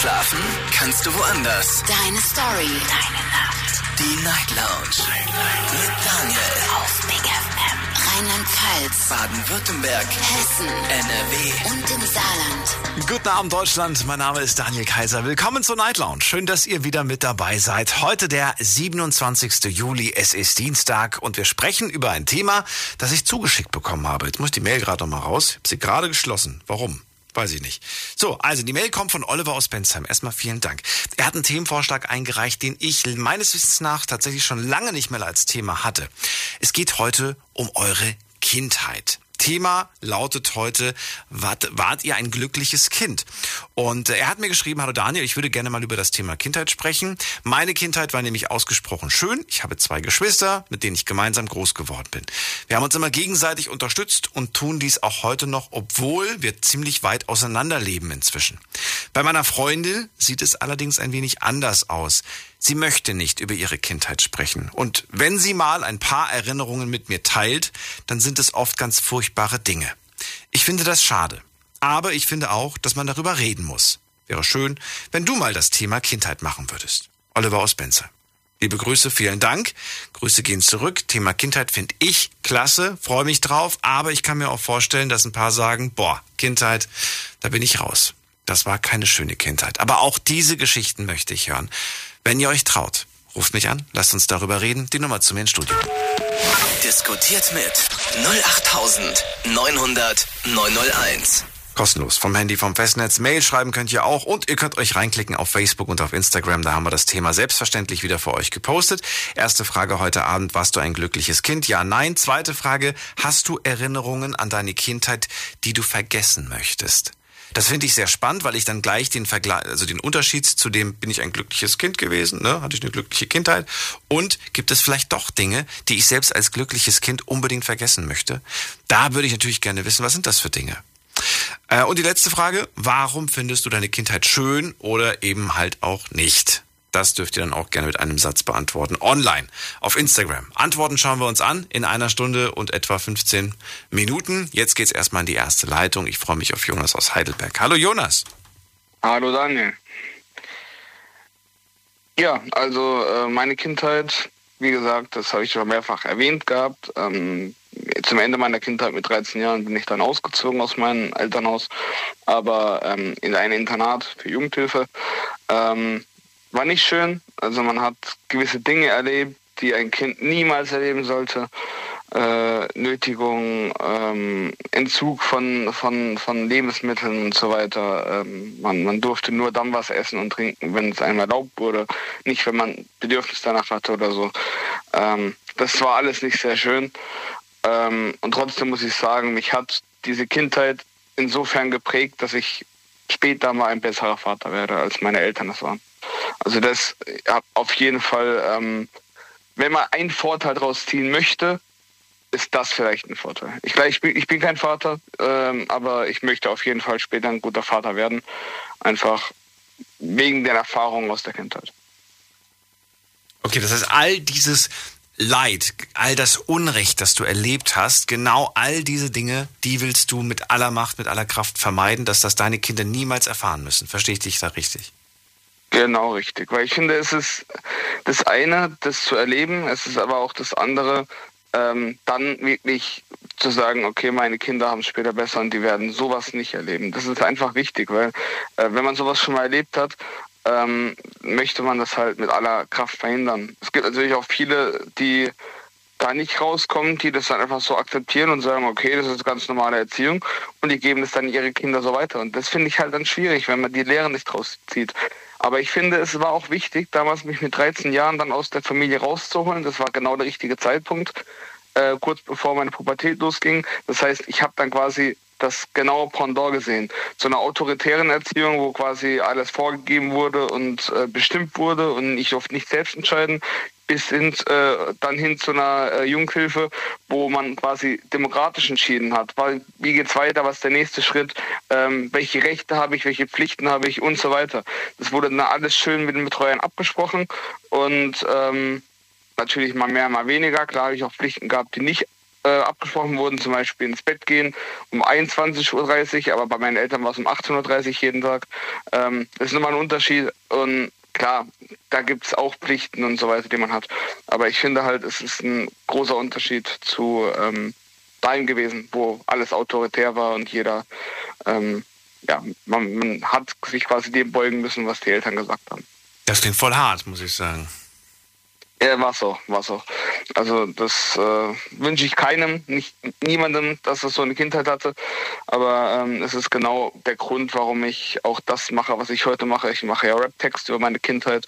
Schlafen kannst du woanders. Deine Story. Deine Nacht. Die Night Lounge. Night, Mit Daniel. Auf Big FM. Rheinland-Pfalz. Baden-Württemberg. Hessen. NRW. Und im Saarland. Guten Abend Deutschland, mein Name ist Daniel Kaiser. Willkommen zur Night Lounge. Schön, dass ihr wieder mit dabei seid. Heute der 27. Juli, es ist Dienstag und wir sprechen über ein Thema, das ich zugeschickt bekommen habe. Jetzt muss ich die Mail gerade noch mal raus. Ich habe sie gerade geschlossen. Warum? Weiß ich nicht. So, also die Mail kommt von Oliver aus Bensheim. Erstmal vielen Dank. Er hat einen Themenvorschlag eingereicht, den ich meines Wissens nach tatsächlich schon lange nicht mehr als Thema hatte. Es geht heute um eure Kindheit. Thema lautet heute, wart, wart ihr ein glückliches Kind? Und äh, er hat mir geschrieben, hallo Daniel, ich würde gerne mal über das Thema Kindheit sprechen. Meine Kindheit war nämlich ausgesprochen schön. Ich habe zwei Geschwister, mit denen ich gemeinsam groß geworden bin. Wir haben uns immer gegenseitig unterstützt und tun dies auch heute noch, obwohl wir ziemlich weit auseinanderleben inzwischen. Bei meiner Freundin sieht es allerdings ein wenig anders aus. Sie möchte nicht über ihre Kindheit sprechen. Und wenn sie mal ein paar Erinnerungen mit mir teilt, dann sind es oft ganz furchtbare Dinge. Ich finde das schade. Aber ich finde auch, dass man darüber reden muss. Wäre schön, wenn du mal das Thema Kindheit machen würdest. Oliver aus Benze. Liebe Grüße, vielen Dank. Grüße gehen zurück. Thema Kindheit finde ich klasse, freue mich drauf, aber ich kann mir auch vorstellen, dass ein paar sagen, boah, Kindheit, da bin ich raus. Das war keine schöne Kindheit. Aber auch diese Geschichten möchte ich hören. Wenn ihr euch traut, ruft mich an, lasst uns darüber reden. Die Nummer zu mir ins Studio. Diskutiert mit 08900 901. Kostenlos vom Handy, vom Festnetz. Mail schreiben könnt ihr auch und ihr könnt euch reinklicken auf Facebook und auf Instagram. Da haben wir das Thema selbstverständlich wieder für euch gepostet. Erste Frage heute Abend, warst du ein glückliches Kind? Ja, nein. Zweite Frage, hast du Erinnerungen an deine Kindheit, die du vergessen möchtest? Das finde ich sehr spannend, weil ich dann gleich den Vergleich, also den Unterschied zu dem, bin ich ein glückliches Kind gewesen, ne? hatte ich eine glückliche Kindheit und gibt es vielleicht doch Dinge, die ich selbst als glückliches Kind unbedingt vergessen möchte? Da würde ich natürlich gerne wissen, was sind das für Dinge? Äh, und die letzte Frage, warum findest du deine Kindheit schön oder eben halt auch nicht? Das dürft ihr dann auch gerne mit einem Satz beantworten. Online auf Instagram. Antworten schauen wir uns an in einer Stunde und etwa 15 Minuten. Jetzt geht's erstmal in die erste Leitung. Ich freue mich auf Jonas aus Heidelberg. Hallo Jonas. Hallo Daniel. Ja, also äh, meine Kindheit, wie gesagt, das habe ich schon mehrfach erwähnt gehabt. Ähm, zum Ende meiner Kindheit mit 13 Jahren bin ich dann ausgezogen aus meinem Elternhaus, aber ähm, in ein Internat für Jugendhilfe. Ähm, war nicht schön. Also man hat gewisse Dinge erlebt, die ein Kind niemals erleben sollte. Äh, Nötigung, ähm, Entzug von, von, von Lebensmitteln und so weiter. Ähm, man, man durfte nur dann was essen und trinken, wenn es einem erlaubt wurde, nicht wenn man Bedürfnis danach hatte oder so. Ähm, das war alles nicht sehr schön. Ähm, und trotzdem muss ich sagen, mich hat diese Kindheit insofern geprägt, dass ich später mal ein besserer Vater werde, als meine Eltern es waren. Also das ja, auf jeden Fall, ähm, wenn man einen Vorteil daraus ziehen möchte, ist das vielleicht ein Vorteil. Ich, ich, bin, ich bin kein Vater, ähm, aber ich möchte auf jeden Fall später ein guter Vater werden. Einfach wegen der Erfahrungen aus der Kindheit. Okay, das heißt, all dieses Leid, all das Unrecht, das du erlebt hast, genau all diese Dinge, die willst du mit aller Macht, mit aller Kraft vermeiden, dass das deine Kinder niemals erfahren müssen. Verstehe ich dich da richtig? Genau, richtig. Weil ich finde, es ist das eine, das zu erleben, es ist aber auch das andere, ähm, dann wirklich zu sagen, okay, meine Kinder haben es später besser und die werden sowas nicht erleben. Das ist einfach wichtig, weil äh, wenn man sowas schon mal erlebt hat, ähm, möchte man das halt mit aller Kraft verhindern. Es gibt natürlich auch viele, die da nicht rauskommen, die das dann einfach so akzeptieren und sagen, okay, das ist ganz normale Erziehung und die geben es dann ihre Kinder so weiter. Und das finde ich halt dann schwierig, wenn man die Lehre nicht rauszieht. Aber ich finde, es war auch wichtig, damals mich mit 13 Jahren dann aus der Familie rauszuholen. Das war genau der richtige Zeitpunkt, äh, kurz bevor meine Pubertät losging. Das heißt, ich habe dann quasi das genaue Pendant gesehen. Zu einer autoritären Erziehung, wo quasi alles vorgegeben wurde und äh, bestimmt wurde und ich durfte nicht selbst entscheiden, bis hin, äh, dann hin zu einer äh, Jugendhilfe, wo man quasi demokratisch entschieden hat. Weil, wie geht's weiter? Was ist der nächste Schritt? Ähm, welche Rechte habe ich? Welche Pflichten habe ich? Und so weiter. Das wurde dann alles schön mit den Betreuern abgesprochen und ähm, natürlich mal mehr, mal weniger. Klar habe ich auch Pflichten gehabt, die nicht äh, abgesprochen wurden, zum Beispiel ins Bett gehen um 21.30 Uhr, aber bei meinen Eltern war es um 18.30 Uhr jeden Tag. Ähm, das ist nochmal ein Unterschied und klar, da gibt es auch Pflichten und so weiter, die man hat. Aber ich finde halt, es ist ein großer Unterschied zu ähm, dahin gewesen, wo alles autoritär war und jeder, ähm, ja, man, man hat sich quasi dem beugen müssen, was die Eltern gesagt haben. Das klingt voll hart, muss ich sagen. Ja, war so, war so. Also das äh, wünsche ich keinem, nicht niemandem, dass er so eine Kindheit hatte. Aber ähm, es ist genau der Grund, warum ich auch das mache, was ich heute mache. Ich mache ja Rap-Text über meine Kindheit.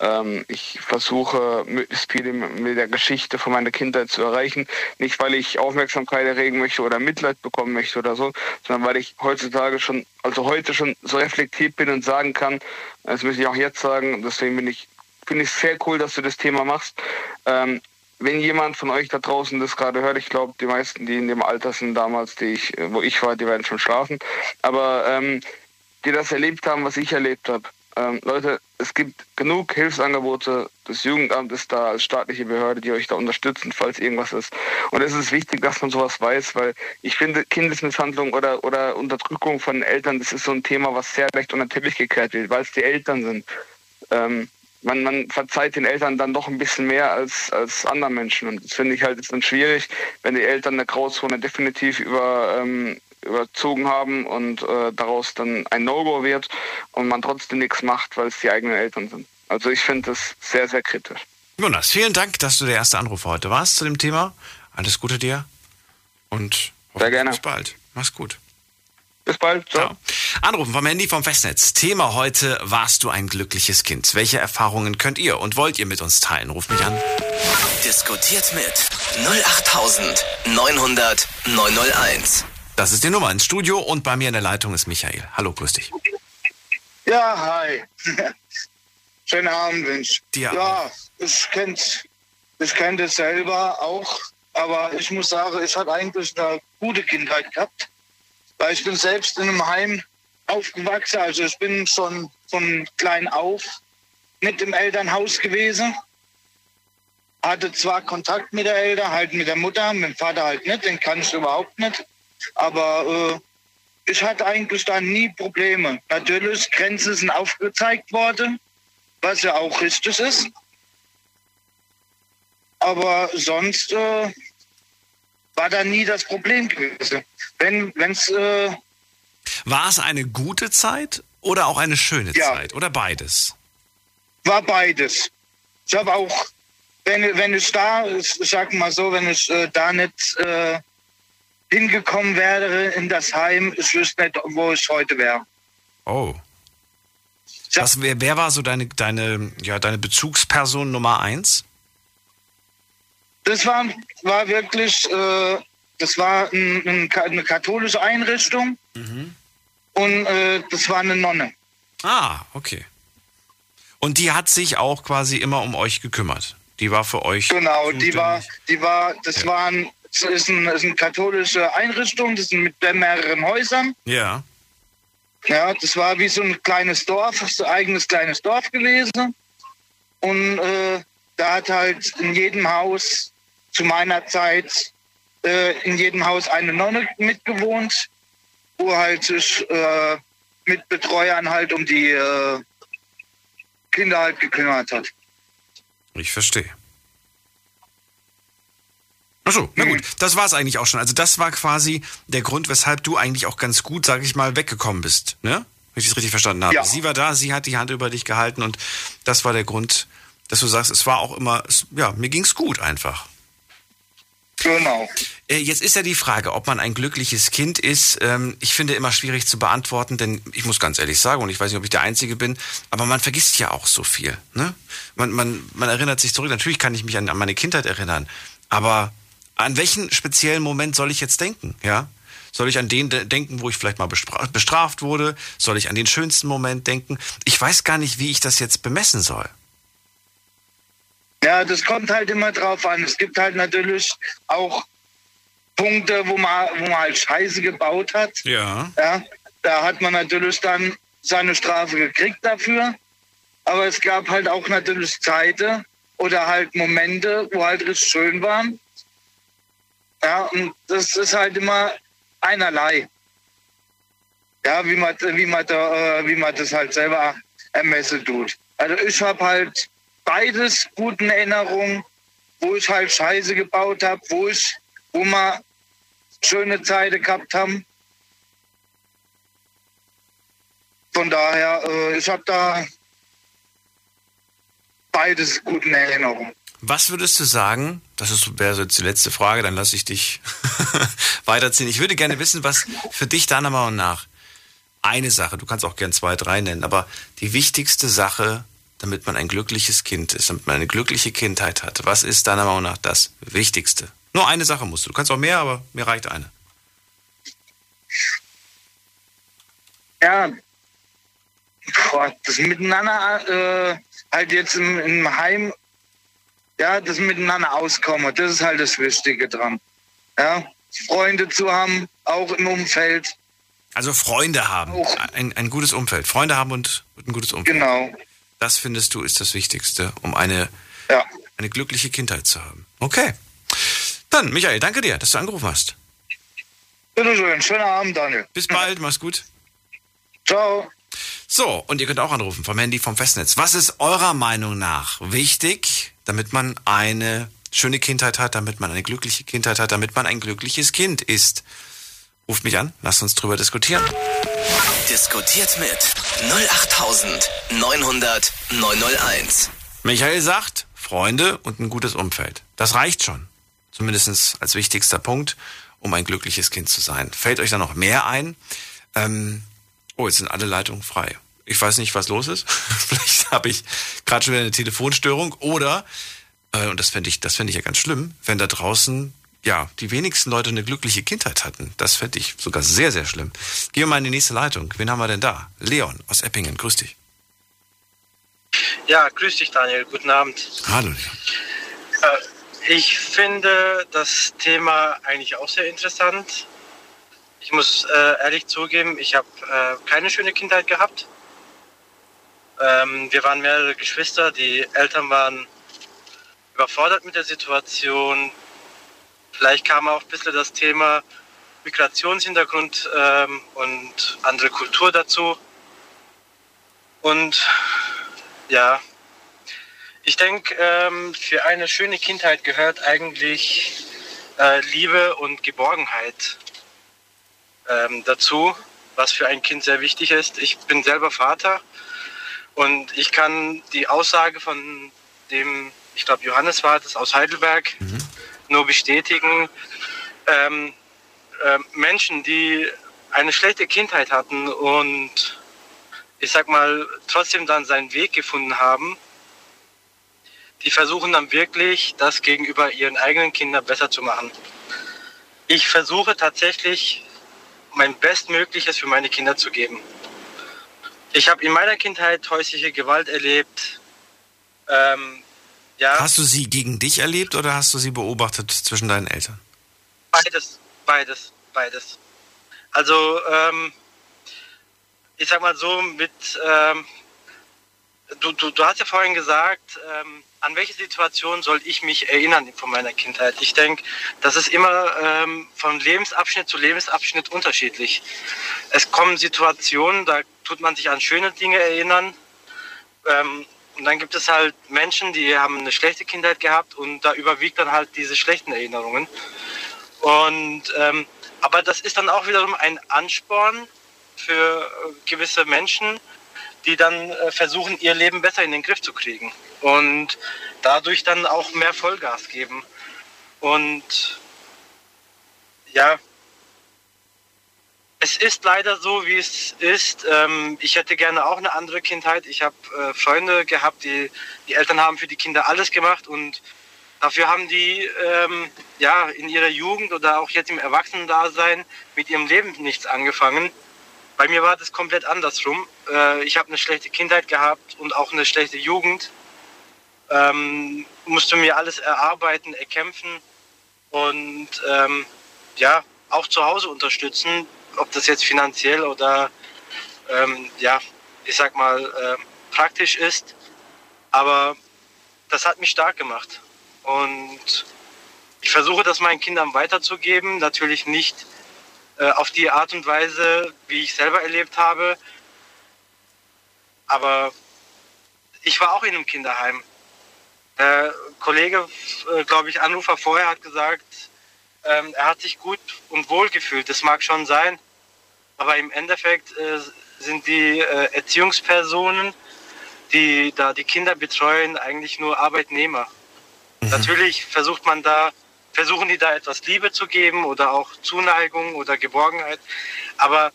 Ähm, ich versuche möglichst viel mit der Geschichte von meiner Kindheit zu erreichen. Nicht, weil ich Aufmerksamkeit erregen möchte oder Mitleid bekommen möchte oder so, sondern weil ich heutzutage schon, also heute schon so reflektiert bin und sagen kann, das möchte ich auch jetzt sagen, deswegen bin ich finde ich sehr cool, dass du das Thema machst. Ähm, wenn jemand von euch da draußen das gerade hört, ich glaube, die meisten, die in dem Alter sind damals, die ich, wo ich war, die werden schon schlafen. Aber ähm, die das erlebt haben, was ich erlebt habe. Ähm, Leute, es gibt genug Hilfsangebote. Das Jugendamt ist da als staatliche Behörde, die euch da unterstützen, falls irgendwas ist. Und es ist wichtig, dass man sowas weiß, weil ich finde, Kindesmisshandlung oder, oder Unterdrückung von Eltern, das ist so ein Thema, was sehr leicht unter den Teppich gekehrt wird, weil es die Eltern sind. Ähm, man, man verzeiht den Eltern dann doch ein bisschen mehr als, als anderen Menschen. Und das finde ich halt ist dann schwierig, wenn die Eltern eine Grauzone definitiv über, ähm, überzogen haben und äh, daraus dann ein No-Go wird und man trotzdem nichts macht, weil es die eigenen Eltern sind. Also ich finde das sehr, sehr kritisch. Jonas, vielen Dank, dass du der erste Anrufer heute warst zu dem Thema. Alles Gute dir und sehr gerne. bis bald. Mach's gut. Bis bald. Ciao. Ja. Anrufen vom Handy vom Festnetz. Thema heute, warst du ein glückliches Kind? Welche Erfahrungen könnt ihr und wollt ihr mit uns teilen? Ruf mich an. Diskutiert mit 08900 901. Das ist die Nummer ins Studio und bei mir in der Leitung ist Michael. Hallo, grüß dich. Ja, hi. Schönen Abend, Mensch. Dir ja, ich kennt, ich kenne das selber auch, aber ich muss sagen, ich hatte eigentlich eine gute Kindheit gehabt weil ich bin selbst in einem Heim aufgewachsen. Also ich bin schon von klein auf mit im Elternhaus gewesen. Hatte zwar Kontakt mit der Eltern, halt mit der Mutter, mit dem Vater halt nicht, den kann ich überhaupt nicht. Aber äh, ich hatte eigentlich da nie Probleme. Natürlich, Grenzen sind aufgezeigt worden, was ja auch richtig ist. Aber sonst äh, war da nie das Problem gewesen. Wenn es äh war es eine gute Zeit oder auch eine schöne ja. Zeit oder beides? War beides. Ich habe auch, wenn, wenn ich da, ich sag mal so, wenn ich äh, da nicht äh, hingekommen wäre in das Heim, ich wüsste nicht, wo ich heute wäre. Oh. Was, wer, wer war so deine, deine, ja, deine Bezugsperson Nummer eins? Das war, war wirklich, äh, das war ein, ein, eine katholische Einrichtung mhm. und äh, das war eine Nonne. Ah, okay. Und die hat sich auch quasi immer um euch gekümmert. Die war für euch. Genau, zuständig. die war, die war, das ja. waren, das ist, ein, ist eine katholische Einrichtung, das sind mit mehreren Häusern. Ja. Ja, das war wie so ein kleines Dorf, so ein eigenes kleines Dorf gewesen. Und äh, da hat halt in jedem Haus zu meiner Zeit äh, in jedem Haus eine Nonne mitgewohnt, wo halt sich äh, mit Betreuern halt um die äh, Kinder halt gekümmert hat. Ich verstehe. Achso, na gut, das war es eigentlich auch schon. Also das war quasi der Grund, weshalb du eigentlich auch ganz gut, sag ich mal, weggekommen bist, ne? Wenn ich es richtig verstanden habe. Ja. Sie war da, sie hat die Hand über dich gehalten und das war der Grund, dass du sagst, es war auch immer, ja, mir ging es gut einfach. Genau. Äh, jetzt ist ja die Frage, ob man ein glückliches Kind ist. Ähm, ich finde immer schwierig zu beantworten, denn ich muss ganz ehrlich sagen, und ich weiß nicht, ob ich der Einzige bin, aber man vergisst ja auch so viel. Ne? Man, man, man erinnert sich zurück. Natürlich kann ich mich an, an meine Kindheit erinnern, aber an welchen speziellen Moment soll ich jetzt denken? Ja? Soll ich an den denken, wo ich vielleicht mal bestraft wurde? Soll ich an den schönsten Moment denken? Ich weiß gar nicht, wie ich das jetzt bemessen soll. Ja, das kommt halt immer drauf an. Es gibt halt natürlich auch Punkte, wo man, wo man halt Scheiße gebaut hat. Ja. ja. Da hat man natürlich dann seine Strafe gekriegt dafür. Aber es gab halt auch natürlich Zeiten oder halt Momente, wo halt richtig schön waren. Ja, und das ist halt immer einerlei. Ja, wie man, wie man, da, äh, wie man das halt selber ermessen tut. Also ich habe halt beides guten Erinnerungen, wo ich halt Scheiße gebaut habe, wo ich, wo wir schöne Zeiten gehabt haben. Von daher, äh, ich habe da beides guten Erinnerungen. Was würdest du sagen? Das wäre jetzt die letzte Frage, dann lasse ich dich weiterziehen. Ich würde gerne wissen, was für dich deiner Meinung nach eine Sache, du kannst auch gern zwei, drei nennen, aber die wichtigste Sache, damit man ein glückliches Kind ist, damit man eine glückliche Kindheit hat. Was ist deiner Meinung nach das Wichtigste? Nur eine Sache musst du. Du kannst auch mehr, aber mir reicht eine. Ja, Boah, das Miteinander äh, halt jetzt im, im Heim, ja, das Miteinander auskommen, das ist halt das Wichtige dran. Ja, Freunde zu haben, auch im Umfeld. Also Freunde haben, ein, ein gutes Umfeld. Freunde haben und, und ein gutes Umfeld. Genau. Das findest du ist das Wichtigste, um eine, Ja. eine glückliche Kindheit zu haben. Okay. Dann, Michael, danke dir, dass du angerufen hast. Bitteschön, schönen Abend, Daniel. Bis bald, mach's gut. Ciao. So, und ihr könnt auch anrufen vom Handy, vom Festnetz. Was ist eurer Meinung nach wichtig, damit man eine schöne Kindheit hat, damit man eine glückliche Kindheit hat, damit man ein glückliches Kind ist? Ruft mich an, lasst uns drüber diskutieren. Diskutiert mit 08900 901. Michael sagt, Freunde und ein gutes Umfeld. Das reicht schon. Zumindest als wichtigster Punkt, um ein glückliches Kind zu sein. Fällt euch da noch mehr ein? Ähm, oh, jetzt sind alle Leitungen frei. Ich weiß nicht, was los ist. Vielleicht habe ich gerade schon wieder eine Telefonstörung. Oder, äh, und das fände ich, das fände ich ja ganz schlimm, wenn da draußen ja, die wenigsten Leute eine glückliche Kindheit hatten. Das fände ich sogar sehr, sehr schlimm. Gehen wir mal in die nächste Leitung. Wen haben wir denn da? Leon aus Eppingen. Grüß dich. Ja, grüß dich, Daniel. Guten Abend. Hallo, Leon. Äh, ich finde das Thema eigentlich auch sehr interessant. Ich muss äh, ehrlich zugeben, ich habe äh, keine schöne Kindheit gehabt. Ähm, wir waren mehrere Geschwister, die Eltern waren überfordert mit der Situation. Vielleicht kam auch ein bisschen das Thema Migrationshintergrund ähm, und andere Kultur dazu. Und ja, ich denke, ähm, für eine schöne Kindheit gehört eigentlich äh, Liebe und Geborgenheit ähm, dazu, was für ein Kind sehr wichtig ist. Ich bin selber Vater und ich kann die Aussage von dem, ich glaube Johannes war das aus Heidelberg, nur bestätigen. Ähm, äh, Menschen, die eine schlechte Kindheit hatten und ich sag mal trotzdem dann seinen Weg gefunden haben, die versuchen dann wirklich, das gegenüber ihren eigenen Kindern besser zu machen. Ich versuche tatsächlich, mein Bestmögliches für meine Kinder zu geben. Ich habe in meiner Kindheit häusliche Gewalt erlebt. Ähm, ja, Hast du sie gegen dich erlebt oder hast du sie beobachtet zwischen deinen Eltern? beides, beides, beides. Also, ähm, ich sag mal so, mit, ähm, du, du, du hast ja vorhin gesagt, ähm, an welche Situation soll ich mich erinnern von meiner Kindheit? Ich denke, das ist immer ähm, von Lebensabschnitt zu Lebensabschnitt unterschiedlich. Es kommen Situationen, da tut man sich an schöne Dinge erinnern. Ähm, und dann gibt es halt Menschen, die haben eine schlechte Kindheit gehabt und da überwiegt dann halt diese schlechten Erinnerungen. Und ähm, aber das ist dann auch wiederum ein Ansporn für äh, gewisse Menschen, die dann äh, versuchen, ihr Leben besser in den Griff zu kriegen und dadurch dann auch mehr Vollgas geben. Und ja, es ist leider so, wie es ist. Ähm, ich hätte gerne auch eine andere Kindheit. Ich habe äh, Freunde gehabt, die, die Eltern haben für die Kinder alles gemacht und dafür haben die ähm, ja in ihrer Jugend oder auch jetzt im Erwachsenendasein mit ihrem Leben nichts angefangen. Bei mir war das komplett andersrum. Äh, ich habe eine schlechte Kindheit gehabt und auch eine schlechte Jugend. Ähm, musste mir alles erarbeiten, erkämpfen und ähm, ja, auch zu Hause unterstützen, ob das jetzt finanziell oder ähm, ja, ich sag mal äh, praktisch ist. Aber das hat mich stark gemacht. Und ich versuche das meinen Kindern weiterzugeben, natürlich nicht äh, auf die Art und Weise, wie ich selber erlebt habe. Aber ich war auch in einem Kinderheim. Der Kollege, äh, glaube ich, Anrufer vorher hat gesagt, ähm, er hat sich gut und wohl gefühlt. Das mag schon sein. Aber im Endeffekt äh, sind die äh, Erziehungspersonen, die da die Kinder betreuen, eigentlich nur Arbeitnehmer. Mhm. Natürlich versucht man da, versuchen die da etwas Liebe zu geben oder auch Zuneigung oder Geborgenheit. Aber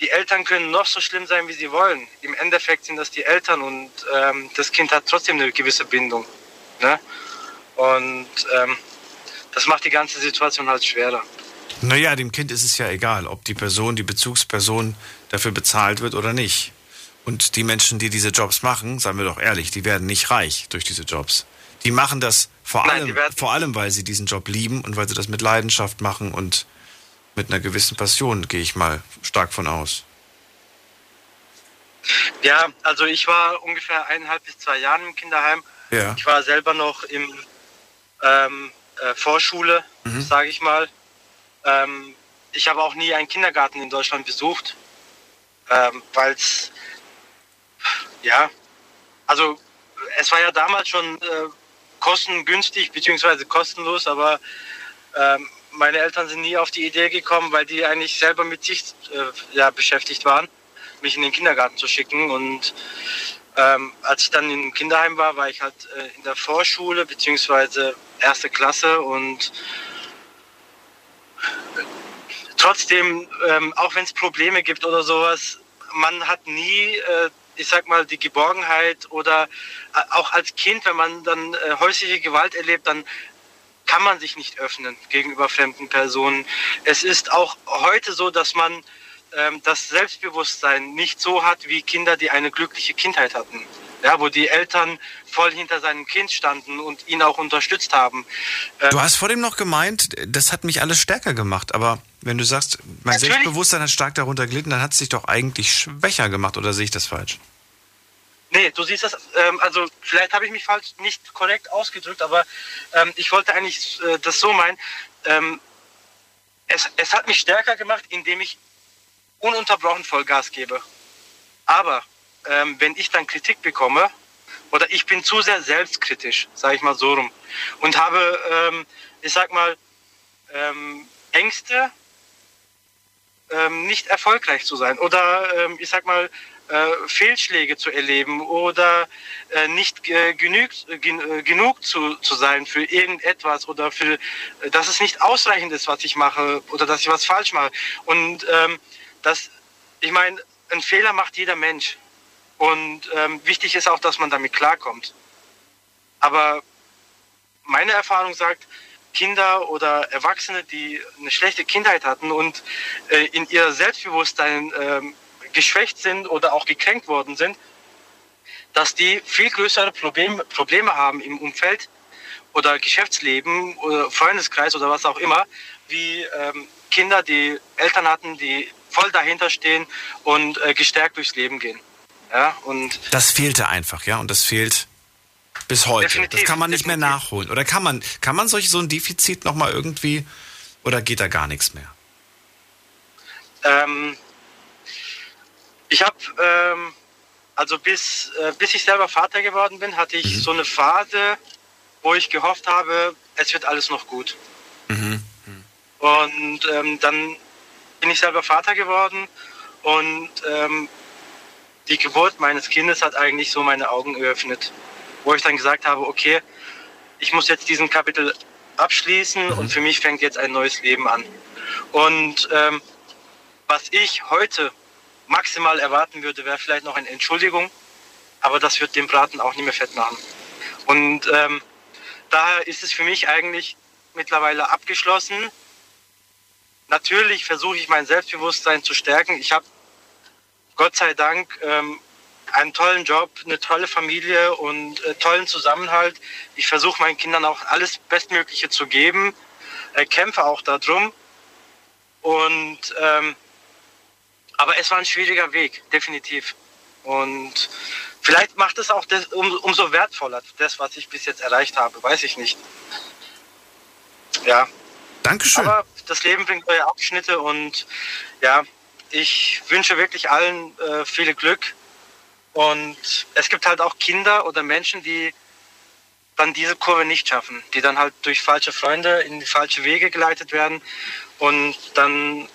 die Eltern können noch so schlimm sein, wie sie wollen. Im Endeffekt sind das die Eltern und ähm, das Kind hat trotzdem eine gewisse Bindung. Ne? Und ähm, das macht die ganze Situation halt schwerer. Naja, dem Kind ist es ja egal, ob die Person, die Bezugsperson dafür bezahlt wird oder nicht. Und die Menschen, die diese Jobs machen, sagen wir doch ehrlich, die werden nicht reich durch diese Jobs. Die machen das vor, Nein, allem, vor allem, weil sie diesen Job lieben und weil sie das mit Leidenschaft machen und mit einer gewissen Passion, gehe ich mal stark von aus. Ja, also ich war ungefähr eineinhalb bis zwei Jahre im Kinderheim. Ja. Ich war selber noch im ähm, äh, Vorschule, mhm. sage ich mal. Ähm, ich habe auch nie einen Kindergarten in Deutschland besucht, ähm, weil es, ja, also es war ja damals schon äh, kostengünstig bzw. kostenlos, aber ähm, meine Eltern sind nie auf die Idee gekommen, weil die eigentlich selber mit sich äh, ja, beschäftigt waren, mich in den Kindergarten zu schicken. Und ähm, als ich dann im Kinderheim war, war ich halt äh, in der Vorschule bzw. erste Klasse und trotzdem, ähm, auch wenn es Probleme gibt oder sowas, man hat nie, äh, ich sag mal, die Geborgenheit oder äh, auch als Kind, wenn man dann äh, häusliche Gewalt erlebt, dann kann man sich nicht öffnen gegenüber fremden Personen. Es ist auch heute so, dass man ähm, das Selbstbewusstsein nicht so hat wie Kinder, die eine glückliche Kindheit hatten. Ja, wo die Eltern voll hinter seinem Kind standen und ihn auch unterstützt haben. Ähm, du hast vor dem noch gemeint, das hat mich alles stärker gemacht, aber wenn du sagst, mein Natürlich. Selbstbewusstsein hat stark darunter gelitten, dann hat es sich doch eigentlich schwächer gemacht, oder sehe ich das falsch? Nee, du siehst das, ähm, also vielleicht habe ich mich falsch nicht korrekt ausgedrückt, aber ähm, ich wollte eigentlich äh, das so meinen. Ähm, es, es hat mich stärker gemacht, indem ich ununterbrochen Vollgas gebe. Aber ähm, wenn ich dann Kritik bekomme, oder ich bin zu sehr selbstkritisch, sage ich mal so rum, und habe, ähm, ich sag mal, ähm, Ängste, ähm, nicht erfolgreich zu sein oder ähm, ich sag mal äh, Fehlschläge zu erleben oder äh, nicht äh, genügt, gen, äh, genug zu, zu sein für irgendetwas oder für, äh, dass es nicht ausreichend ist, was ich mache oder dass ich was falsch mache. Und ähm, das, ich meine, ein Fehler macht jeder Mensch. Und ähm, wichtig ist auch, dass man damit klarkommt. Aber meine Erfahrung sagt, Kinder oder Erwachsene, die eine schlechte Kindheit hatten und äh, in ihr Selbstbewusstsein äh, geschwächt sind oder auch gekränkt worden sind, dass die viel größere Problem, Probleme haben im Umfeld oder Geschäftsleben oder Freundeskreis oder was auch immer, wie ähm, Kinder, die Eltern hatten, die voll dahinter stehen und äh, gestärkt durchs Leben gehen. Ja, und das fehlte einfach, ja, und das fehlt bis heute. Definitiv, das kann man nicht definitiv. mehr nachholen. Oder kann man, kann man solch so ein Defizit nochmal irgendwie, oder geht da gar nichts mehr? Ähm, ich habe, ähm, also bis, äh, bis ich selber Vater geworden bin, hatte ich mhm. so eine Phase, wo ich gehofft habe, es wird alles noch gut. Mhm. Mhm. Und ähm, dann bin ich selber Vater geworden und ähm, die Geburt meines Kindes hat eigentlich so meine Augen geöffnet, wo ich dann gesagt habe, okay, ich muss jetzt diesen Kapitel abschließen mhm. und für mich fängt jetzt ein neues Leben an. Und ähm, was ich heute maximal erwarten würde, wäre vielleicht noch eine Entschuldigung, aber das wird den Braten auch nicht mehr fett machen. Und ähm, daher ist es für mich eigentlich mittlerweile abgeschlossen. Natürlich versuche ich mein Selbstbewusstsein zu stärken. Ich habe Gott sei Dank ähm, einen tollen Job, eine tolle Familie und äh, tollen Zusammenhalt. Ich versuche meinen Kindern auch alles Bestmögliche zu geben, äh, kämpfe auch darum. Und ähm, aber es war ein schwieriger Weg, definitiv. Und vielleicht macht es auch das, um, umso wertvoller, das, was ich bis jetzt erreicht habe, weiß ich nicht. ja, Dankeschön. aber das Leben bringt neue Abschnitte und ja, ich wünsche wirklich allen äh, viel Glück. Und es gibt halt auch Kinder oder Menschen, die dann diese Kurve nicht schaffen, die dann halt durch falsche Freunde in die falsche Wege geleitet werden und dann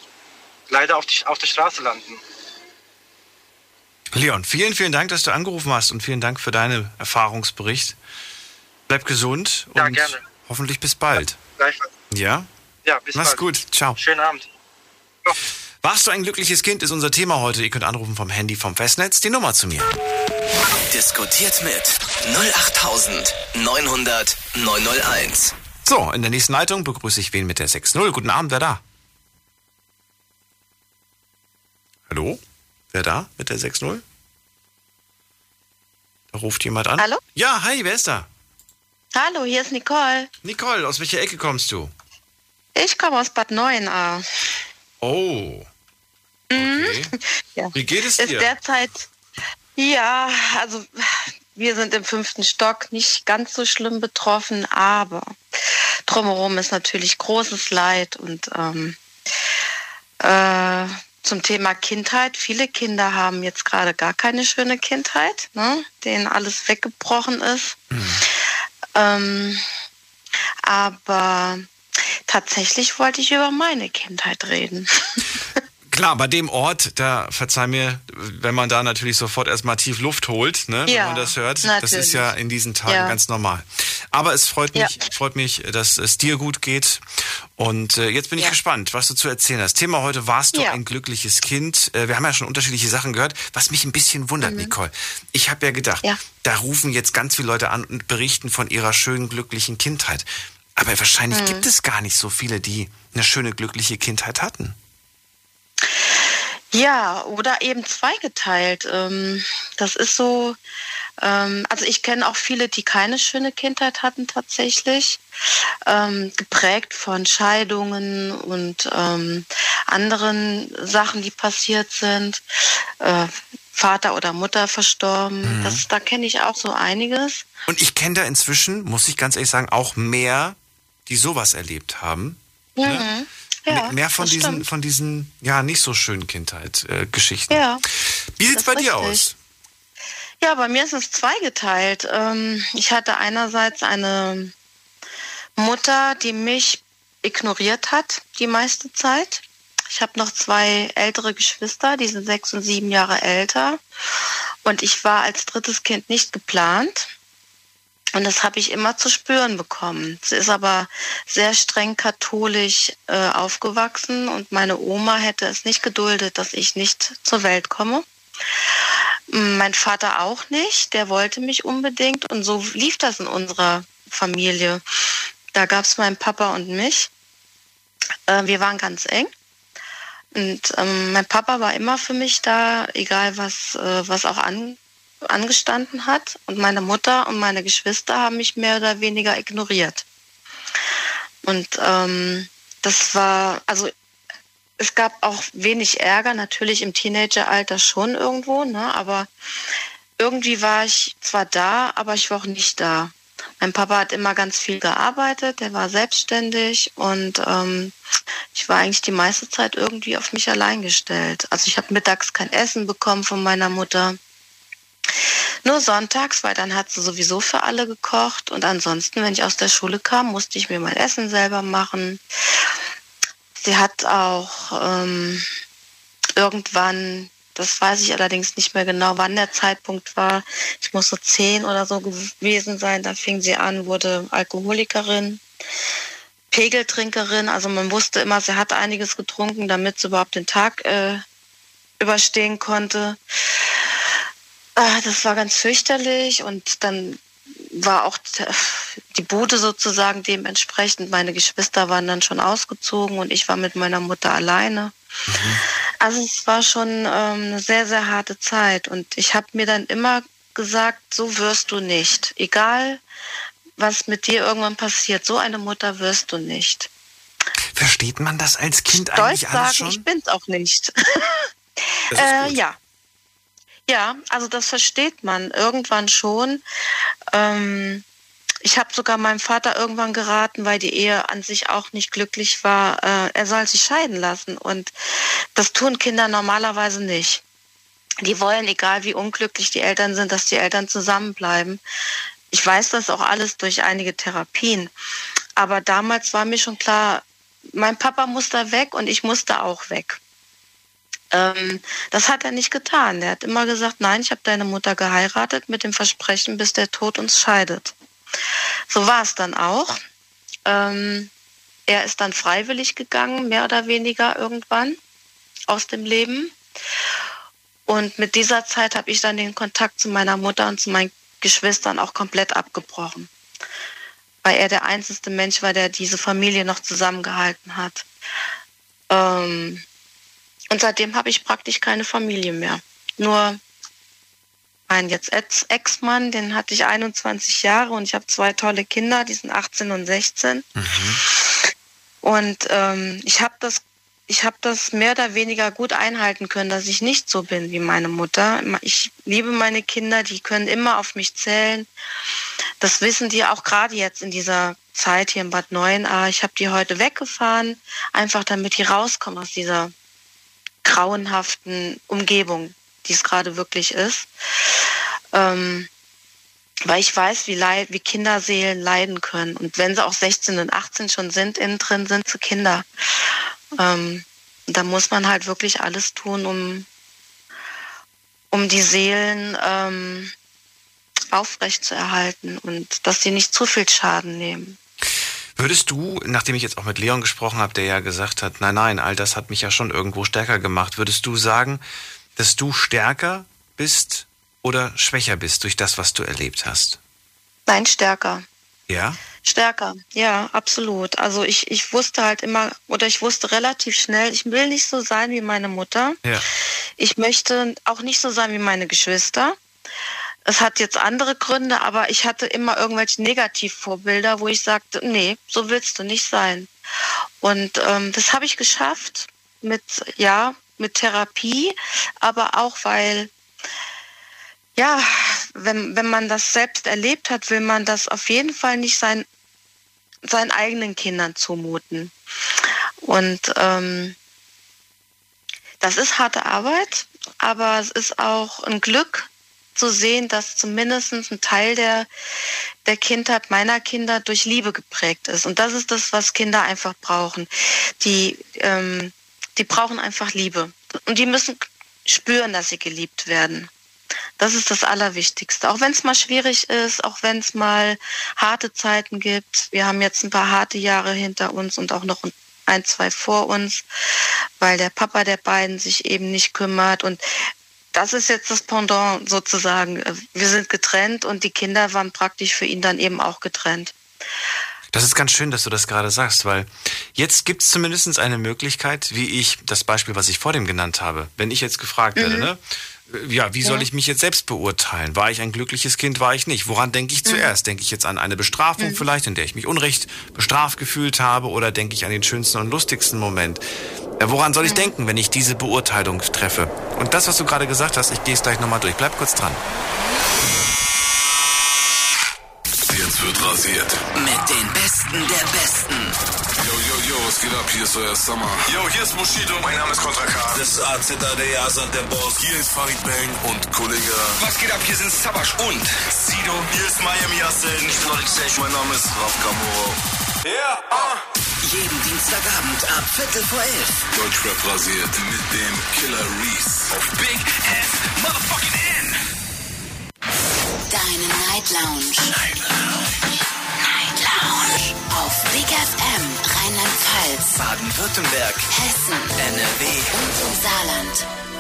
leider auf, die, auf der Straße landen. Leon, vielen, vielen Dank, dass du angerufen hast und vielen Dank für deinen Erfahrungsbericht. Bleib gesund Ja, und gerne. hoffentlich bis bald. Ja? Ja, bis Mach's bald. gut. Ciao. Schönen Abend. Warst du ein glückliches Kind, ist unser Thema heute. Ihr könnt anrufen vom Handy vom Festnetz. Die Nummer zu mir. Diskutiert mit 08900 901. So, in der nächsten Leitung begrüße ich wen mit der 6.0. Guten Abend, wer da? Hallo? Wer da mit der 6.0? Da ruft jemand an. Hallo? Ja, hi, wer ist da? Hallo, hier ist Nicole. Nicole, aus welcher Ecke kommst du? Ich komme aus Bad Neuenahr. Oh. Okay. Ja. Wie geht es Ist dir? derzeit, ja, also wir sind im fünften Stock nicht ganz so schlimm betroffen, aber drumherum ist natürlich großes Leid und ähm, äh, zum Thema Kindheit. Viele Kinder haben jetzt gerade gar keine schöne Kindheit, ne? denen alles weggebrochen ist. Ähm, aber tatsächlich wollte ich über meine Kindheit reden. Klar, bei dem Ort, da verzeih mir, wenn man da natürlich sofort erstmal tief Luft holt, ne, wenn Ja, man das hört. Das natürlich. ist ja in diesen Tagen Ja. ganz normal. Aber es freut mich, Ja. freut mich, dass es dir gut geht. Und äh, jetzt bin ich gespannt, was du zu erzählen hast. Thema heute, warst du ein glückliches Kind? Äh, wir haben ja schon unterschiedliche Sachen gehört. Was mich ein bisschen wundert, Nicole. Ich habe ja gedacht, Mhm. Da rufen jetzt ganz viele Leute an und berichten von ihrer schönen, glücklichen Kindheit. Aber wahrscheinlich Mhm. gibt es gar nicht so viele, die eine schöne, glückliche Kindheit hatten. Ja, oder eben zweigeteilt. Ähm, das ist so, ähm, also ich kenne auch viele, die keine schöne Kindheit hatten tatsächlich, ähm, geprägt von Scheidungen und anderen Sachen, die passiert sind. Äh, Vater oder Mutter verstorben. Das, da kenne ich auch so einiges. Und ich kenne da inzwischen, muss ich ganz ehrlich sagen, auch mehr, die sowas erlebt haben. Mhm. Ja, mehr von diesen, stimmt. von diesen, ja, nicht so schönen Kindheit-Geschichten. Ja. Wie sieht's bei dir richtig. aus? Ja, bei mir ist es zweigeteilt. Ähm, ich hatte einerseits eine Mutter, die mich ignoriert hat die meiste Zeit. Ich habe noch zwei ältere Geschwister, die sind sechs und sieben Jahre älter. Und ich war als drittes Kind nicht geplant. Und das habe ich immer zu spüren bekommen. Sie ist aber sehr streng katholisch äh, aufgewachsen und meine Oma hätte es nicht geduldet, dass ich nicht zur Welt komme. Mein Vater auch nicht, der wollte mich unbedingt und so lief das in unserer Familie. Da gab es meinen Papa und mich. Äh, wir waren ganz eng. Und ähm, mein Papa war immer für mich da, egal was, äh, was auch an, angestanden hat. Und meine Mutter und meine Geschwister haben mich mehr oder weniger ignoriert. Und ähm, das war, also es gab auch wenig Ärger, natürlich im Teenageralter schon irgendwo, ne? aber irgendwie war ich zwar da, aber ich war auch nicht da. Mein Papa hat immer ganz viel gearbeitet, der war selbstständig und ähm, ich war eigentlich die meiste Zeit irgendwie auf mich allein gestellt. Also ich habe mittags kein Essen bekommen von meiner Mutter. Nur sonntags, weil dann hat sie sowieso für alle gekocht und ansonsten, wenn ich aus der Schule kam, musste ich mir mein Essen selber machen. Sie hat auch ähm, irgendwann, das weiß ich allerdings nicht mehr genau, wann der Zeitpunkt war. Ich muss so zehn oder so gewesen sein. Da fing sie an, wurde Alkoholikerin, Pegeltrinkerin. Also man wusste immer, sie hat einiges getrunken, damit sie überhaupt den Tag äh, überstehen konnte. Ah, das war ganz fürchterlich und dann war auch die Bude sozusagen dementsprechend. Meine Geschwister waren dann schon ausgezogen und ich war mit meiner Mutter alleine. Also es war schon ähm, eine sehr, sehr harte Zeit und ich habe mir dann immer gesagt, so wirst du nicht. Egal, was mit dir irgendwann passiert, so eine Mutter wirst du nicht. Versteht man das als Kind Stolz eigentlich alles sagen, schon? ich bin's auch nicht. Äh, ja. Ja, also das versteht man irgendwann schon. Ähm, ich habe sogar meinem Vater irgendwann geraten, weil die Ehe an sich auch nicht glücklich war, äh, er soll sich scheiden lassen. Und das tun Kinder normalerweise nicht. Die wollen, egal wie unglücklich die Eltern sind, dass die Eltern zusammenbleiben. Ich weiß das auch alles durch einige Therapien. Aber damals war mir schon klar, mein Papa muss da weg und ich musste auch weg. Ähm, das hat er nicht getan. Er hat immer gesagt, nein, ich habe deine Mutter geheiratet mit dem Versprechen, bis der Tod uns scheidet. So war es dann auch. Ähm, er ist dann freiwillig gegangen, mehr oder weniger irgendwann aus dem Leben. Und mit dieser Zeit habe ich dann den Kontakt zu meiner Mutter und zu meinen Geschwistern auch komplett abgebrochen. Weil er der einzige Mensch war, der diese Familie noch zusammengehalten hat. Ähm, und seitdem habe ich praktisch keine Familie mehr. Nur mein jetzt Ex-Mann, den hatte ich 21 Jahre und ich habe zwei tolle Kinder, die sind 18 und 16. Mhm. Und ähm, ich habe das, ich habe das mehr oder weniger gut einhalten können, dass ich nicht so bin wie meine Mutter. Ich liebe meine Kinder, die können immer auf mich zählen. Das wissen die auch gerade jetzt in dieser Zeit hier in Bad Neuenahr. Ich habe die heute weggefahren, einfach damit die rauskommen aus dieser grauenhaften Umgebung, die es gerade wirklich ist. Ähm, weil ich weiß, wie, leid, wie Kinderseelen leiden können. Und wenn sie auch 16 und 18 schon sind, innen drin sind sie Kinder. Ähm, da muss man halt wirklich alles tun, um, um die Seelen ähm, aufrechtzuerhalten und dass sie nicht zu viel Schaden nehmen. Würdest du, nachdem ich jetzt auch mit Leon gesprochen habe, der ja gesagt hat, nein, nein, all das hat mich ja schon irgendwo stärker gemacht, würdest du sagen, dass du stärker bist oder schwächer bist durch das, was du erlebt hast? Nein, stärker. Ja? Stärker, ja, absolut. Also ich, ich wusste halt immer, oder ich wusste relativ schnell, ich will nicht so sein wie meine Mutter. Ja. Ich möchte auch nicht so sein wie meine Geschwister. Es hat jetzt andere Gründe, aber ich hatte immer irgendwelche Negativvorbilder, wo ich sagte, nee, so willst du nicht sein. Und ähm, das habe ich geschafft mit, ja, mit Therapie, aber auch weil, ja, wenn, wenn man das selbst erlebt hat, will man das auf jeden Fall nicht sein, seinen eigenen Kindern zumuten. Und ähm, das ist harte Arbeit, aber es ist auch ein Glück, zu sehen, dass zumindest ein Teil der, der Kindheit meiner Kinder durch Liebe geprägt ist. Und das ist das, was Kinder einfach brauchen. Die, ähm, die brauchen einfach Liebe. Und die müssen spüren, dass sie geliebt werden. Das ist das Allerwichtigste. Auch wenn es mal schwierig ist, auch wenn es mal harte Zeiten gibt. Wir haben jetzt ein paar harte Jahre hinter uns und auch noch ein, zwei vor uns, weil der Papa der beiden sich eben nicht kümmert. Und das ist jetzt das Pendant sozusagen. Wir sind getrennt und die Kinder waren praktisch für ihn dann eben auch getrennt. Das ist ganz schön, dass du das gerade sagst, weil jetzt gibt es zumindest eine Möglichkeit, wie ich das Beispiel, was ich vor dem genannt habe, wenn ich jetzt gefragt mhm. werde, ne? ja, wie soll ich mich jetzt selbst beurteilen? War ich ein glückliches Kind, war ich nicht? Woran denke ich mhm. zuerst? Denke ich jetzt an eine Bestrafung mhm. vielleicht, in der ich mich unrecht bestraft gefühlt habe, oder denke ich an den schönsten und lustigsten Moment? Ja, woran soll ich denken, wenn ich diese Beurteilung treffe? Und das, was du gerade gesagt hast, ich gehe es gleich nochmal durch. Bleib kurz dran. Jetzt wird rasiert. Mit den Besten der Besten. Yo, yo, yo, was geht ab? Hier ist euer Summer. Yo, hier ist Bushido. Mein Name ist Kontra K. Das ist AZA, der Asad, der Boss. Hier ist Farid Bang und Kollege. Was geht ab? Hier sind Sabash und Sido. Hier ist Miami Yassin. Ich bin Alex. Mein Name ist Raf Kamoro. Ja, yeah. uh. Jeden Dienstagabend ab Viertel vor elf. Deutschrap rasiert mit dem Killer Reese. Auf Big Ass Motherfucking N. Deine Night Lounge. Night Lounge. Night Lounge. Auf Big FM Rheinland-Pfalz, Baden-Württemberg, Hessen, NRW und im Saarland.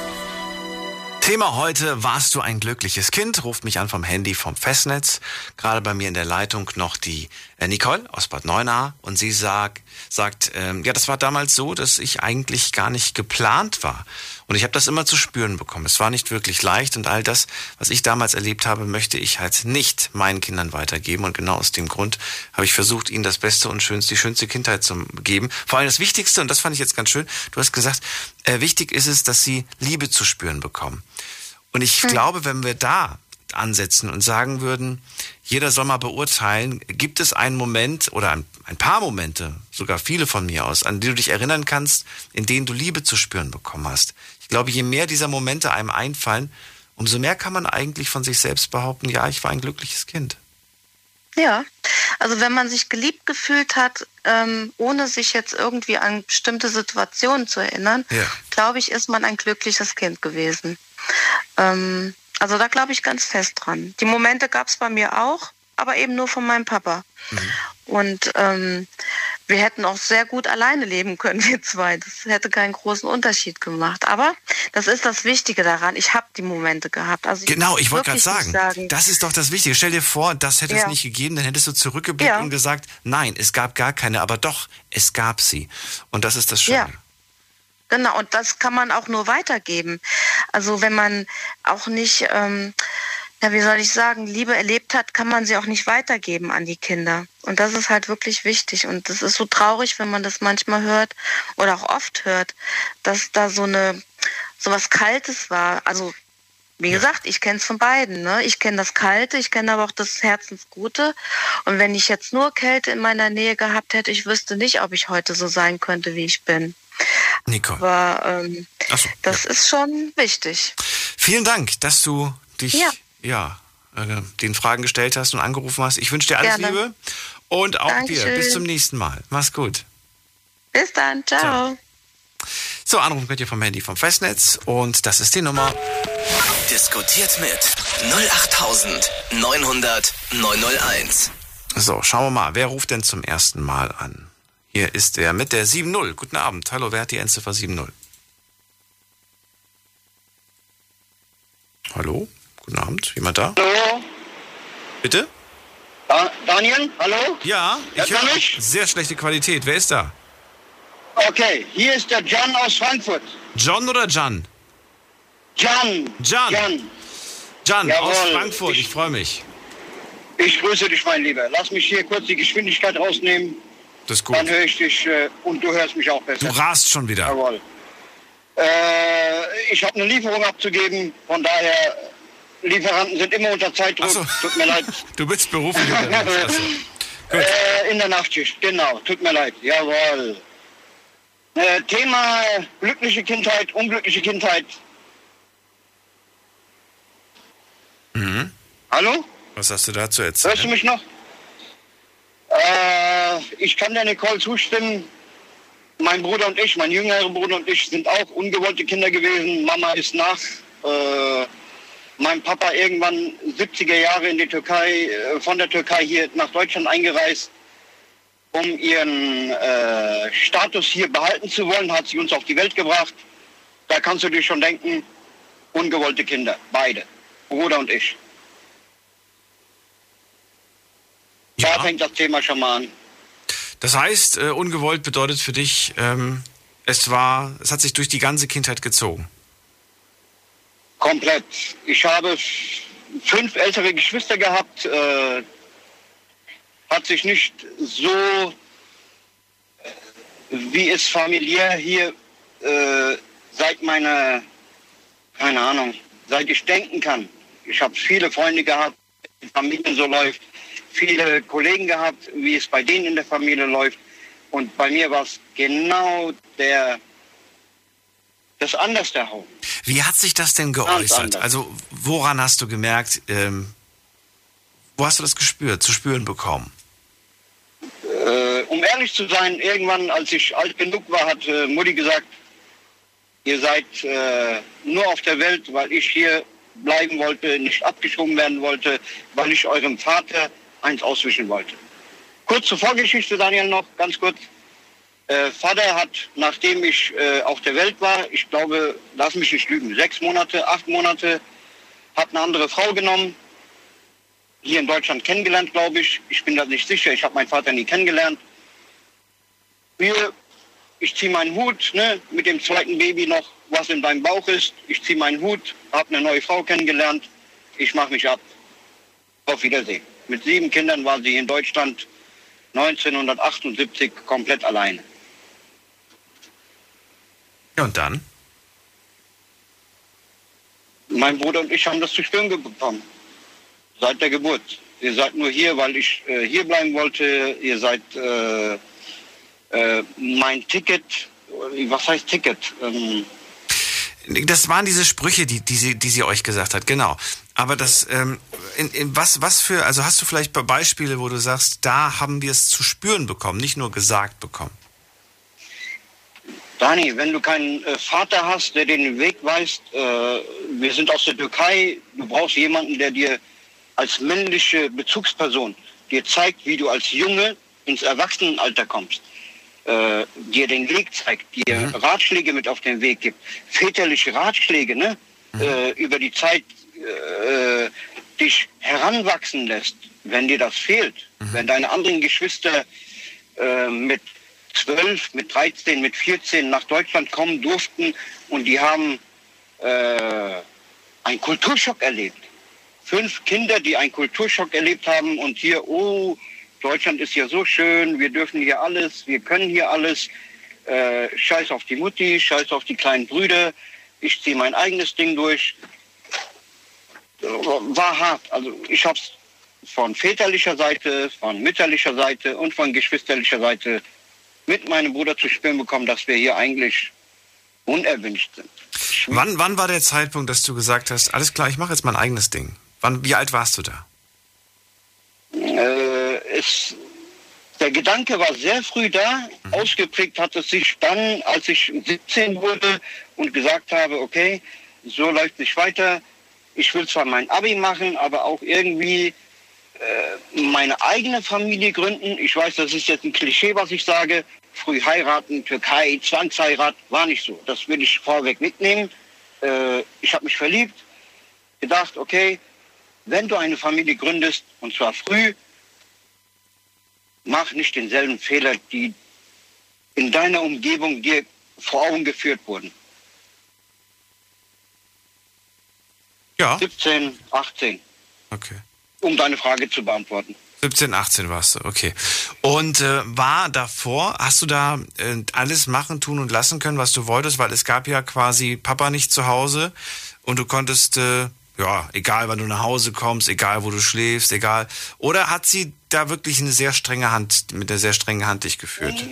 Thema heute, warst du ein glückliches Kind? Ruft mich an vom Handy vom Festnetz. Gerade bei mir in der Leitung noch die äh, Nicole aus Bad Neuenahr und sie sagt, sagt, ähm, ja, das war damals so, dass ich eigentlich gar nicht geplant war. Und ich habe das immer zu spüren bekommen. Es war nicht wirklich leicht und all das, was ich damals erlebt habe, möchte ich halt nicht meinen Kindern weitergeben. Und genau aus dem Grund habe ich versucht, ihnen das Beste und schönste, die schönste Kindheit zu geben. Vor allem das Wichtigste, und das fand ich jetzt ganz schön, du hast gesagt, äh, wichtig ist es, dass sie Liebe zu spüren bekommen. Und ich mhm. glaube, wenn wir da ansetzen und sagen würden, jeder soll mal beurteilen, gibt es einen Moment oder ein, ein paar Momente, sogar viele von mir aus, an die du dich erinnern kannst, in denen du Liebe zu spüren bekommen hast. Ich glaube, je mehr dieser Momente einem einfallen, umso mehr kann man eigentlich von sich selbst behaupten, ja, ich war ein glückliches Kind. Ja, also wenn man sich geliebt gefühlt hat, ähm, ohne sich jetzt irgendwie an bestimmte Situationen zu erinnern, ja. glaube ich, ist man ein glückliches Kind gewesen. Ähm, also da glaube ich ganz fest dran. Die Momente gab es bei mir auch, aber eben nur von meinem Papa. Mhm. Und ähm, wir hätten auch sehr gut alleine leben können, wir zwei. Das hätte keinen großen Unterschied gemacht. Aber das ist das Wichtige daran. Ich habe die Momente gehabt. Also genau, ich wollte gerade sagen, sagen, das ist doch das Wichtige. Stell dir vor, das hätte ja. es nicht gegeben, dann hättest du zurückgeblickt ja. und gesagt, nein, es gab gar keine, aber doch, es gab sie. Und das ist das Schöne. Ja. Genau, und das kann man auch nur weitergeben. Also wenn man auch nicht ähm, ja, wie soll ich sagen, Liebe erlebt hat, kann man sie auch nicht weitergeben an die Kinder. Und das ist halt wirklich wichtig. Und das ist so traurig, wenn man das manchmal hört oder auch oft hört, dass da so eine, so was Kaltes war. Also, wie gesagt, ich kenne es von beiden. Ne? Ich kenne das Kalte, ich kenne aber auch das Herzensgute. Und wenn ich jetzt nur Kälte in meiner Nähe gehabt hätte, ich wüsste nicht, ob ich heute so sein könnte, wie ich bin. Nicole. Aber ähm, so, das ja. ist schon wichtig. Vielen Dank, dass du dich ja ja, äh, den Fragen gestellt hast und angerufen hast. Ich wünsche dir alles Gerne. Liebe und auch Dankeschön. dir. Bis zum nächsten Mal. Mach's gut. Bis dann. Ciao. Ciao. So, anrufen könnt ihr vom Handy vom Festnetz und das ist die Nummer. Diskutiert mit 08900 901. So, schauen wir mal, wer ruft denn zum ersten Mal an? Hier ist er mit der 7-0. Guten Abend. Hallo, wer hat die Endziffer 7-0? Hallo? Guten Abend, jemand da? Hallo? Bitte? Da Daniel, hallo? Ja, ich höre mich. Sehr schlechte Qualität. Wer ist da? Okay, hier ist der John aus Frankfurt. John oder Jan? Jan. Jan. Jan, Jan aus Frankfurt, ich, ich freue mich. Ich grüße dich, mein Lieber. Lass mich hier kurz die Geschwindigkeit rausnehmen. Das ist gut. Dann höre ich dich äh, und du hörst mich auch besser. Du rast schon wieder. Jawohl. Äh, ich habe eine Lieferung abzugeben, von daher Lieferanten sind immer unter Zeitdruck. So. Tut mir leid. Du bist beruflich unterwegs. Äh, in der Nachtschicht, genau. Tut mir leid. Jawohl. Äh, Thema glückliche Kindheit, unglückliche Kindheit. Mhm. Hallo? Was hast du dazu erzählt? Hörst du mich noch? Äh, ich kann der Nicole zustimmen. Mein Bruder und ich, mein jüngerer Bruder und ich sind auch ungewollte Kinder gewesen. Mama ist nach. Äh, mein Papa irgendwann 70er Jahre in die Türkei, äh, von der Türkei hier nach Deutschland eingereist, um ihren äh, Status hier behalten zu wollen, hat sie uns auf die Welt gebracht. Da kannst du dir schon denken, ungewollte Kinder, beide, Bruder und ich. Ja. Da fängt das Thema schon mal an. Das heißt, äh, ungewollt bedeutet für dich, ähm, es war, es hat sich durch die ganze Kindheit gezogen. Komplett. Ich habe fünf ältere Geschwister gehabt. Äh, hat sich nicht so, wie es familiär hier äh, seit meiner, keine Ahnung, seit ich denken kann. Ich habe viele Freunde gehabt, die Familie so läuft, viele Kollegen gehabt, wie es bei denen in der Familie läuft. Und bei mir war es genau der das anders der Haupt. Wie hat sich das denn geäußert? Also woran hast du gemerkt, ähm, wo hast du das gespürt, zu spüren bekommen? Äh, um ehrlich zu sein, irgendwann, als ich alt genug war, hat äh, Mutti gesagt, ihr seid äh, nur auf der Welt, weil ich hier bleiben wollte, nicht abgeschoben werden wollte, weil ich eurem Vater eins auswischen wollte. Kurz zur Vorgeschichte, Daniel, noch ganz kurz. Äh, Vater hat, nachdem ich äh, auf der Welt war, ich glaube, lass mich nicht lügen, sechs Monate, acht Monate, hat eine andere Frau genommen, hier in Deutschland kennengelernt, glaube ich. Ich bin da nicht sicher, ich habe meinen Vater nie kennengelernt. Wir, ich ziehe meinen Hut, ne, mit dem zweiten Baby noch, was in deinem Bauch ist. Ich ziehe meinen Hut, habe eine neue Frau kennengelernt. Ich mache mich ab. Auf Wiedersehen. Mit sieben Kindern war sie in Deutschland 1978 komplett alleine. Ja, und dann? Mein Bruder und ich haben das zu spüren bekommen. seit der Geburt. Ihr seid nur hier, weil ich äh, hier bleiben wollte. Ihr seid äh, äh, mein Ticket. Was heißt Ticket? Ähm, das waren diese Sprüche, die, die, sie, die sie euch gesagt hat, genau. Aber das, ähm, in, in was, was für, also hast du vielleicht Beispiele, wo du sagst, da haben wir es zu spüren bekommen, nicht nur gesagt bekommen? Dani, wenn du keinen äh, Vater hast, der dir den Weg weist, äh, wir sind aus der Türkei, du brauchst jemanden, der dir als männliche Bezugsperson dir zeigt, wie du als Junge ins Erwachsenenalter kommst, äh, dir den Weg zeigt, dir mhm. Ratschläge mit auf den Weg gibt, väterliche Ratschläge, ne? Mhm. Äh, über die Zeit äh, dich heranwachsen lässt, wenn dir das fehlt, mhm. wenn deine anderen Geschwister äh, mit 12, mit 13, mit 14 nach Deutschland kommen durften und die haben äh, einen Kulturschock erlebt. Fünf Kinder, die einen Kulturschock erlebt haben und hier, oh, Deutschland ist ja so schön, wir dürfen hier alles, wir können hier alles. Äh, scheiß auf die Mutti, scheiß auf die kleinen Brüder, ich ziehe mein eigenes Ding durch. War hart. Also ich habe es von väterlicher Seite, von mütterlicher Seite und von geschwisterlicher Seite mit meinem Bruder zu spüren bekommen, dass wir hier eigentlich unerwünscht sind. Wann, wann war der Zeitpunkt, dass du gesagt hast, alles klar, ich mache jetzt mein eigenes Ding? Wann, wie alt warst du da? Äh, es, der Gedanke war sehr früh da. Mhm. Ausgeprägt hat es sich dann, als ich 17 wurde und gesagt habe, okay, so läuft nicht weiter. Ich will zwar mein Abi machen, aber auch irgendwie äh, meine eigene Familie gründen. Ich weiß, das ist jetzt ein Klischee, was ich sage. Früh heiraten, Türkei, Zwangsheirat, war nicht so. Das will ich vorweg mitnehmen. Äh, ich habe mich verliebt, gedacht, okay, wenn du eine Familie gründest, und zwar früh, mach nicht denselben Fehler, die in deiner Umgebung dir vor Augen geführt wurden. Ja. 17, 18. Okay um deine Frage zu beantworten. 17, 18 warst du, okay. Und äh, war davor, hast du da äh, alles machen, tun und lassen können, was du wolltest? Weil es gab ja quasi Papa nicht zu Hause und du konntest, äh, ja, egal wann du nach Hause kommst, egal wo du schläfst, egal. Oder hat sie da wirklich eine sehr strenge Hand, mit einer sehr strengen Hand dich geführt?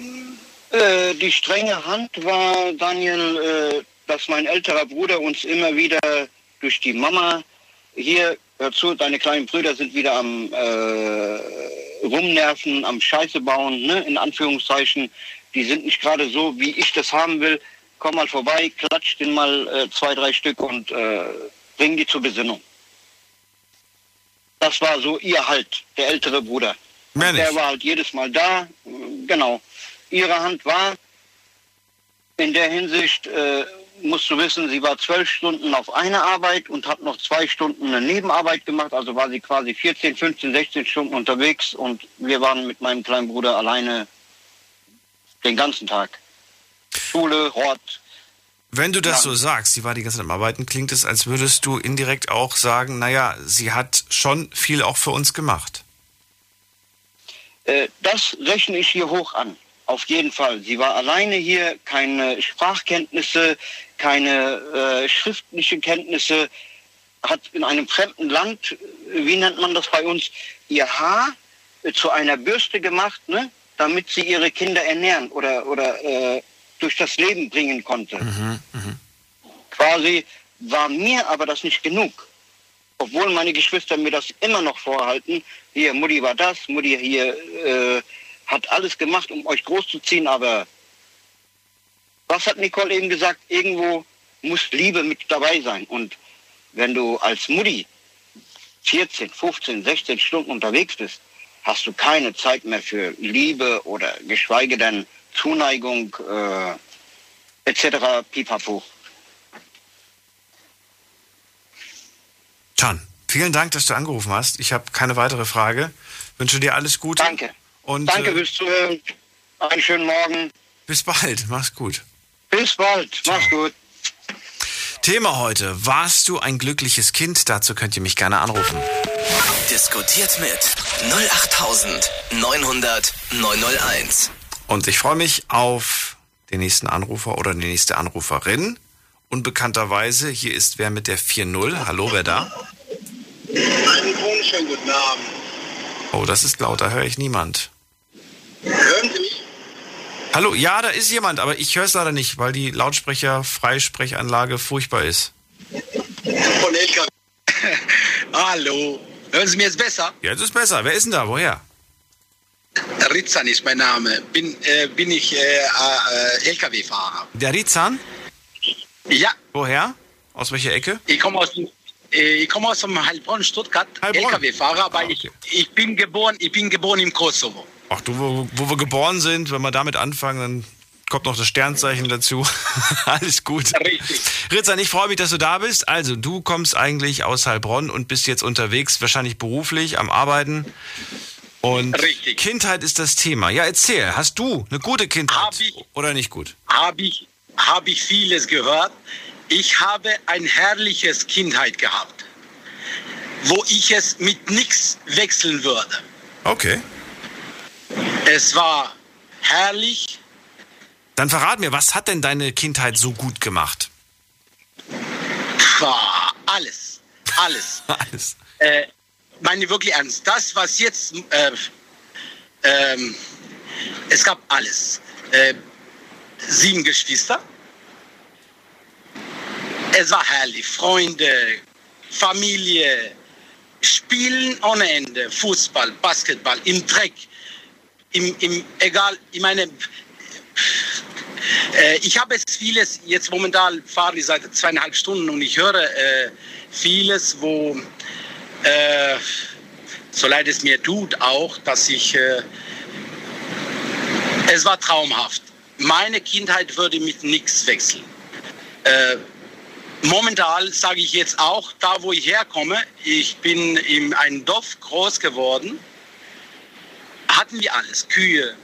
Äh, die strenge Hand war, Daniel, äh, dass mein älterer Bruder uns immer wieder durch die Mama hier hör zu, deine kleinen Brüder sind wieder am äh, Rumnerven, am Scheiße bauen, ne, in Anführungszeichen. Die sind nicht gerade so, wie ich das haben will. Komm mal vorbei, klatsch den mal äh, zwei, drei Stück und äh, bring die zur Besinnung. Das war so ihr Halt, der ältere Bruder. Der war halt jedes Mal da. Genau. Ihre Hand war in der Hinsicht äh, musst du wissen, sie war zwölf Stunden auf eine Arbeit und hat noch zwei Stunden eine Nebenarbeit gemacht. Also war sie quasi 14, 15, 16 Stunden unterwegs und wir waren mit meinem kleinen Bruder alleine den ganzen Tag. Schule, Hort. Wenn du das ja. so sagst, sie war die ganze Zeit am Arbeiten, klingt es, als würdest du indirekt auch sagen, naja, sie hat schon viel auch für uns gemacht. Äh, das rechne ich hier hoch an. Auf jeden Fall. Sie war alleine hier, keine Sprachkenntnisse, keine äh, schriftlichen Kenntnisse, hat in einem fremden Land, wie nennt man das bei uns, ihr Haar zu einer Bürste gemacht, ne, damit sie ihre Kinder ernähren oder, oder äh, durch das Leben bringen konnte. Mhm, mh. Quasi war mir aber das nicht genug. Obwohl meine Geschwister mir das immer noch vorhalten. Hier, Mutti war das, Mutti hier äh, hat alles gemacht, um euch großzuziehen, aber was hat Nicole eben gesagt? Irgendwo muss Liebe mit dabei sein. Und wenn du als Mutti 14, 15, 16 Stunden unterwegs bist, hast du keine Zeit mehr für Liebe oder geschweige denn Zuneigung äh, etc. Pipapo. Can, vielen Dank, dass du angerufen hast. Ich habe keine weitere Frage. Wünsche dir alles Gute. Danke. Und, Danke äh, fürs Zuhören. Einen schönen Morgen. Bis bald. Mach's gut. Bis bald. Ciao. Mach's gut. Thema heute. Warst du ein glückliches Kind? Dazu könnt ihr mich gerne anrufen. Diskutiert mit 08900 901. Und ich freue mich auf den nächsten Anrufer oder die nächste Anruferin. Unbekannterweise, hier ist wer mit der 4-0. Hallo, wer da? Schönen guten Abend. Oh, das ist laut, da höre ich niemand. Hören Sie mich? Hallo, ja, da ist jemand, aber ich höre es leider nicht, weil die Lautsprecher-Freisprechanlage furchtbar ist. Von LKW. Hallo. Hören Sie mir jetzt besser? Ja, Jetzt ist besser. Wer ist denn da? Woher? Ritzan ist mein Name. Bin, äh, bin ich äh, äh, LKW-Fahrer. Der Rizan? Ja. Woher? Aus welcher Ecke? Ich komme aus, dem- äh, ich komme aus dem Heilbronn, Stuttgart. LKW-Fahrer, aber ich, ich, bin geboren, ich bin geboren im Kosovo. Ach du, wo, wo wir geboren sind, wenn wir damit anfangen, dann kommt noch das Sternzeichen dazu. Alles gut. Richtig. Rizan, ich freue mich, dass du da bist. Also, du kommst eigentlich aus Heilbronn und bist jetzt unterwegs, wahrscheinlich beruflich, am Arbeiten. Und Kindheit ist das Thema. Ja, erzähl, hast du eine gute Kindheit oder nicht gut? Habe ich, habe ich vieles gehört. Ich habe ein herrliches Kindheit gehabt, wo ich es mit nichts wechseln würde. Okay. Es war herrlich. Dann verrat mir, was hat denn deine Kindheit so gut gemacht? Pah, alles, alles. alles. Äh, meine wirklich ernst. Das, was jetzt, äh, ähm, es gab alles. Äh, sieben Geschwister. Es war herrlich. Freunde, Familie, Spielen ohne Ende. Fußball, Basketball, im Dreck, im, im egal, ich meine, äh, ich habe jetzt vieles, jetzt momentan fahre ich seit zweieinhalb Stunden und ich höre äh, vieles, wo, äh, so leid es mir tut, auch, dass ich, äh, es war traumhaft. Meine Kindheit würde mit nichts wechseln. Äh, momentan sage ich jetzt auch, da wo ich herkomme, ich bin in einem Dorf groß geworden, hatten wir alles. Kühe,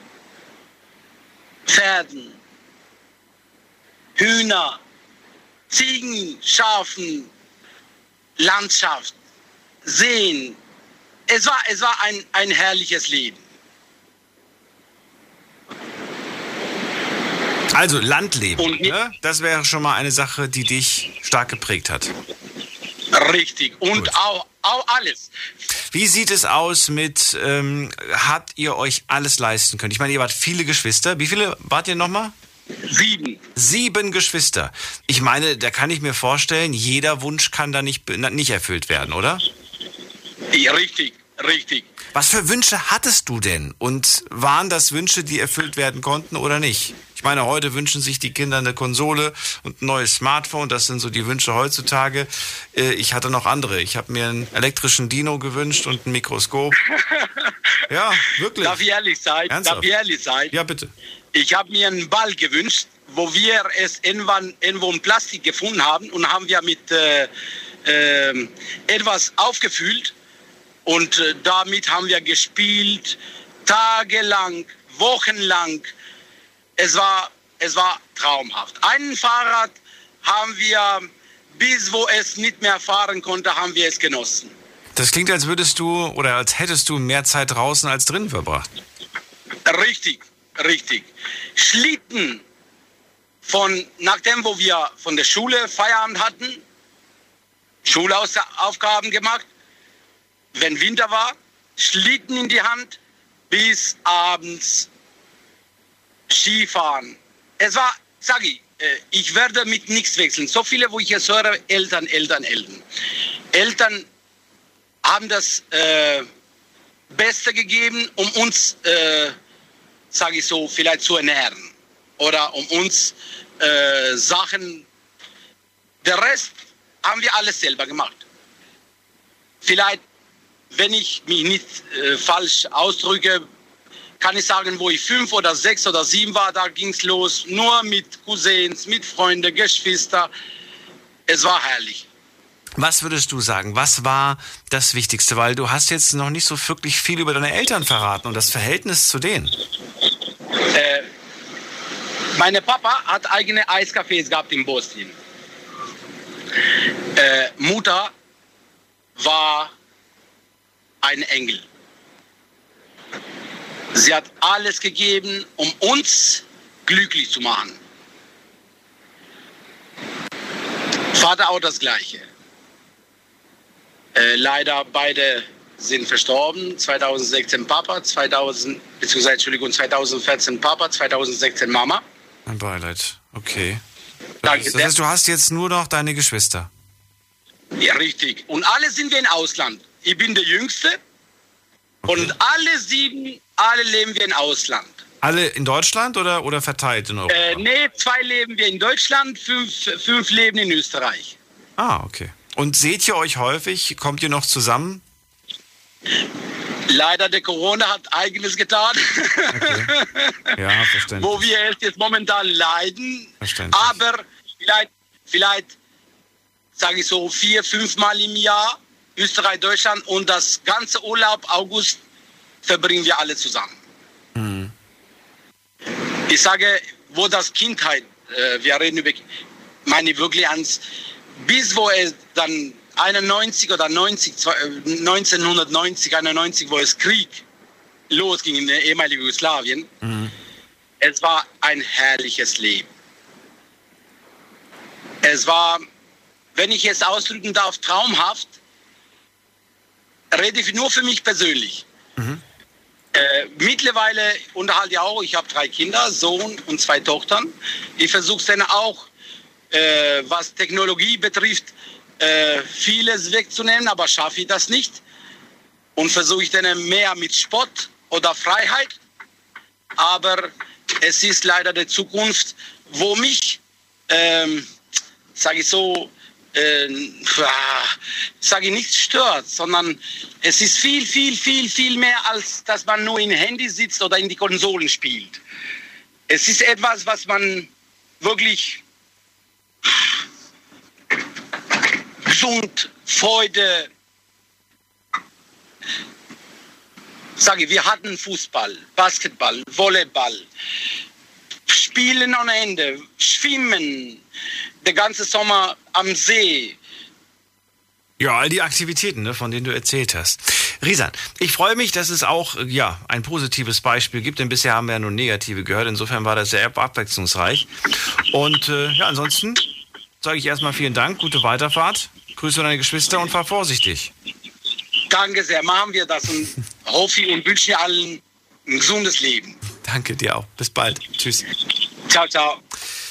Pferden, Hühner, Ziegen, Schafen, Landschaft, Seen. Es war, es war ein, ein herrliches Leben. Also Landleben, ne? das wäre schon mal eine Sache, die dich stark geprägt hat. Richtig. Und auch, auch alles. Wie sieht es aus mit, ähm, habt ihr euch alles leisten können? Ich meine, ihr wart viele Geschwister. Wie viele wart ihr nochmal? Sieben. Sieben Geschwister. Ich meine, da kann ich mir vorstellen, jeder Wunsch kann da nicht, nicht erfüllt werden, oder? Ja, richtig, richtig. Was für Wünsche hattest du denn? Und waren das Wünsche, die erfüllt werden konnten oder nicht? Ich meine, heute wünschen sich die Kinder eine Konsole und ein neues Smartphone. Das sind so die Wünsche heutzutage. Äh, Ich hatte noch andere. Ich habe mir einen elektrischen Dino gewünscht und ein Mikroskop. Ja, wirklich. Darf ich ehrlich sein? Ernsthaft? Darf ich ehrlich sein? Ja, bitte. Ich habe mir einen Ball gewünscht, wo wir es irgendwann irgendwo in Plastik gefunden haben und haben wir mit äh, ähm, etwas aufgefüllt und äh, damit haben wir gespielt, tagelang, wochenlang. Es war, es war traumhaft. Ein Fahrrad haben wir, bis wo es nicht mehr fahren konnte, haben wir es genossen. Das klingt, als würdest du oder als hättest du mehr Zeit draußen als drin verbracht. Richtig, richtig. Schlitten von, nachdem wo wir von der Schule Feierabend hatten, Schulaufgaben gemacht, wenn Winter war, Schlitten in die Hand, bis abends Skifahren. Es war, sag ich, äh, ich werde mit nichts wechseln. So viele, wo ich es höre, Eltern, Eltern, Eltern. Eltern haben das äh, Beste gegeben, um uns, äh, sage ich so, vielleicht zu ernähren. Oder um uns äh, Sachen. Der Rest haben wir alles selber gemacht. Vielleicht, wenn ich mich nicht äh, falsch ausdrücke, kann ich sagen, wo ich fünf oder sechs oder sieben war, da ging es los. Nur mit Cousins, mit Freunden, Geschwister. Es war herrlich. Was würdest du sagen? Was war das Wichtigste? Weil du hast jetzt noch nicht so wirklich viel über deine Eltern verraten und das Verhältnis zu denen. Äh, meine Papa hat eigene Eiscafés gehabt in Bosnien. Äh, Mutter war ein Engel. Sie hat alles gegeben, um uns glücklich zu machen. Vater auch das Gleiche. Äh, leider beide sind verstorben. 2016 Papa, 2000, beziehungsweise, Entschuldigung, 2014 Papa, 2016 Mama. Ein Beileid, okay. Danke Das heißt, du hast jetzt nur noch deine Geschwister. Ja, richtig. Und alle sind wir im Ausland. Ich bin der Jüngste. Und alle sieben, alle leben wir im Ausland. Alle in Deutschland oder, oder verteilt in Europa? Äh, nee, zwei leben wir in Deutschland, fünf, fünf leben in Österreich. Ah, okay. Und seht ihr euch häufig? Kommt ihr noch zusammen? Leider der Corona hat eigenes getan. Ja, verständlich. Wo wir jetzt momentan leiden. Verständlich. Aber vielleicht, vielleicht sage ich so vier, fünf Mal im Jahr Österreich, Deutschland und das ganze Urlaub August verbringen wir alle zusammen. Mhm. Ich sage, wo das Kindheit, äh, wir reden über, meine ich wirklich ans, bis wo es dann 91 oder 90, zwei- äh, 1990, 91, wo es Krieg losging in der ehemaligen Jugoslawien, es war ein herrliches Leben. Es war, wenn ich es ausdrücken darf, traumhaft. Rede ich nur für mich persönlich. Äh, mittlerweile unterhalte ich auch, ich habe drei Kinder, Sohn und zwei Tochtern. Ich versuche dann auch, äh, was Technologie betrifft, äh, vieles wegzunehmen, aber schaffe ich das nicht. Und versuche ich dann mehr mit Sport oder Freiheit. Aber es ist leider die Zukunft, wo mich, ähm, sage ich so, äh, sage ich nicht stört, sondern es ist viel, viel, viel, viel mehr, als dass man nur im Handy sitzt oder in die Konsolen spielt. Es ist etwas, was man wirklich gesund, Freude, sage wir hatten Fußball, Basketball, Volleyball, Spielen ohne Ende, Schwimmen, der ganze Sommer am See. Ja, all die Aktivitäten, ne, von denen du erzählt hast. Risan, ich freue mich, dass es auch ja, ein positives Beispiel gibt, denn bisher haben wir ja nur negative gehört. Insofern war das sehr abwechslungsreich. Und äh, ja, ansonsten sage ich erstmal vielen Dank, gute Weiterfahrt. Grüße deine Geschwister und fahr vorsichtig. Danke sehr, machen wir das und hoffe und wünsche allen ein gesundes Leben. Danke dir auch. Bis bald. Tschüss. Ciao, ciao.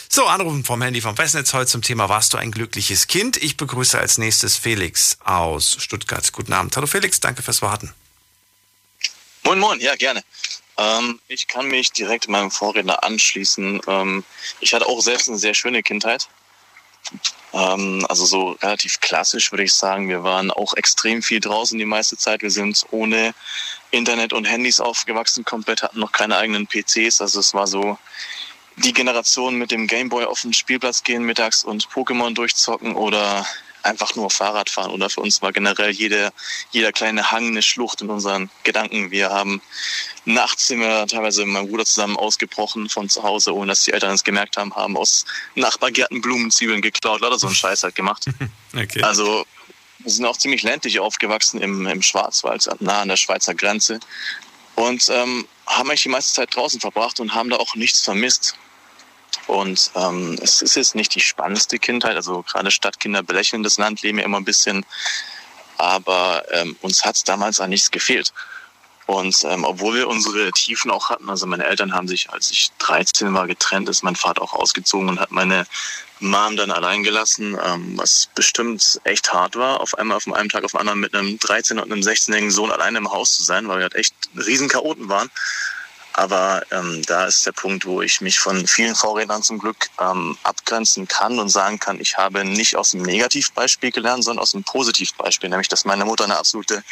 So, Anrufen vom Handy vom Festnetz heute zum Thema Warst du ein glückliches Kind? Ich begrüße als nächstes Felix aus Stuttgart. Guten Abend. Hallo Felix, danke fürs Warten. Moin, moin, ja, gerne. Ähm, ich kann mich direkt meinem Vorredner anschließen. Ähm, ich hatte auch selbst eine sehr schöne Kindheit. Ähm, also so relativ klassisch würde ich sagen. Wir waren auch extrem viel draußen die meiste Zeit. Wir sind ohne Internet und Handys aufgewachsen, komplett hatten noch keine eigenen PCs. Also es war so die Generation mit dem Gameboy auf den Spielplatz gehen mittags und Pokémon durchzocken oder einfach nur Fahrrad fahren. Oder für uns war generell jede, jeder kleine Hang eine Schlucht in unseren Gedanken. Wir haben nachts sind wir teilweise mit meinem Bruder zusammen ausgebrochen von zu Hause, ohne dass die Eltern es gemerkt haben, haben aus Nachbargärten Blumenzwiebeln geklaut, lauter so einen Scheiß halt gemacht. Okay. Also wir sind auch ziemlich ländlich aufgewachsen im, im Schwarzwald, nah an der Schweizer Grenze. Und ähm, haben eigentlich die meiste Zeit draußen verbracht und haben da auch nichts vermisst. Und ähm, es ist jetzt nicht die spannendste Kindheit, also gerade Stadtkinder belächeln das Landleben ja immer ein bisschen, aber ähm, uns hat es damals an nichts gefehlt. Und ähm, obwohl wir unsere Tiefen auch hatten, also meine Eltern haben sich, als ich 13 war, getrennt, ist mein Vater auch ausgezogen und hat meine Mom dann allein gelassen, ähm, was bestimmt echt hart war, auf einmal von einem Tag auf den anderen mit einem 13- und einem 16-jährigen Sohn alleine im Haus zu sein, weil wir halt echt riesen Chaoten waren. Aber ähm, da ist der Punkt, wo ich mich von vielen Vorrednern zum Glück ähm, abgrenzen kann und sagen kann, ich habe nicht aus dem Negativbeispiel gelernt, sondern aus dem Positivbeispiel, nämlich dass meine Mutter eine absolute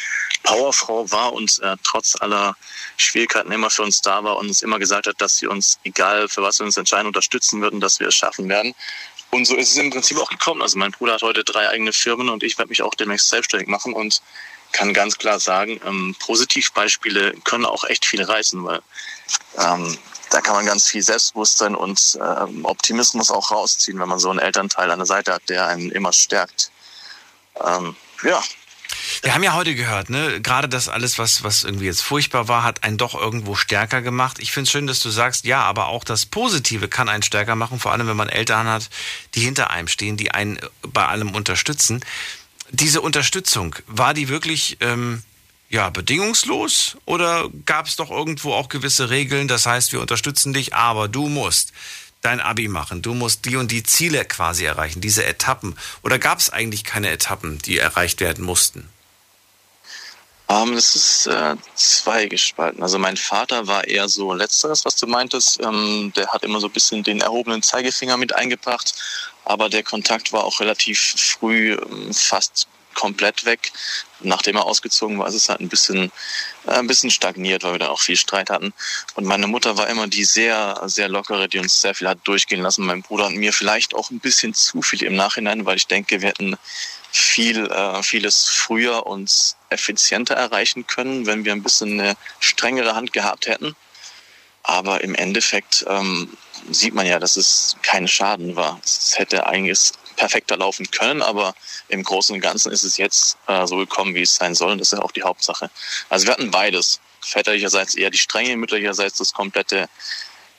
Powerfrau war und äh, trotz aller Schwierigkeiten immer für uns da war und uns immer gesagt hat, dass sie uns, egal für was wir uns entscheiden, unterstützen würden, dass wir es schaffen werden. Und so ist es im Prinzip auch gekommen. Also mein Bruder hat heute drei eigene Firmen und ich werde mich auch demnächst selbstständig machen und kann ganz klar sagen, ähm, Positivbeispiele können auch echt viel reißen, weil ähm, da kann man ganz viel Selbstbewusstsein und ähm, Optimismus auch rausziehen, wenn man so einen Elternteil an der Seite hat, der einen immer stärkt. Ähm, ja, Wir haben ja heute gehört, ne, gerade das alles, was, was irgendwie jetzt furchtbar war, hat einen doch irgendwo stärker gemacht. Ich finde es schön, dass du sagst, ja, aber auch das Positive kann einen stärker machen, vor allem wenn man Eltern hat, die hinter einem stehen, die einen bei allem unterstützen. Diese Unterstützung, war die wirklich, ähm, ja, bedingungslos oder gab es doch irgendwo auch gewisse Regeln? Das heißt, wir unterstützen dich, aber du musst dein Abi machen, du musst die und die Ziele quasi erreichen, diese Etappen. Oder gab es eigentlich keine Etappen, die erreicht werden mussten? Um, ähm, das ist äh, zweigespalten. Also mein Vater war eher so letzteres, was du meintest. Ähm, der hat immer so ein bisschen den erhobenen Zeigefinger mit eingebracht, aber der Kontakt war auch relativ früh ähm, fast komplett weg. Nachdem er ausgezogen war, ist es halt ein bisschen, äh, ein bisschen stagniert, weil wir dann auch viel Streit hatten. Und meine Mutter war immer die sehr, sehr lockere, die uns sehr viel hat durchgehen lassen. Mein Bruder und mir vielleicht auch ein bisschen zu viel im Nachhinein, weil ich denke, wir hätten viel, äh, vieles früher und effizienter erreichen können, wenn wir ein bisschen eine strengere Hand gehabt hätten. Aber im Endeffekt ähm, sieht man ja, dass es kein Schaden war. Es hätte eigentlich perfekter laufen können, aber im Großen und Ganzen ist es jetzt äh, so gekommen, wie es sein soll. Und das ist ja auch die Hauptsache. Also wir hatten beides. Väterlicherseits eher die Strenge, mütterlicherseits das komplette,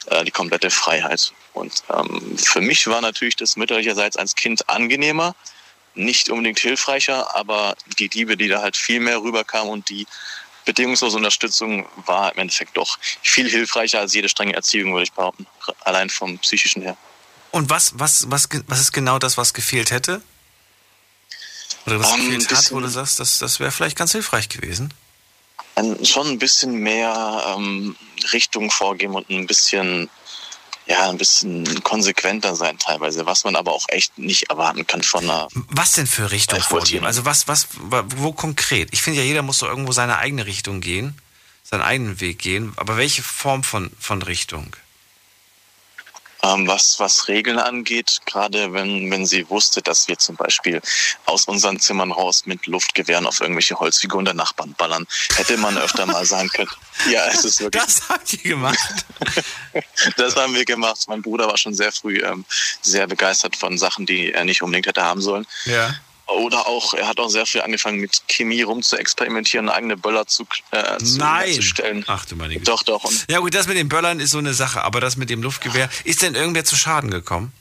äh, die komplette Freiheit. Und ähm, für mich war natürlich das mütterlicherseits als Kind angenehmer, nicht unbedingt hilfreicher, aber die Liebe, die da halt viel mehr rüberkam und die bedingungslose Unterstützung war im Endeffekt doch viel hilfreicher als jede strenge Erziehung, würde ich behaupten. Allein vom psychischen her. Und was, was, was, was ist genau das, was gefehlt hätte? Oder was um, ähm, gefehlt hat, wo du sagst, das, das wäre vielleicht ganz hilfreich gewesen? Ein, schon ein bisschen mehr ähm, Richtung vorgeben und ein bisschen, ja, ein bisschen konsequenter sein teilweise, was man aber auch echt nicht erwarten kann von einer. Was denn für Richtung vorgeben? Also was, was, wo konkret? Ich finde ja, jeder muss so irgendwo seine eigene Richtung gehen, seinen eigenen Weg gehen. Aber welche Form von, von Richtung? Ähm, was, was Regeln angeht, gerade wenn, wenn sie wusste, dass wir zum Beispiel aus unseren Zimmern raus mit Luftgewehren auf irgendwelche Holzfiguren der Nachbarn ballern, hätte man öfter mal sagen können. Ja, es ist wirklich. Das habt ihr gemacht. das haben wir gemacht. Mein Bruder war schon sehr früh ähm, sehr begeistert von Sachen, die er nicht unbedingt hätte haben sollen. Ja. Oder auch, er hat auch sehr viel angefangen mit Chemie rum zu experimentieren, eigene Böller zu, äh, zu, Nein. stellen. Ach du meine Güte. Doch, doch. Und ja gut, das mit den Böllern ist so eine Sache, aber das mit dem Luftgewehr, ist denn irgendwer zu Schaden gekommen?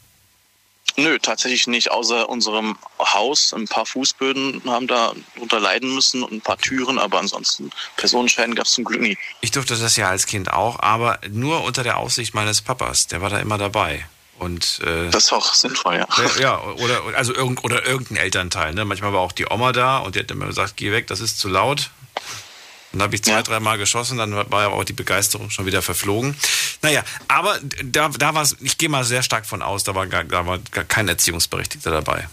Nö, tatsächlich nicht. Außer unserem Haus, ein paar Fußböden haben da drunter leiden müssen und ein paar Türen, aber ansonsten Personenschäden gab es zum Glück nie. Ich durfte das ja als Kind auch, aber nur unter der Aufsicht meines Papas. Der war da immer dabei. Und, äh, das ist auch sinnvoll, ja. Ja, oder, also irgend, oder irgendein Elternteil. Ne? Manchmal war auch die Oma da und die hat immer gesagt, geh weg, das ist zu laut. Dann habe ich zwei, ja. dreimal geschossen, dann war aber auch die Begeisterung schon wieder verflogen. Naja, aber da, da war es, ich gehe mal sehr stark von aus, da war gar, da war gar kein Erziehungsberechtigter dabei.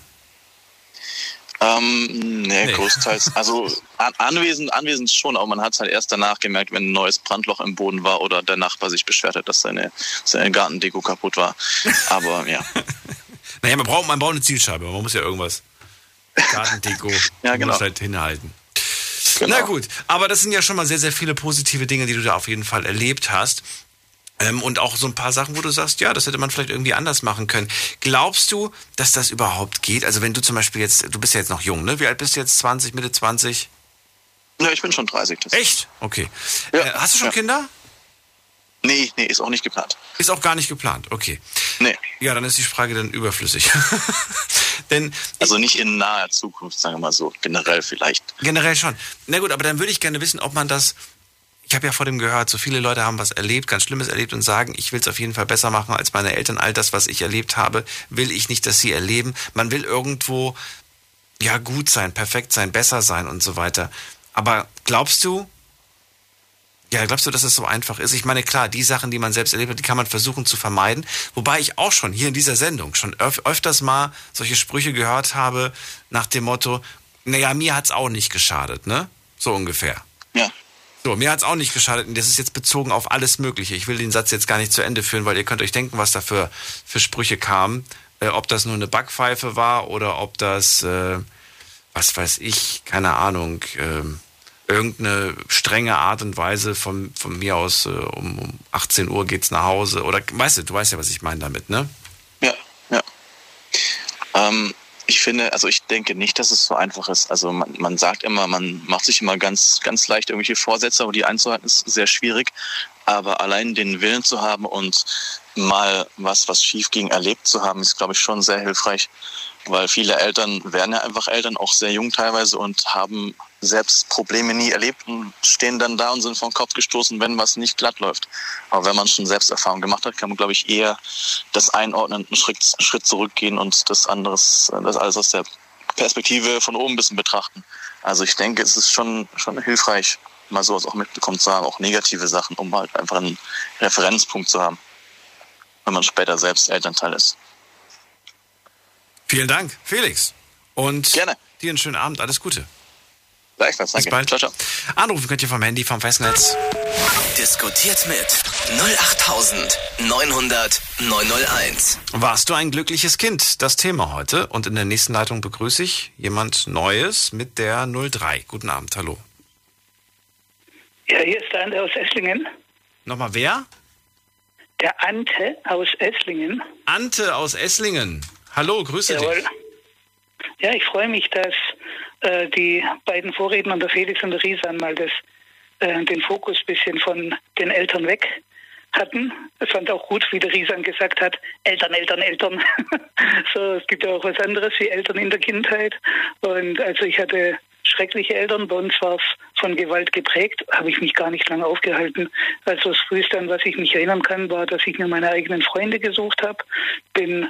Ähm, nee, nee, großteils. Also an, anwesend, anwesend schon, aber man hat es halt erst danach gemerkt, wenn ein neues Brandloch im Boden war oder der Nachbar sich beschwert hat, dass seine, seine Gartendeko kaputt war. Aber ja. naja, man braucht, man braucht eine Zielscheibe, man muss ja irgendwas. Gartendeko ja, genau. muss halt hinhalten. Genau. Na gut, aber das sind ja schon mal sehr, sehr viele positive Dinge, die du da auf jeden Fall erlebt hast. Ähm, und auch so ein paar Sachen, wo du sagst, ja, das hätte man vielleicht irgendwie anders machen können. Glaubst du, dass das überhaupt geht? Also wenn du zum Beispiel jetzt, du bist ja jetzt noch jung, ne? Wie alt bist du jetzt? 20, Mitte 20? Ja, ich bin schon 30. Echt? Okay. Ja. Äh, hast du schon ja. Kinder? Nee, nee, ist auch nicht geplant. Ist auch gar nicht geplant, okay. Nee. Ja, dann ist die Frage dann überflüssig. Denn also nicht in naher Zukunft, sagen wir mal so, generell vielleicht. Generell schon. Na gut, aber dann würde ich gerne wissen, ob man das ich habe ja vor dem gehört, so viele Leute haben was erlebt, ganz Schlimmes erlebt und sagen, ich will es auf jeden Fall besser machen als meine Eltern. All das, was ich erlebt habe, will ich nicht, dass sie erleben. Man will irgendwo ja gut sein, perfekt sein, besser sein und so weiter. Aber glaubst du, ja, glaubst du, dass es so einfach ist? Ich meine, klar, die Sachen, die man selbst erlebt hat, die kann man versuchen zu vermeiden. Wobei ich auch schon hier in dieser Sendung schon öf öfters mal solche Sprüche gehört habe nach dem Motto, naja, mir hat's auch nicht geschadet, ne? So ungefähr. Ja. So, mir hat es auch nicht geschadet und das ist jetzt bezogen auf alles Mögliche. Ich will den Satz jetzt gar nicht zu Ende führen, weil ihr könnt euch denken, was da für, für Sprüche kamen. Äh, ob das nur eine Backpfeife war oder ob das, äh, was weiß ich, keine Ahnung, äh, irgendeine strenge Art und Weise von, von mir aus, äh, um, um 18 Uhr geht's nach Hause. Oder weißt du, du weißt ja, was ich meine damit, ne? Ja, ja. Ähm, ich finde, also ich denke nicht, dass es so einfach ist. Also man, man sagt immer, man macht sich immer ganz, ganz leicht irgendwelche Vorsätze, aber die einzuhalten ist sehr schwierig. Aber allein den Willen zu haben und mal was, was schief ging, erlebt zu haben, ist, glaube ich, schon sehr hilfreich. Weil viele Eltern werden ja einfach Eltern, auch sehr jung teilweise und haben selbst Probleme nie erlebt und stehen dann da und sind vom Kopf gestoßen, wenn was nicht glatt läuft. Aber wenn man schon selbst Erfahrung gemacht hat, kann man, glaube ich, eher das einordnen, einen Schritt, Schritt zurückgehen und das anderes, das alles aus der Perspektive von oben ein bisschen betrachten. Also ich denke, es ist schon, schon hilfreich, mal sowas auch mitbekommen zu haben, auch negative Sachen, um halt einfach einen Referenzpunkt zu haben, wenn man später selbst Elternteil ist. Vielen Dank, Felix. Und Gerne. dir einen schönen Abend. Alles Gute. Gleichfalls, danke. Bis bald. Ciao, ciao. Anrufen könnt ihr vom Handy, vom Festnetz. Diskutiert mit 08900 901. Warst du ein glückliches Kind? Das Thema heute. Und in der nächsten Leitung begrüße ich jemand Neues mit der 03. Guten Abend, hallo. Ja, hier ist der Ante aus Esslingen. Nochmal wer? Der Ante aus Esslingen. Ante aus Esslingen. Hallo, grüße Jawohl. dich. Ja, ich freue mich, dass äh, die beiden Vorredner, der Felix und der Riesan, mal das, äh, den Fokus ein bisschen von den Eltern weg hatten. Ich fand auch gut, wie der Riesan gesagt hat, Eltern, Eltern, Eltern. so, es gibt ja auch was anderes wie Eltern in der Kindheit. Und also ich hatte schreckliche Eltern. Bei uns war es von Gewalt geprägt, habe ich mich gar nicht lange aufgehalten. Also das Früheste, an was ich mich erinnern kann, war, dass ich mir meine eigenen Freunde gesucht habe. Bin,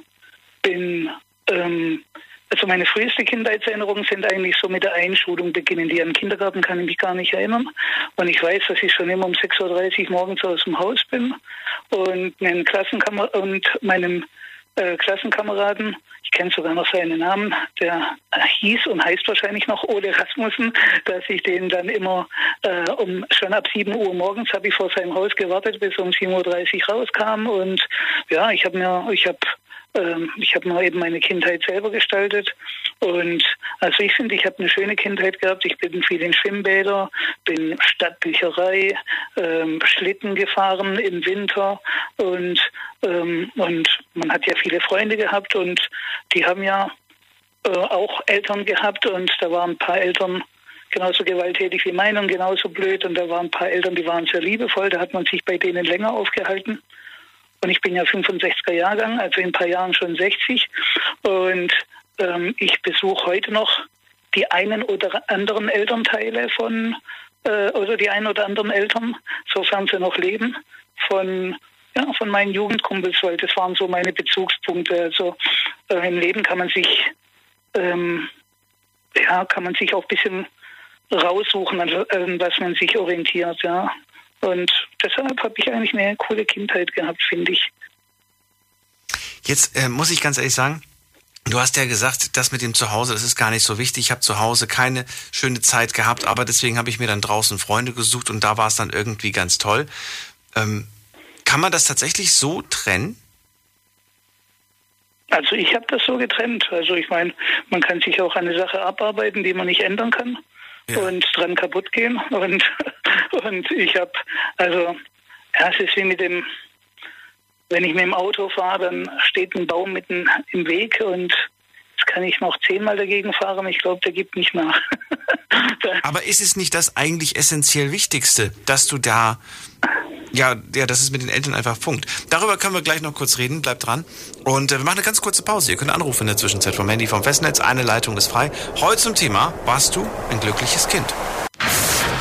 bin, ähm, also meine früheste Kindheitserinnerungen sind eigentlich so mit der Einschulung beginnen. Die an Kindergarten kann ich mich gar nicht erinnern. Und ich weiß, dass ich schon immer um 6.30 Uhr morgens aus dem Haus bin und meinen Klassenkamer und meinem äh, Klassenkameraden, ich kenne sogar noch seinen Namen, der hieß und heißt wahrscheinlich noch Ole Rasmussen, dass ich den dann immer äh, um schon ab 7 Uhr morgens habe ich vor seinem Haus gewartet, bis er um 7.30 Uhr rauskam. Und ja, ich habe mir, ich habe ich habe mir eben meine Kindheit selber gestaltet. Und also ich finde, ich habe eine schöne Kindheit gehabt. Ich bin viel in Schwimmbäder, bin Stadtbücherei, ähm, Schlitten gefahren im Winter und, ähm, und man hat ja viele Freunde gehabt und die haben ja äh, auch Eltern gehabt und da waren ein paar Eltern genauso gewalttätig wie meine und genauso blöd und da waren ein paar Eltern, die waren sehr liebevoll, da hat man sich bei denen länger aufgehalten. Und ich bin ja 65er Jahrgang, also in ein paar Jahren schon 60. Und ähm, ich besuche heute noch die einen oder anderen Elternteile von, äh, oder die einen oder anderen Eltern, sofern sie noch leben, von, ja, von meinen Jugendkumpels, weil das waren so meine Bezugspunkte. Also äh, im Leben kann man sich, ähm, ja, kann man sich auch ein bisschen raussuchen, an an was man sich orientiert, ja. Und deshalb habe ich eigentlich eine coole Kindheit gehabt, finde ich. Jetzt äh, muss ich ganz ehrlich sagen, du hast ja gesagt, das mit dem Zuhause, das ist gar nicht so wichtig. Ich habe zu Hause keine schöne Zeit gehabt, aber deswegen habe ich mir dann draußen Freunde gesucht und da war es dann irgendwie ganz toll. Ähm, kann man das tatsächlich so trennen? Also ich habe das so getrennt. Also ich meine, man kann sich auch eine Sache abarbeiten, die man nicht ändern kann ja. und dran kaputt gehen. Und, und ich habe, also ja, es ist wie mit dem, wenn ich mit dem Auto fahre, dann steht ein Baum mitten im Weg und jetzt kann ich noch zehnmal dagegen fahren. Ich glaube, der gibt nicht nach. Aber ist es nicht das eigentlich essentiell Wichtigste, dass du da ja, ja, dass es mit den Eltern einfach funkt. Darüber können wir gleich noch kurz reden, bleibt dran. Und äh, wir machen eine ganz kurze Pause. Ihr könnt anrufen in der Zwischenzeit vom Handy vom Festnetz. Eine Leitung ist frei. Heute zum Thema, warst du ein glückliches Kind?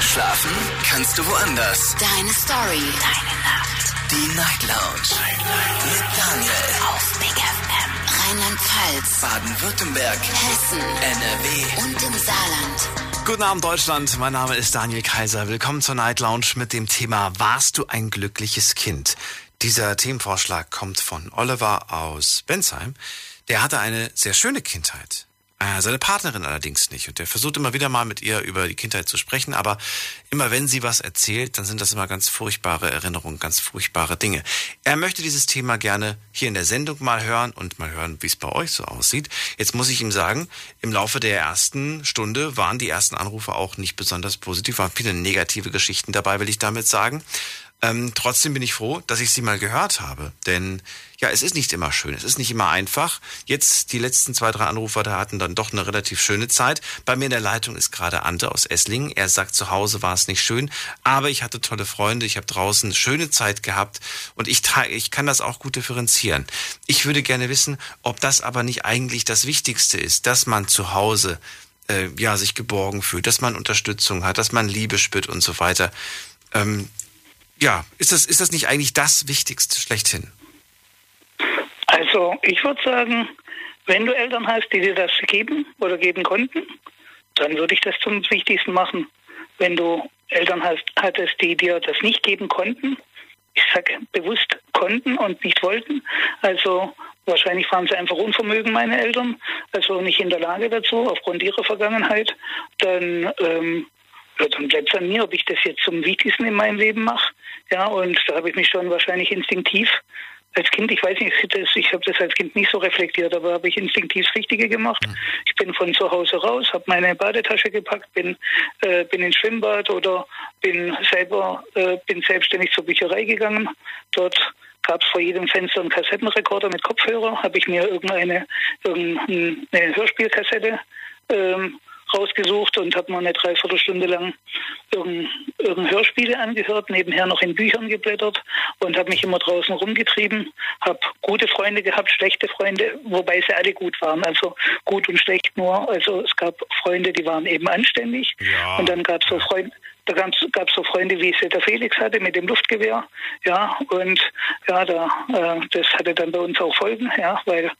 Schlafen kannst du woanders. Deine Story. Deine Nacht. Die Night Lounge. Night. Mit Daniel. Auf Big FM. Rheinland-Pfalz. Baden-Württemberg. Hessen. NRW. Und im Saarland. Guten Abend Deutschland, mein Name ist Daniel Kaiser. Willkommen zur Night Lounge mit dem Thema Warst du ein glückliches Kind? Dieser Themenvorschlag kommt von Oliver aus Bensheim. Der hatte eine sehr schöne Kindheit. Äh, seine Partnerin allerdings nicht. Und er versucht immer wieder mal mit ihr über die Kindheit zu sprechen, aber immer wenn sie was erzählt, dann sind das immer ganz furchtbare Erinnerungen, ganz furchtbare Dinge. Er möchte dieses Thema gerne hier in der Sendung mal hören und mal hören, wie es bei euch so aussieht. Jetzt muss ich ihm sagen, im Laufe der ersten Stunde waren die ersten Anrufe auch nicht besonders positiv, waren viele negative Geschichten dabei, will ich damit sagen. Ähm, trotzdem bin ich froh, dass ich sie mal gehört habe. Denn ja, es ist nicht immer schön, es ist nicht immer einfach. Jetzt die letzten zwei, drei Anrufer, da hatten dann doch eine relativ schöne Zeit. Bei mir in der Leitung ist gerade Ante aus Esslingen. Er sagt, zu Hause war es nicht schön, aber ich hatte tolle Freunde, ich habe draußen schöne Zeit gehabt und ich, ich kann das auch gut differenzieren. Ich würde gerne wissen, ob das aber nicht eigentlich das Wichtigste ist, dass man zu Hause äh, ja sich geborgen fühlt, dass man Unterstützung hat, dass man Liebe spürt und so weiter. Ähm, ja, ist das, ist das nicht eigentlich das Wichtigste schlechthin? Also ich würde sagen, wenn du Eltern hast, die dir das geben oder geben konnten, dann würde ich das zum Wichtigsten machen. Wenn du Eltern hast, hattest, die dir das nicht geben konnten, ich sage bewusst konnten und nicht wollten, also wahrscheinlich waren sie einfach unvermögen, meine Eltern, also nicht in der Lage dazu, aufgrund ihrer Vergangenheit, dann ähm, dann bleibt es an mir, ob ich das jetzt zum Wichtigsten in meinem Leben mache. Ja, und da habe ich mich schon wahrscheinlich instinktiv als Kind, ich weiß nicht, ich habe das als Kind nicht so reflektiert, aber habe ich instinktiv das Richtige gemacht. Mhm. Ich bin von zu Hause raus, habe meine Badetasche gepackt, bin, äh, bin ins Schwimmbad oder bin selber, äh, bin selbstständig zur Bücherei gegangen. Dort gab es vor jedem Fenster einen Kassettenrekorder mit Kopfhörer, habe ich mir irgendeine, irgendeine Hörspielkassette ähm, rausgesucht und habe mal eine Dreiviertelstunde lang irgendein, irgendein Hörspiele angehört, nebenher noch in Büchern geblättert und habe mich immer draußen rumgetrieben, habe gute Freunde gehabt, schlechte Freunde, wobei sie alle gut waren, also gut und schlecht nur. Also es gab Freunde, die waren eben anständig ja. und dann gab es so Freunde, da gab es so Freunde, wie es der Felix hatte mit dem Luftgewehr. Ja, und ja, da, äh, das hatte dann bei uns auch Folgen, ja, weil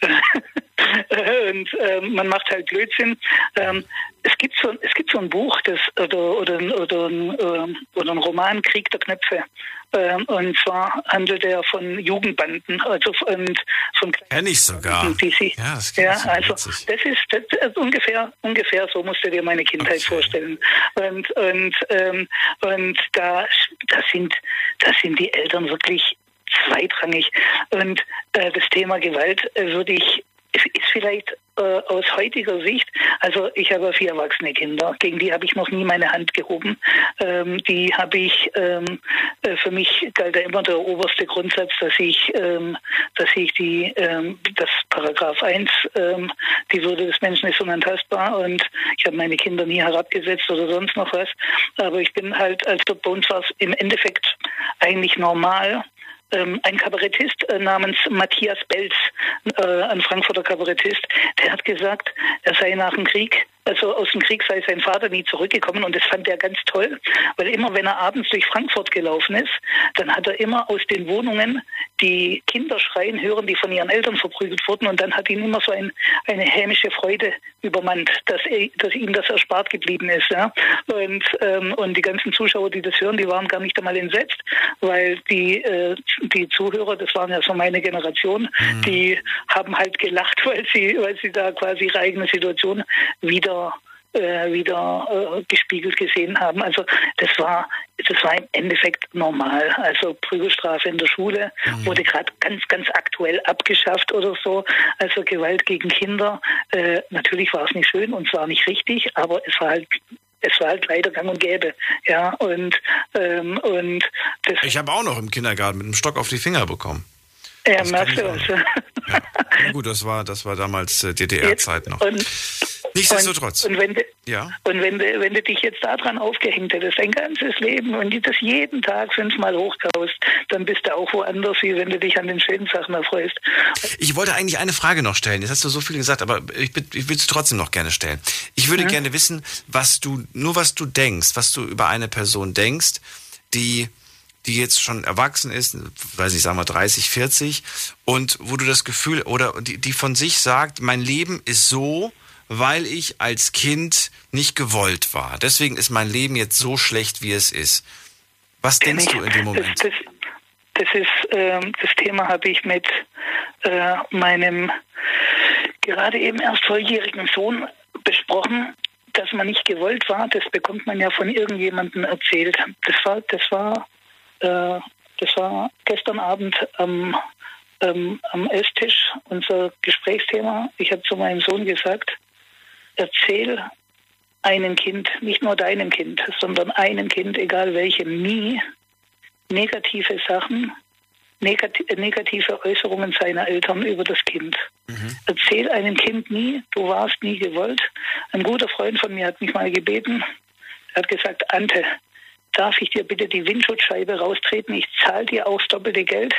äh, und äh, man macht halt Blödsinn. Ähm, es gibt so es gibt so ein Buch, das oder oder oder, ein, äh, oder ein Roman Krieg der Knöpfe. Ähm, und zwar handelt er von Jugendbanden, also von, von Kenn ich sogar. Die sie, ja, das, ja also das ist, das ist ungefähr ungefähr so musst du dir meine Kindheit okay. vorstellen. Und und ähm, und da da sind da sind die Eltern wirklich zweitrangig. Und äh, das Thema Gewalt äh, würde ich es ist vielleicht äh, aus heutiger Sicht, also ich habe vier erwachsene Kinder, gegen die habe ich noch nie meine Hand gehoben. Ähm, die habe ich, ähm, äh, für mich galt ja immer der oberste Grundsatz, dass ich, ähm, dass ich die, ähm, das Paragraph 1, ähm, die Würde des Menschen ist unantastbar und ich habe meine Kinder nie herabgesetzt oder sonst noch was. Aber ich bin halt, als es im Endeffekt eigentlich normal, ein Kabarettist äh, namens Matthias Belz, äh, ein Frankfurter Kabarettist, der hat gesagt, er sei nach dem Krieg also aus dem Krieg sei sein Vater nie zurückgekommen und das fand er ganz toll, weil immer wenn er abends durch Frankfurt gelaufen ist, dann hat er immer aus den Wohnungen die Kinder schreien hören, die von ihren Eltern verprügelt wurden und dann hat ihn immer so ein, eine hämische Freude übermannt, dass, er, dass ihm das erspart geblieben ist. Ja? Und, ähm, und die ganzen Zuschauer, die das hören, die waren gar nicht einmal entsetzt, weil die, äh, die Zuhörer, das waren ja so meine Generation, mhm. die haben halt gelacht, weil sie, weil sie da quasi ihre eigene Situation wieder wieder äh, wieder äh, gespiegelt gesehen haben. Also das war das war im Endeffekt normal. Also Prügelstrafe in der Schule mhm. wurde gerade ganz ganz aktuell abgeschafft oder so. Also Gewalt gegen Kinder. Äh, natürlich war es nicht schön und es war nicht richtig, aber es war halt es war halt leider gang und gäbe. Ja, und, ähm, und das Ich habe auch noch im Kindergarten mit einem Stock auf die Finger bekommen. Ja, merkst du was. Ja. ja. gut, das war, das war damals äh, DDR-Zeit noch. Und, Nichtsdestotrotz. Und, und, wenn, du, ja? und wenn, du, wenn du dich jetzt daran aufgehängt hättest, dein ganzes Leben und das jeden Tag fünfmal hochkaust, dann bist du auch woanders, wie wenn du dich an den schönen Sachen erfreust. Ich wollte eigentlich eine Frage noch stellen. Jetzt hast du so viel gesagt, aber ich, ich will es trotzdem noch gerne stellen. Ich würde mhm. gerne wissen, was du, nur was du denkst, was du über eine Person denkst, die die jetzt schon erwachsen ist, weiß nicht, sagen wir 30, 40, und wo du das Gefühl, oder die, die von sich sagt, mein Leben ist so, weil ich als Kind nicht gewollt war. Deswegen ist mein Leben jetzt so schlecht, wie es ist. Was denkst du in dem Moment? Das, das, das ist, äh, das Thema habe ich mit äh, meinem gerade eben erst volljährigen Sohn besprochen, dass man nicht gewollt war. Das bekommt man ja von irgendjemandem erzählt. Das war, das war, äh, das war gestern Abend am ähm, am Esstisch unser Gesprächsthema. Ich habe zu meinem Sohn gesagt, erzähl einem Kind, nicht nur deinem Kind, sondern einem Kind, egal welchem, nie, negative Sachen, negative Äußerungen seiner Eltern über das Kind. Mhm. Erzähl einem Kind nie, du warst nie gewollt. Ein guter Freund von mir hat mich mal gebeten, er hat gesagt, Ante, darf ich dir bitte die Windschutzscheibe raustreten? Ich zahle dir auch das doppelte Geld.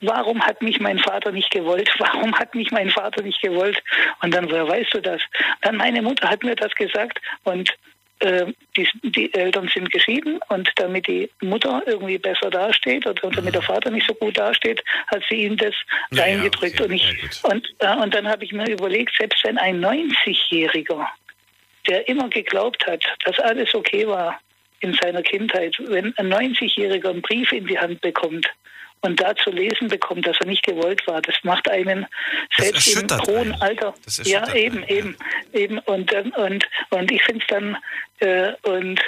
Warum hat mich mein Vater nicht gewollt? Warum hat mich mein Vater nicht gewollt? Und dann, woher weißt du das? Dann meine Mutter hat mir das gesagt und äh, die, die, Eltern sind geschieden und damit die Mutter irgendwie besser dasteht oder damit der Vater nicht so gut dasteht, hat sie ihm das ja, reingedrückt. Okay. und, ich, und, äh, und dann habe ich mir überlegt, selbst wenn ein 90-Jähriger, der immer geglaubt hat, dass alles okay war, in seiner Kindheit, wenn ein 90-Jähriger einen Brief in die Hand bekommt und da zu lesen bekommt, dass er nicht gewollt war, das macht einen selbst im hohen Alter. Ja, eben, einen, eben, ja. eben. Und dann, und, und ich finde es dann, äh, und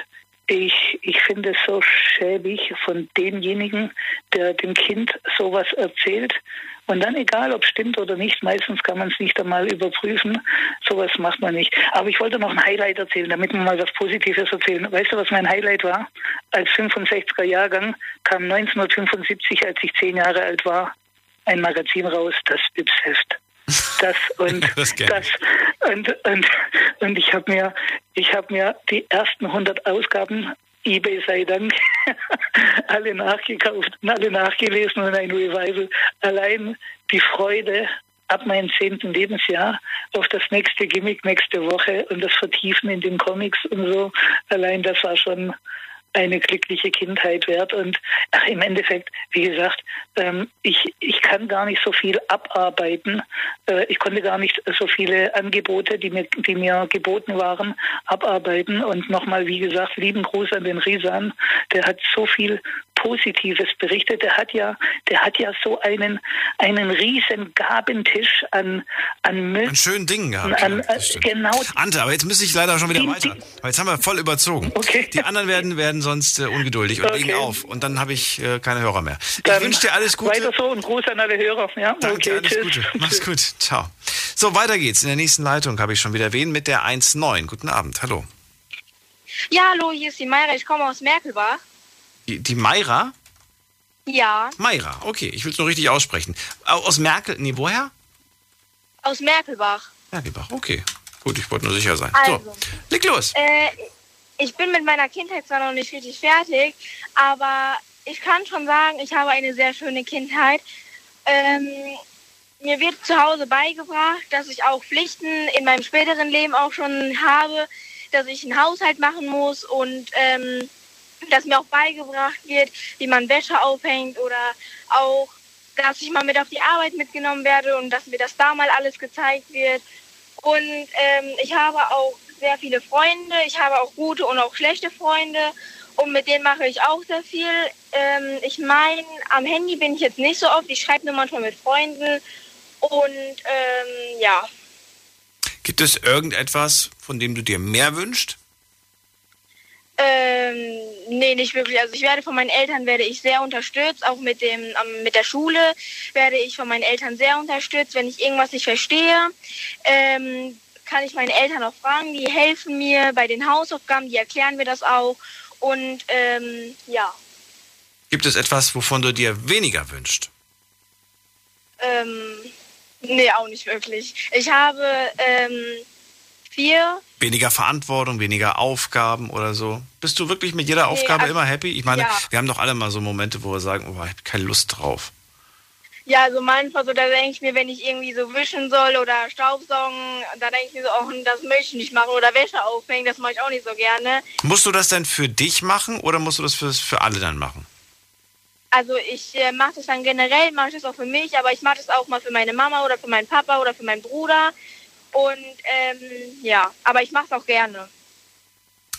ich, ich finde es so schäbig von demjenigen, der dem Kind sowas erzählt und dann egal, ob es stimmt oder nicht, meistens kann man es nicht einmal überprüfen. Sowas macht man nicht. Aber ich wollte noch ein Highlight erzählen, damit wir mal was Positives erzählen. Weißt du, was mein Highlight war? Als 65er Jahrgang kam 1975, als ich zehn Jahre alt war, ein Magazin raus, das Yps-Heft. Das und das, das, und und und ich habe mir ich habe mir die ersten 100 Ausgaben eBay sei Dank alle nachgekauft und alle nachgelesen und ein Revival. Allein die Freude ab meinem zehnten Lebensjahr auf das nächste Gimmick nächste Woche und das Vertiefen in den Comics und so. Allein das war schon eine glückliche Kindheit wert. Und ach, im Endeffekt, wie gesagt, ähm, ich, ich kann gar nicht so viel abarbeiten. Äh, ich konnte gar nicht so viele Angebote, die mir, die mir geboten waren, abarbeiten. Und nochmal, wie gesagt, lieben Gruß an den Risan. Der hat so viel Positives berichtet. Der hat ja, der hat ja so einen, einen riesen Gabentisch an, an Müll. An schönen Dingen gehabt. An, ja, genau. Ante, aber jetzt müsste ich leider schon wieder die, weiter. Weil jetzt haben wir voll überzogen. Okay. Die anderen werden, werden sonst äh, ungeduldig und okay. legen auf. Und dann habe ich äh, keine Hörer mehr. Ich wünsche dir alles Gute. Weiter so und Gruß an alle Hörer. Ja? Danke, okay, alles tschüss. Gute. Mach's gut. Ciao. So, weiter geht's. In der nächsten Leitung habe ich schon wieder erwähnt mit der 1.9. Guten Abend. Hallo. Ja, hallo, hier ist die Mayra. Ich komme aus Merkelbach. Die, Mayra? Ja. Mayra, okay, ich will es nur richtig aussprechen. Aus Merkel, nee, woher? Aus Merkelbach. Merkelbach, okay. Gut, ich wollte nur sicher sein. Also, so, leg los. Äh, ich bin mit meiner Kindheit zwar noch nicht richtig fertig, aber ich kann schon sagen, ich habe eine sehr schöne Kindheit. Ähm, mir wird zu Hause beigebracht, dass ich auch Pflichten in meinem späteren Leben auch schon habe, dass ich einen Haushalt machen muss und ähm, dass mir auch beigebracht wird, wie man Wäsche aufhängt oder auch, dass ich mal mit auf die Arbeit mitgenommen werde und dass mir das da mal alles gezeigt wird. Und ähm, ich habe auch sehr viele Freunde. Ich habe auch gute und auch schlechte Freunde. Und mit denen mache ich auch sehr viel. Ähm, ich meine, am Handy bin ich jetzt nicht so oft. Ich schreibe nur manchmal mit Freunden. Und ähm, ja. Gibt es irgendetwas, von dem du dir mehr wünschst? Ähm, nee, nicht wirklich. Also ich werde von meinen Eltern werde ich sehr unterstützt, auch mit dem ähm, mit der Schule werde ich von meinen Eltern sehr unterstützt. Wenn ich irgendwas nicht verstehe, ähm, kann ich meine Eltern auch fragen. Die helfen mir bei den Hausaufgaben, die erklären mir das auch. Und ähm, ja. Gibt es etwas, wovon du dir weniger wünschst? Ähm, nee, auch nicht wirklich. Ich habe ähm, vier weniger Verantwortung, weniger Aufgaben oder so? Bist du wirklich mit jeder Aufgabe nee, also, immer happy? Ich meine, ja. wir haben doch alle mal so Momente, wo wir sagen, oh, ich habe keine Lust drauf. Ja, also manchmal so, da denke ich mir, wenn ich irgendwie so wischen soll oder Staubsaugen, da denke ich mir so, oh, das möchte ich nicht machen oder Wäsche aufhängen, das mache ich auch nicht so gerne. Musst du das denn für dich machen oder musst du das für, für alle dann machen? Also ich äh, mache das dann generell, mache ich das auch für mich, aber ich mache das auch mal für meine Mama oder für meinen Papa oder für meinen Bruder. Und ähm, ja, aber ich mache es auch gerne.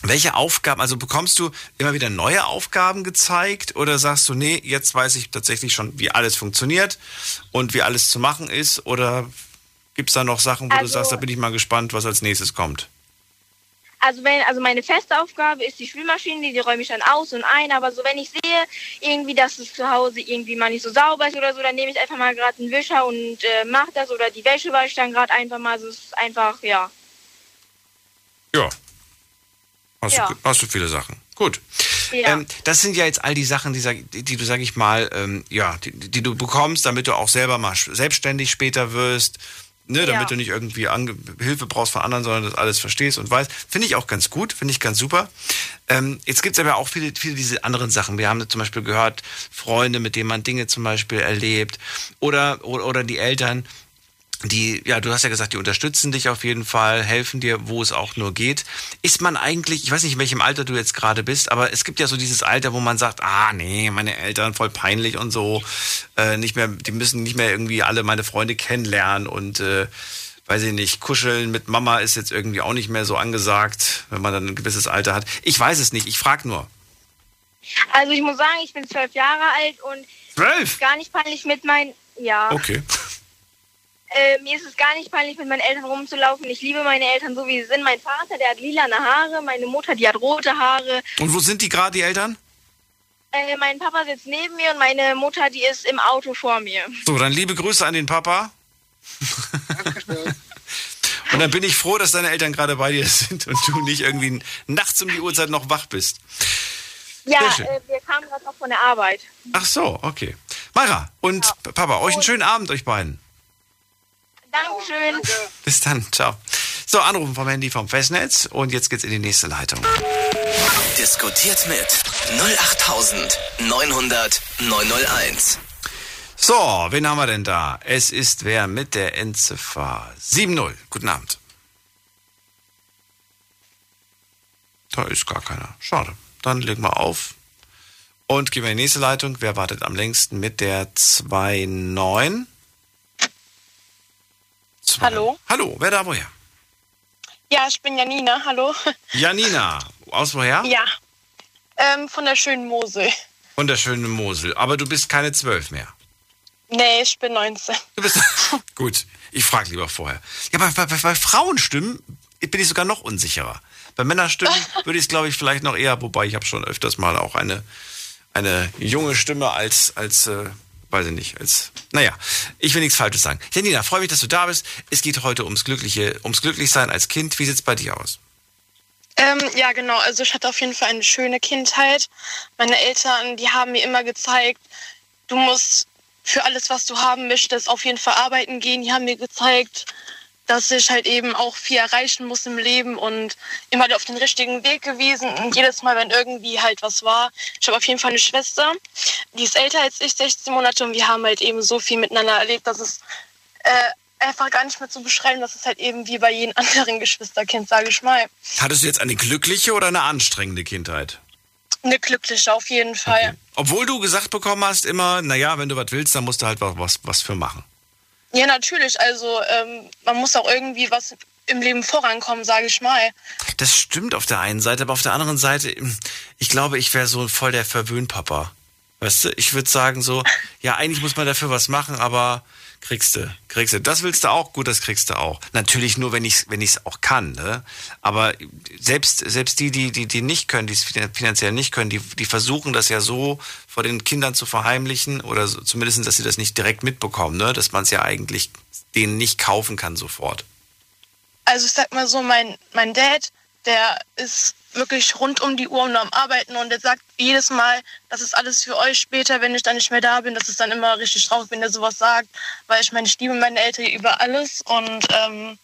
Welche Aufgaben, also bekommst du immer wieder neue Aufgaben gezeigt oder sagst du, nee, jetzt weiß ich tatsächlich schon, wie alles funktioniert und wie alles zu machen ist? Oder gibt es da noch Sachen, wo also, du sagst, da bin ich mal gespannt, was als nächstes kommt? Also wenn, also meine feste Aufgabe ist die Spülmaschine, die, räume ich dann aus und ein, aber so wenn ich sehe, irgendwie, dass es zu Hause irgendwie mal nicht so sauber ist oder so, dann nehme ich einfach mal gerade einen Wischer und äh, mache das oder die Wäsche wasche ich dann gerade einfach mal. Also es ist einfach, ja. Ja. Hast, ja. Du, hast du viele Sachen. Gut. Ja. Ähm, das sind ja jetzt all die Sachen, die, die, die du, sag ich mal, ähm, ja, die, die, du bekommst, damit du auch selber mal selbstständig später wirst. Ne, damit ja. du nicht irgendwie Ange Hilfe brauchst von anderen, sondern das alles verstehst und weißt. Finde ich auch ganz gut, finde ich ganz super. Ähm, jetzt gibt es aber auch viele, viele diese anderen Sachen. Wir haben zum Beispiel gehört, Freunde, mit denen man Dinge zum Beispiel erlebt oder, oder, oder die Eltern, die, ja, du hast ja gesagt, die unterstützen dich auf jeden Fall, helfen dir, wo es auch nur geht. Ist man eigentlich, ich weiß nicht, in welchem Alter du jetzt gerade bist, aber es gibt ja so dieses Alter, wo man sagt, ah, nee, meine Eltern voll peinlich und so, äh, nicht mehr, die müssen nicht mehr irgendwie alle meine Freunde kennenlernen und, äh, weiß ich nicht, kuscheln mit Mama ist jetzt irgendwie auch nicht mehr so angesagt, wenn man dann ein gewisses Alter hat. Ich weiß es nicht, ich frage nur. Also ich muss sagen, ich bin zwölf Jahre alt und zwölf? gar nicht peinlich mit meinen, ja. Okay. Äh, mir ist es gar nicht peinlich, mit meinen Eltern rumzulaufen. Ich liebe meine Eltern so, wie sie sind. Mein Vater, der hat lilane Haare, meine Mutter, die hat rote Haare. Und wo sind die gerade, die Eltern? Äh, mein Papa sitzt neben mir und meine Mutter, die ist im Auto vor mir. So, dann liebe Grüße an den Papa. und dann bin ich froh, dass deine Eltern gerade bei dir sind und du nicht irgendwie nachts um die Uhrzeit noch wach bist. Ja, äh, wir kamen gerade noch von der Arbeit. Ach so, okay. Mara und ja. Papa, euch einen schönen Abend, euch beiden. Dankeschön. Bis dann, ciao. So, anrufen vom Handy vom Festnetz und jetzt geht's in die nächste Leitung. Diskutiert mit 08900 901. So, wen haben wir denn da? Es ist wer mit der Endziffer 70. Guten Abend. Da ist gar keiner. Schade. Dann legen wir auf und gehen wir in die nächste Leitung. Wer wartet am längsten mit der 29? Zwei. Hallo. Hallo, wer da woher? Ja, ich bin Janina, hallo. Janina, aus woher? Ja, ähm, von der schönen Mosel. Von der schönen Mosel, aber du bist keine zwölf mehr. Nee, ich bin 19. Du bist, gut, ich frage lieber vorher. Ja, bei, bei, bei Frauenstimmen bin ich sogar noch unsicherer. Bei Männerstimmen würde ich es, glaube ich, vielleicht noch eher, wobei ich habe schon öfters mal auch eine, eine junge Stimme als, als äh, weiß ich nicht. Als, naja, ich will nichts Falsches sagen. Janina, freue mich, dass du da bist. Es geht heute ums glückliche, ums Glücklichsein als Kind. Wie sieht es bei dir aus? Ähm, ja, genau. Also ich hatte auf jeden Fall eine schöne Kindheit. Meine Eltern, die haben mir immer gezeigt, du musst für alles, was du haben möchtest, auf jeden Fall arbeiten gehen. Die haben mir gezeigt, dass ich halt eben auch viel erreichen muss im Leben und immer auf den richtigen Weg gewesen. Und jedes Mal, wenn irgendwie halt was war, ich habe auf jeden Fall eine Schwester, die ist älter als ich, 16 Monate, und wir haben halt eben so viel miteinander erlebt, dass es äh, einfach gar nicht mehr zu beschreiben, dass es halt eben wie bei jedem anderen Geschwisterkind, sage ich mal. Hattest du jetzt eine glückliche oder eine anstrengende Kindheit? Eine glückliche auf jeden Fall. Okay. Obwohl du gesagt bekommen hast immer, naja, wenn du was willst, dann musst du halt was, was für machen. Ja, natürlich. Also ähm, man muss auch irgendwie was im Leben vorankommen, sage ich mal. Das stimmt auf der einen Seite, aber auf der anderen Seite, ich glaube, ich wäre so voll der Verwöhnpapa. Weißt du, ich würde sagen so, ja, eigentlich muss man dafür was machen, aber kriegst du, kriegst du. Das willst du auch, gut, das kriegst du auch. Natürlich nur, wenn ich wenn es auch kann. Ne? Aber selbst selbst die, die die die nicht können, die es finanziell nicht können, die die versuchen das ja so vor den Kindern zu verheimlichen oder so, zumindest, dass sie das nicht direkt mitbekommen, ne? Dass man es ja eigentlich denen nicht kaufen kann sofort. Also ich sag mal so, mein mein Dad, der ist wirklich rund um die Uhr nur am Arbeiten. Und er sagt jedes Mal, das ist alles für euch später, wenn ich dann nicht mehr da bin. Das ist dann immer richtig traurig, wenn er sowas sagt, weil ich meine, ich liebe meine Eltern über alles. Und ähm,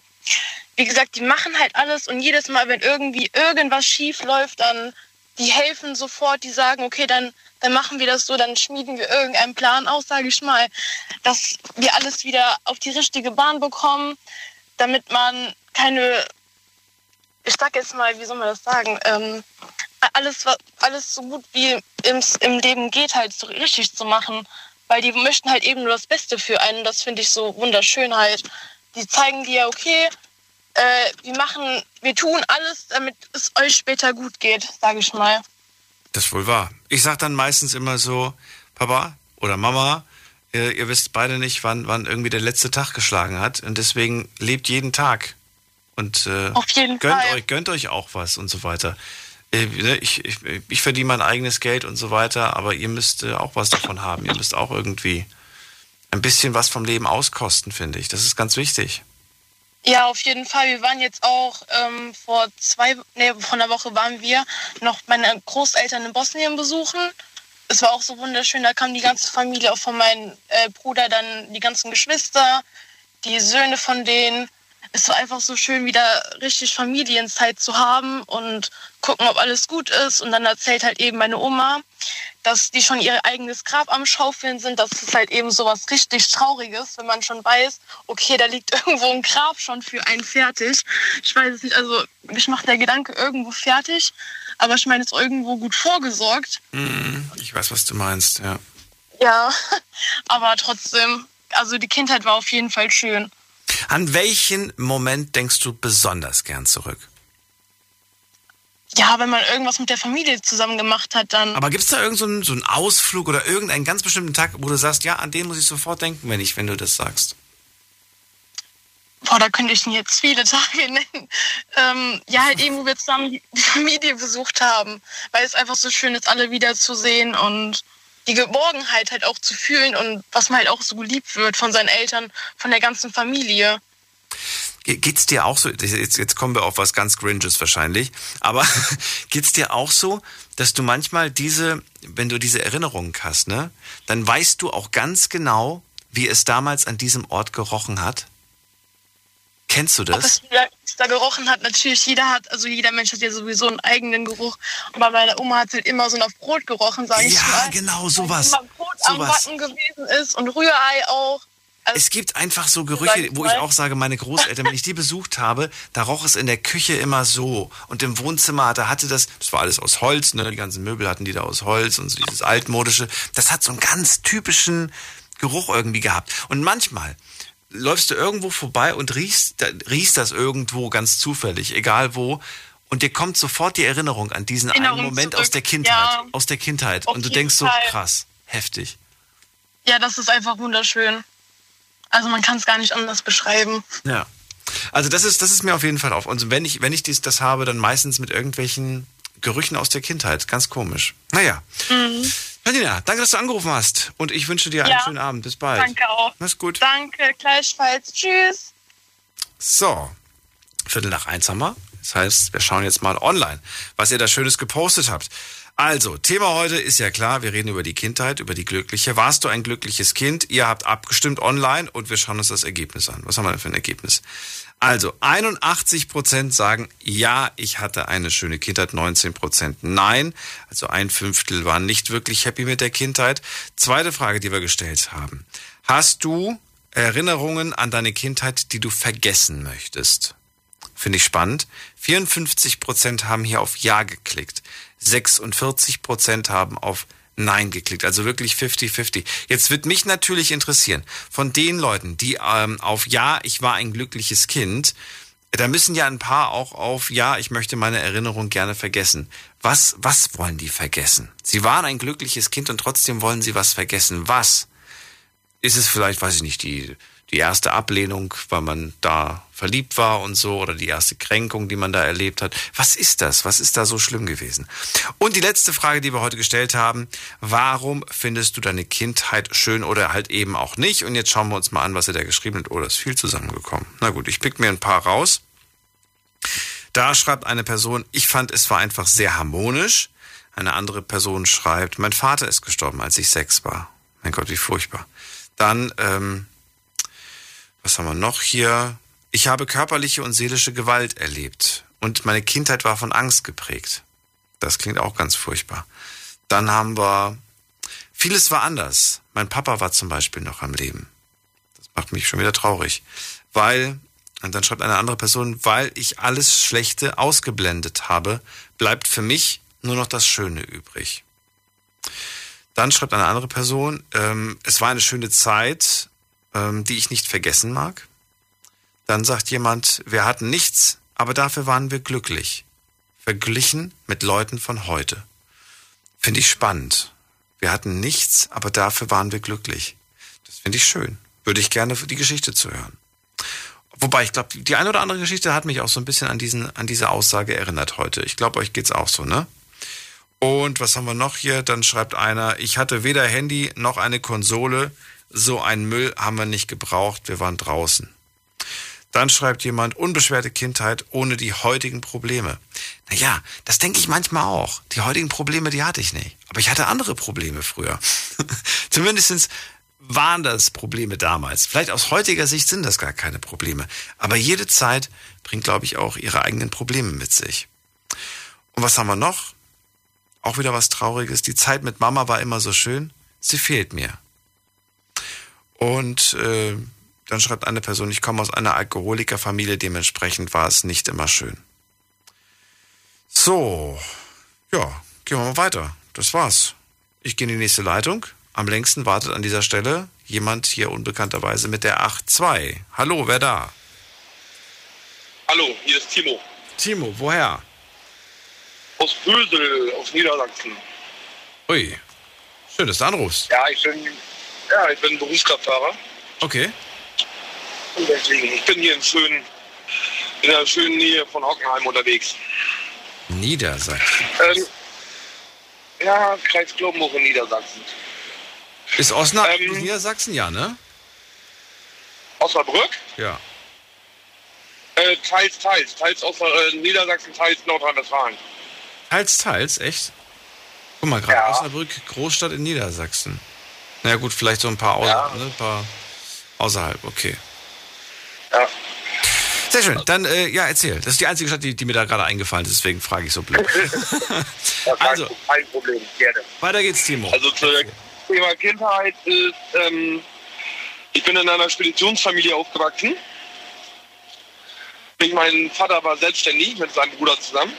wie gesagt, die machen halt alles. Und jedes Mal, wenn irgendwie irgendwas schief läuft, dann die helfen sofort, die sagen, okay, dann, dann machen wir das so, dann schmieden wir irgendeinen Plan aus, sage ich mal, dass wir alles wieder auf die richtige Bahn bekommen, damit man keine ich sag jetzt mal, wie soll man das sagen, ähm, alles, alles so gut wie im, im Leben geht, halt so richtig zu machen. Weil die möchten halt eben nur das Beste für einen. Das finde ich so wunderschön halt. Die zeigen dir, okay, äh, wir machen, wir tun alles, damit es euch später gut geht, sage ich mal. Das ist wohl wahr. Ich sag dann meistens immer so, Papa oder Mama, ihr, ihr wisst beide nicht, wann, wann irgendwie der letzte Tag geschlagen hat. Und deswegen lebt jeden Tag. Und äh, gönnt. Euch, gönnt euch auch was und so weiter. Äh, ne, ich, ich, ich verdiene mein eigenes Geld und so weiter, aber ihr müsst äh, auch was davon haben. Ihr müsst auch irgendwie ein bisschen was vom Leben auskosten, finde ich. Das ist ganz wichtig. Ja, auf jeden Fall. Wir waren jetzt auch ähm, vor zwei, nee, vor einer Woche waren wir noch meine Großeltern in Bosnien besuchen. Es war auch so wunderschön. Da kam die ganze Familie, auch von meinem äh, Bruder, dann die ganzen Geschwister, die Söhne von denen es war einfach so schön, wieder richtig Familienzeit zu haben und gucken, ob alles gut ist. Und dann erzählt halt eben meine Oma, dass die schon ihr eigenes Grab am Schaufeln sind. Das ist halt eben so was richtig Trauriges, wenn man schon weiß, okay, da liegt irgendwo ein Grab schon für einen fertig. Ich weiß es nicht, also mich macht der Gedanke irgendwo fertig, aber ich meine, es ist irgendwo gut vorgesorgt. Mhm, ich weiß, was du meinst, ja. Ja, aber trotzdem, also die Kindheit war auf jeden Fall schön. An welchen Moment denkst du besonders gern zurück? Ja, wenn man irgendwas mit der Familie zusammen gemacht hat, dann. Aber gibt es da irgendeinen so, so einen Ausflug oder irgendeinen ganz bestimmten Tag, wo du sagst, ja, an den muss ich sofort denken, wenn ich, wenn du das sagst? Boah, da könnte ich jetzt viele Tage nennen. Ähm, ja, halt eben, wo wir zusammen die Familie besucht haben, weil es einfach so schön ist, alle wiederzusehen und die Geborgenheit halt auch zu fühlen und was man halt auch so geliebt wird von seinen Eltern, von der ganzen Familie. Geht's dir auch so, jetzt, jetzt kommen wir auf was ganz Gringes wahrscheinlich, aber geht's dir auch so, dass du manchmal diese, wenn du diese Erinnerungen hast, ne, dann weißt du auch ganz genau, wie es damals an diesem Ort gerochen hat? Kennst du das? Ob es da gerochen hat, natürlich, jeder hat, also jeder Mensch hat ja sowieso einen eigenen Geruch. Und bei meiner Oma hat halt immer so nach Brot gerochen, sage ja, ich mal. Ja, genau, sowas. Weil immer Brot sowas. am Backen gewesen ist und Rührei auch. Also, es gibt einfach so Gerüche, wo ich auch sage, meine Großeltern, wenn ich die besucht habe, da roch es in der Küche immer so. Und im Wohnzimmer, da hatte das, das war alles aus Holz, ne? die ganzen Möbel hatten die da aus Holz und so dieses altmodische. Das hat so einen ganz typischen Geruch irgendwie gehabt. Und manchmal, läufst du irgendwo vorbei und riechst, riechst das irgendwo ganz zufällig, egal wo. Und dir kommt sofort die Erinnerung an diesen Erinnerung einen Moment zurück. aus der Kindheit. Ja. Aus der Kindheit. Und du denkst so, krass, heftig. Ja, das ist einfach wunderschön. Also man kann es gar nicht anders beschreiben. Ja. Also das ist, das ist mir auf jeden Fall auf. Und wenn ich, wenn ich dies, das habe, dann meistens mit irgendwelchen Gerüchen aus der Kindheit. Ganz komisch. Naja. Mhm. Nadina, danke, dass du angerufen hast. Und ich wünsche dir einen ja, schönen Abend. Bis bald. Danke auch. Mach's gut. Danke, gleichfalls. Tschüss. So, Viertel nach eins haben wir. Das heißt, wir schauen jetzt mal online, was ihr da Schönes gepostet habt. Also, Thema heute ist ja klar, wir reden über die Kindheit, über die glückliche. Warst du ein glückliches Kind? Ihr habt abgestimmt online und wir schauen uns das Ergebnis an. Was haben wir denn für ein Ergebnis? Also 81 Prozent sagen, ja, ich hatte eine schöne Kindheit, 19 Prozent nein. Also ein Fünftel waren nicht wirklich happy mit der Kindheit. Zweite Frage, die wir gestellt haben. Hast du Erinnerungen an deine Kindheit, die du vergessen möchtest? Finde ich spannend. 54 Prozent haben hier auf Ja geklickt. 46 Prozent haben auf Nein geklickt. Also wirklich 50-50. Jetzt wird mich natürlich interessieren, von den Leuten, die ähm, auf Ja, ich war ein glückliches Kind, da müssen ja ein paar auch auf Ja, ich möchte meine Erinnerung gerne vergessen. Was, was wollen die vergessen? Sie waren ein glückliches Kind und trotzdem wollen sie was vergessen. Was? Ist es vielleicht, weiß ich nicht, die die erste Ablehnung, weil man da verliebt war und so, oder die erste Kränkung, die man da erlebt hat. Was ist das? Was ist da so schlimm gewesen? Und die letzte Frage, die wir heute gestellt haben, warum findest du deine Kindheit schön oder halt eben auch nicht? Und jetzt schauen wir uns mal an, was er da geschrieben hat. Oh, das ist viel zusammengekommen. Na gut, ich pick mir ein paar raus. Da schreibt eine Person, ich fand, es war einfach sehr harmonisch. Eine andere Person schreibt, mein Vater ist gestorben, als ich sechs war. Mein Gott, wie furchtbar. Dann ähm, was haben wir noch hier? Ich habe körperliche und seelische Gewalt erlebt und meine Kindheit war von Angst geprägt. Das klingt auch ganz furchtbar. Dann haben wir, vieles war anders. Mein Papa war zum Beispiel noch am Leben. Das macht mich schon wieder traurig. Weil, und dann schreibt eine andere Person, weil ich alles Schlechte ausgeblendet habe, bleibt für mich nur noch das Schöne übrig. Dann schreibt eine andere Person, ähm, es war eine schöne Zeit, ähm, die ich nicht vergessen mag. Dann sagt jemand, wir hatten nichts, aber dafür waren wir glücklich. Verglichen mit Leuten von heute. Finde ich spannend. Wir hatten nichts, aber dafür waren wir glücklich. Das finde ich schön. Würde ich gerne die Geschichte zu hören. Wobei, ich glaube, die eine oder andere Geschichte hat mich auch so ein bisschen an, diesen, an diese Aussage erinnert heute. Ich glaube, euch geht's auch so, ne? Und was haben wir noch hier? Dann schreibt einer, ich hatte weder Handy noch eine Konsole. So einen Müll haben wir nicht gebraucht, wir waren draußen. Dann schreibt jemand, unbeschwerte Kindheit ohne die heutigen Probleme. Naja, das denke ich manchmal auch. Die heutigen Probleme, die hatte ich nicht. Aber ich hatte andere Probleme früher. Zumindest waren das Probleme damals. Vielleicht aus heutiger Sicht sind das gar keine Probleme. Aber jede Zeit bringt, glaube ich, auch ihre eigenen Probleme mit sich. Und was haben wir noch? Auch wieder was Trauriges. Die Zeit mit Mama war immer so schön. Sie fehlt mir. Und äh, dann schreibt eine Person, ich komme aus einer Alkoholikerfamilie, dementsprechend war es nicht immer schön. So, ja, gehen wir mal weiter. Das war's. Ich gehe in die nächste Leitung. Am längsten wartet an dieser Stelle jemand hier unbekannterweise mit der 8.2. Hallo, wer da? Hallo, hier ist Timo. Timo, woher? Aus Bösel, aus Niedersachsen. Ui, schön, dass du anrufst. Ja, ich bin, ja, ich bin Berufskraftfahrer. Okay. Und deswegen, ich bin hier in, schönen, in der schönen Nähe von Hockenheim unterwegs. Niedersachsen. Ähm, ja, Kreis Globenburg in Niedersachsen. Ist Osnabrück ähm, Niedersachsen, ja, ne? Osnabrück? Ja. Äh, teils, teils. Teils aus äh, Niedersachsen, teils Nordrhein-Westfalen. Teils, teils, echt? Guck mal gerade, ja. Osnabrück, Großstadt in Niedersachsen. Na ja, gut, vielleicht so ein paar, außer, ja. ne, ein paar außerhalb, okay. Ja. Sehr schön. Dann, äh, ja, erzähl. Das ist die einzige Stadt, die, die mir da gerade eingefallen ist, deswegen frage ich so blöd. also, kein Problem, gerne. Weiter geht's, Timo. Also zu Thema Kindheit ist, ähm, ich bin in einer Speditionsfamilie aufgewachsen. Mein Vater war selbstständig mit seinem Bruder zusammen.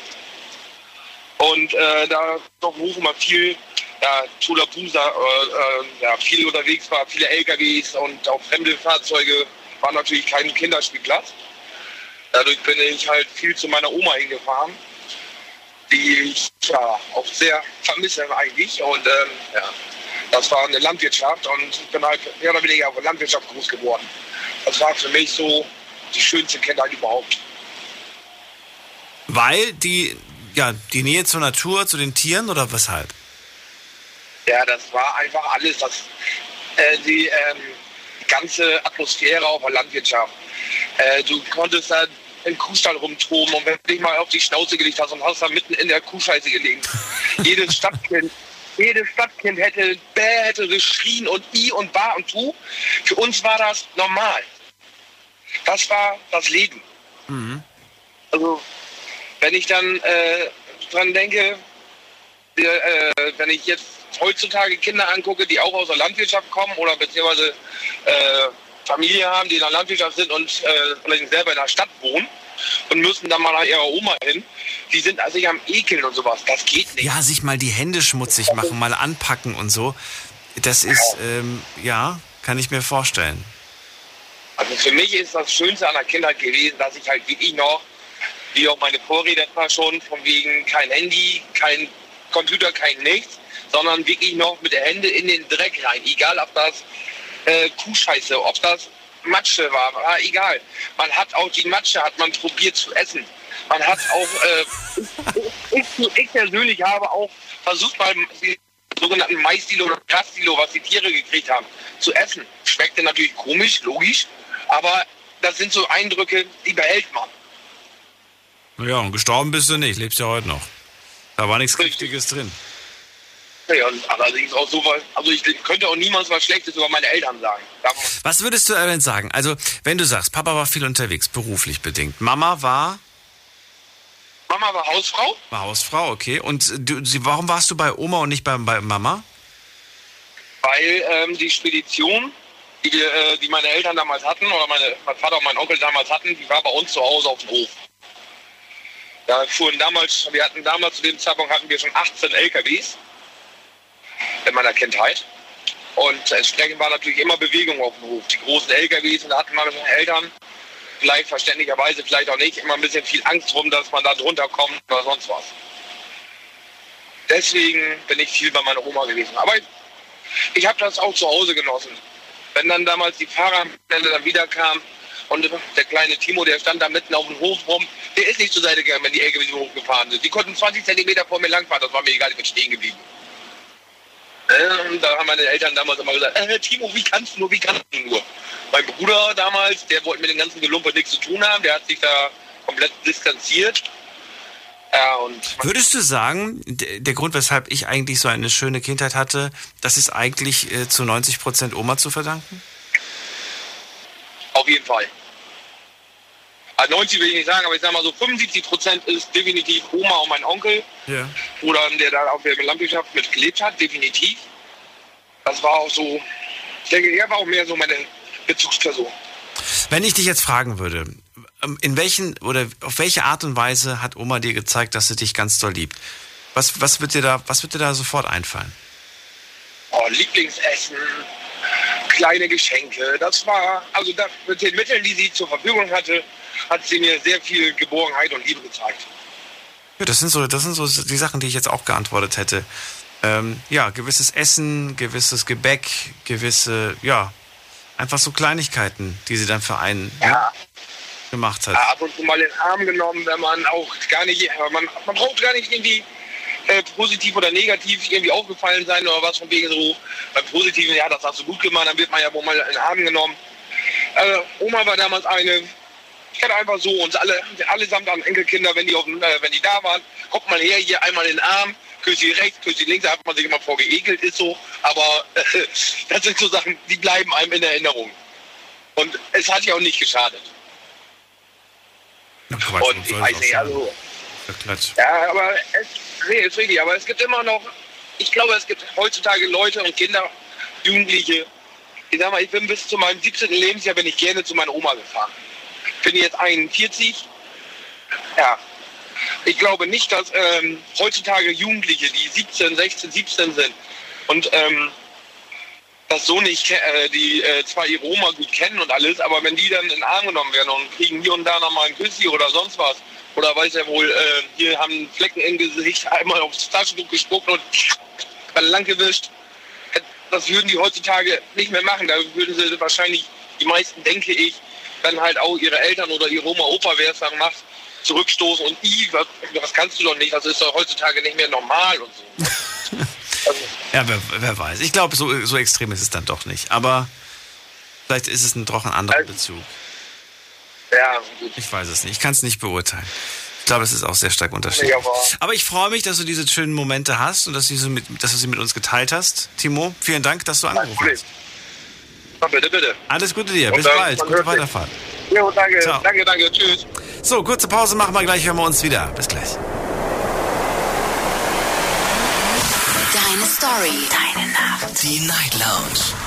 Und äh, da doch Hoch immer viel ja, Tulapusa, äh, äh, ja, viel unterwegs war, viele LKWs und auch fremde Fahrzeuge war natürlich kein Kinderspielplatz. Dadurch bin ich halt viel zu meiner Oma hingefahren, die ich ja auch sehr vermisse eigentlich. Und ähm, ja, das war eine Landwirtschaft und ich bin halt mehr oder weniger auf Landwirtschaft groß geworden. Das war für mich so die schönste Kindheit überhaupt. Weil die, ja, die Nähe zur Natur, zu den Tieren oder weshalb? Ja, das war einfach alles. Das, äh, die, ähm, ganze Atmosphäre auf der Landwirtschaft. Äh, du konntest da im Kuhstall rumtoben und wenn du dich mal auf die Schnauze gelegt hast und hast da mitten in der Kuhscheiße gelegen. jedes Stadtkind, jedes Stadtkind hätte bäh, hätte geschrien und i und ba und tu. Für uns war das normal. Das war das Leben. Mhm. Also, wenn ich dann äh, dran denke, äh, wenn ich jetzt heutzutage Kinder angucke, die auch aus der Landwirtschaft kommen oder beziehungsweise äh, Familie haben, die in der Landwirtschaft sind und äh, vielleicht selber in der Stadt wohnen und müssen dann mal nach ihrer Oma hin, die sind sich am Ekeln und sowas. Das geht nicht. Ja, sich mal die Hände schmutzig machen, mal anpacken und so. Das ist, ähm, ja, kann ich mir vorstellen. Also für mich ist das Schönste an der Kindheit gewesen, dass ich halt wirklich noch, wie auch meine Vorredner schon, von wegen kein Handy, kein Computer, kein nichts, sondern wirklich noch mit der Hände in den Dreck rein. Egal, ob das äh, Kuhscheiße, ob das Matsche war, war egal. Man hat auch die Matsche, hat man probiert zu essen. Man hat auch, äh, ich, ich, persönlich habe auch versucht, mal die sogenannten Maisdilo oder Grasdilo, was die Tiere gekriegt haben, zu essen. Schmeckte natürlich komisch, logisch, aber das sind so Eindrücke, die behält man. Ja, und gestorben bist du nicht, lebst ja heute noch. Da war nichts Richtiges drin. Ja, allerdings auch so was, also ich könnte auch niemals was Schlechtes über meine Eltern sagen. Was würdest du denn sagen? Also, wenn du sagst, Papa war viel unterwegs, beruflich bedingt. Mama war? Mama war Hausfrau. War Hausfrau, okay. Und du, warum warst du bei Oma und nicht bei, bei Mama? Weil ähm, die Spedition, die, äh, die meine Eltern damals hatten, oder meine, mein Vater und mein Onkel damals hatten, die war bei uns zu Hause auf dem Hof. Da fuhren damals, wir hatten damals zu dem Zeitpunkt hatten wir schon 18 LKWs in meiner Kindheit. Und entsprechend war natürlich immer Bewegung auf dem Hof. Die großen LKWs und da hatten meine Eltern vielleicht verständlicherweise, vielleicht auch nicht, immer ein bisschen viel Angst drum, dass man da drunter kommt oder sonst was. Deswegen bin ich viel bei meiner Oma gewesen. Aber ich, ich habe das auch zu Hause genossen. Wenn dann damals die Fahrer dann wieder kamen und der kleine Timo, der stand da mitten auf dem Hof rum, der ist nicht zur Seite gegangen, wenn die LKWs hochgefahren sind. Die konnten 20 Zentimeter vor mir langfahren, das war mir egal, ich bin stehen geblieben. Äh, da haben meine Eltern damals immer gesagt, äh, Timo, wie kannst du nur, wie kannst du nur? Mein Bruder damals, der wollte mit den ganzen Gelumpe nichts zu tun haben, der hat sich da komplett distanziert. Ja, und Würdest du sagen, der Grund, weshalb ich eigentlich so eine schöne Kindheit hatte, das ist eigentlich äh, zu 90 Prozent Oma zu verdanken? Auf jeden Fall. Also 90 will ich nicht sagen, aber ich sage mal so 75 Prozent ist definitiv Oma und mein Onkel. Ja. Oder der da auf der Landwirtschaft mit gelebt hat, definitiv. Das war auch so, ich denke, er war auch mehr so meine Bezugsperson. Wenn ich dich jetzt fragen würde, ähm, in welchen oder auf welche Art und Weise hat Oma dir gezeigt, dass sie dich ganz doll liebt? Was, was, wird, dir da, was wird dir da sofort einfallen? Oh, Lieblingsessen, kleine Geschenke. Das war, also da, mit den Mitteln, die sie zur Verfügung hatte, hat sie mir sehr viel Geborgenheit und Liebe gezeigt. Ja, das sind so, das sind so die Sachen, die ich jetzt auch geantwortet hätte. Ähm, ja, gewisses Essen, gewisses Gebäck, gewisse, ja, einfach so Kleinigkeiten, die sie dann für einen ja. gemacht hat. Ja, ab und zu mal in den Arm genommen, wenn man auch gar nicht, man, man braucht gar nicht irgendwie äh, positiv oder negativ irgendwie aufgefallen sein oder was von wegen so. Beim Positiven, ja, das hast du gut gemacht, dann wird man ja wohl mal in den Arm genommen. Äh, Oma war damals eine, ich hatte einfach so uns alle, allesamt an Enkelkinder, wenn die, auf, äh, wenn die da waren, kommt man her, hier einmal in den Arm, Küssi rechts, Küssi links, da hat man sich immer vorgeekelt, ist so. Aber äh, das sind so Sachen, die bleiben einem in Erinnerung. Und es hat ja auch nicht geschadet. Ja, und ich weiß nicht, also. Ja, aber es, nee, ist richtig. Aber es gibt immer noch, ich glaube, es gibt heutzutage Leute und Kinder, Jugendliche. Ich sag mal, ich bin bis zu meinem 17. Lebensjahr bin ich gerne zu meiner Oma gefahren. Bin jetzt 41. Ja. Ich glaube nicht, dass ähm, heutzutage Jugendliche, die 17, 16, 17 sind und ähm, das so nicht, äh, die äh, zwar ihre Oma gut kennen und alles, aber wenn die dann in den Arm genommen werden und kriegen hier und da nochmal ein Küssi oder sonst was, oder weiß er wohl, äh, hier haben Flecken im Gesicht einmal aufs Taschentuch gespuckt und lang gewischt. Das würden die heutzutage nicht mehr machen. Da würden sie wahrscheinlich, die meisten, denke ich, dann halt auch ihre Eltern oder ihre Oma, Opa, wer es dann macht, zurückstoßen und i, was, was kannst du doch nicht, das ist doch heutzutage nicht mehr normal und so. also, ja, wer, wer, weiß. Ich glaube, so, so extrem ist es dann doch nicht. Aber vielleicht ist es ein, doch ein anderer also, Bezug. Ja, gut. Ich weiß es nicht. Ich kann es nicht beurteilen. Ich glaube, es ist auch sehr stark unterschiedlich. Aber, ich freue mich, dass du diese schönen Momente hast und dass du, sie mit, dass du sie mit uns geteilt hast. Timo, vielen Dank, dass du angerufen hast. Ja, bitte, bitte. Alles Gute dir. Bis bald. Gute Weiterfahrt. Jo, danke. Ciao. Danke, danke. Tschüss. So, kurze Pause machen wir gleich, hören wir uns wieder. Bis gleich. Deine Story. Deine Nacht. Die Night Lounge.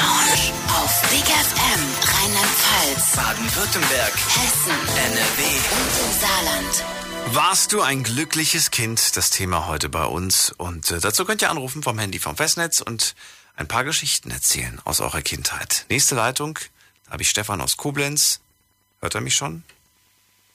Lounge. Auf Big FM Rheinland-Pfalz, Baden-Württemberg, Hessen, NRW und im Saarland. Warst du ein glückliches Kind? Das Thema heute bei uns. Und äh, dazu könnt ihr anrufen vom Handy vom Festnetz und ein paar Geschichten erzählen aus eurer Kindheit. Nächste Leitung, da habe ich Stefan aus Koblenz. Hört er mich schon?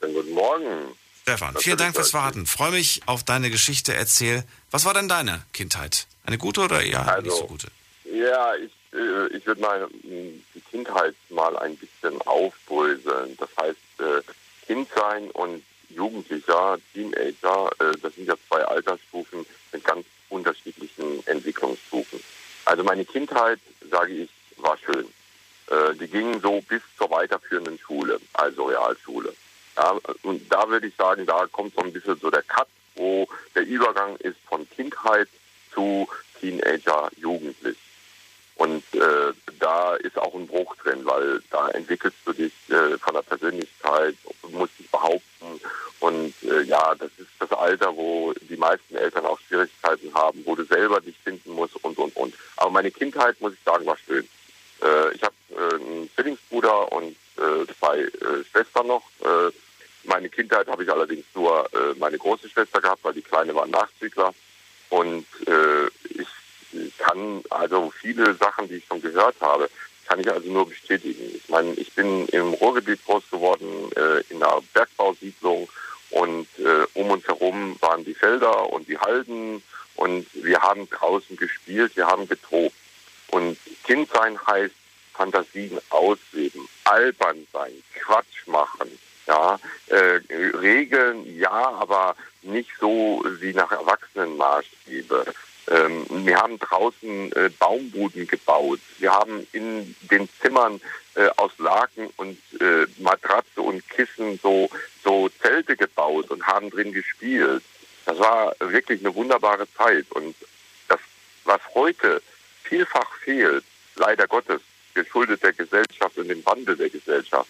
Guten Morgen. Stefan, vielen Dank fürs Warten. Freue mich auf deine Geschichte. Erzähl, was war denn deine Kindheit? Eine gute oder eher also, nicht so gute? Ja, ich, äh, ich würde mal die Kindheit mal ein bisschen aufbröseln. Das heißt, äh, Kind sein und Jugendlicher, Teenager, äh, das sind ja zwei Altersstufen mit ganz unterschiedlichen Entwicklungsstufen. Also meine Kindheit, sage ich, war schön. Die ging so bis zur weiterführenden Schule, also Realschule. Ja, und da würde ich sagen, da kommt so ein bisschen so der Cut, wo der Übergang ist von Kindheit zu Teenager, Jugendlich. Und äh, da ist auch ein Bruch drin, weil da entwickelst du dich äh, von der Persönlichkeit, musst dich behaupten. Und äh, ja, das ist das Alter, wo die meisten Eltern auch Schwierigkeiten haben, wo du selber dich finden musst und, und, und. Aber meine Kindheit, muss ich sagen, war schön. Äh, ich habe äh, einen Zwillingsbruder und äh, zwei äh, Schwestern noch. Äh, meine Kindheit habe ich allerdings nur äh, meine große Schwester gehabt, weil die Kleine war ein Nachzügler. Und äh, ich kann also viele Sachen, die ich schon gehört habe, kann ich also nur bestätigen. Ich meine, ich bin im Ruhrgebiet groß geworden, äh, in einer Bergbausiedlung und äh, um uns herum waren die Felder und die Halden und wir haben draußen gespielt, wir haben getobt. Und Kind sein heißt Fantasien ausleben, albern sein, Quatsch machen, ja, äh, Regeln, ja, aber nicht so wie nach Erwachsenenmaßstäbe. Ähm, wir haben draußen äh, Baumbuden gebaut. Wir haben in den Zimmern äh, aus Laken und äh, Matratze und Kissen so, so Zelte gebaut und haben drin gespielt. Das war wirklich eine wunderbare Zeit. Und das, was heute vielfach fehlt, leider Gottes, geschuldet der Gesellschaft und dem Wandel der Gesellschaft.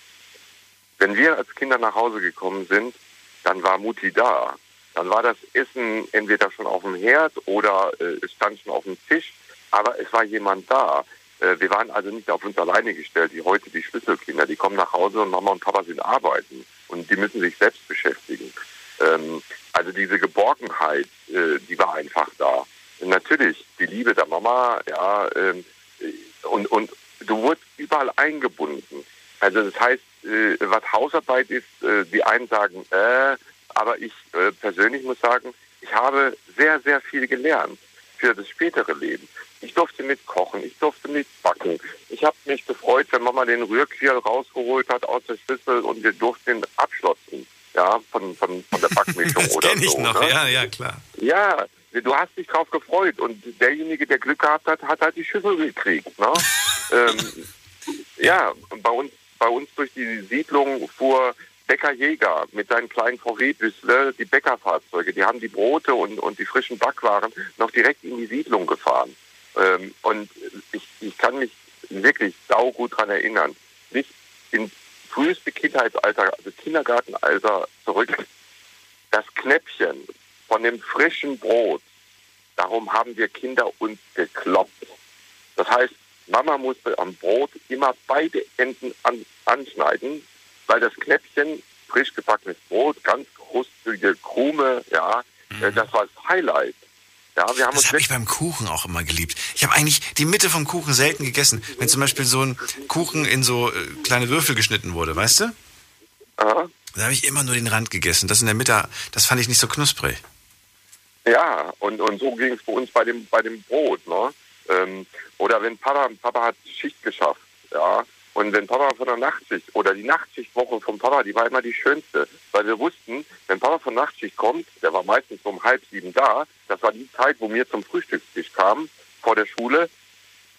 Wenn wir als Kinder nach Hause gekommen sind, dann war Mutti da. Dann war das Essen entweder schon auf dem Herd oder äh, es stand schon auf dem Tisch, aber es war jemand da. Äh, wir waren also nicht auf uns alleine gestellt, wie heute die Schlüsselkinder. Die kommen nach Hause und Mama und Papa sind arbeiten und die müssen sich selbst beschäftigen. Ähm, also diese Geborgenheit, äh, die war einfach da. Und natürlich die Liebe der Mama, ja, ähm, und, und du wurdest überall eingebunden. Also das heißt, was Hausarbeit ist, die einen sagen, äh, aber ich äh, persönlich muss sagen, ich habe sehr, sehr viel gelernt für das spätere Leben. Ich durfte mit kochen, ich durfte mit backen. Ich habe mich gefreut, wenn Mama den Rührquirl rausgeholt hat aus der Schüssel und wir durften ihn abschlossen, ja, von, von, von der Backmischung das oder kenn ich so. noch, ne? ja, ja, klar. Ja, du hast dich drauf gefreut und derjenige, der Glück gehabt hat, hat halt die Schüssel gekriegt. Ne? ähm, ja, bei uns, bei uns durch die Siedlung fuhr Bäcker Jäger mit seinen kleinen VW-Büsle, die Bäckerfahrzeuge, die haben die Brote und, und die frischen Backwaren noch direkt in die Siedlung gefahren. Ähm, und ich, ich kann mich wirklich saugut dran erinnern. Bis ins früheste Kindheitsalter, also Kindergartenalter zurück, das Knäppchen von dem frischen Brot, darum haben wir Kinder uns gekloppt. Das heißt, Mama musste am Brot immer beide Enden an, anschneiden, weil das Knäppchen, frisch gebackenes Brot, ganz krustige Krume, ja, äh, das war das Highlight. Ja, wir haben Das habe ich beim Kuchen auch immer geliebt. Ich habe eigentlich die Mitte vom Kuchen selten gegessen. Wenn zum Beispiel so ein Kuchen in so äh, kleine Würfel geschnitten wurde, weißt du? Aha. Da habe ich immer nur den Rand gegessen. Das in der Mitte, das fand ich nicht so knusprig. Ja, und, und so ging es bei uns bei dem, bei dem Brot. Ne? Ähm, oder wenn Papa, Papa hat Schicht geschafft, ja, und wenn Papa von der Nachtschicht oder die Nachtschichtwoche vom Papa, die war immer die schönste, weil wir wussten, wenn Papa von Nachtschicht kommt, der war meistens um halb sieben da, das war die Zeit, wo wir zum Frühstückstisch kamen, vor der Schule,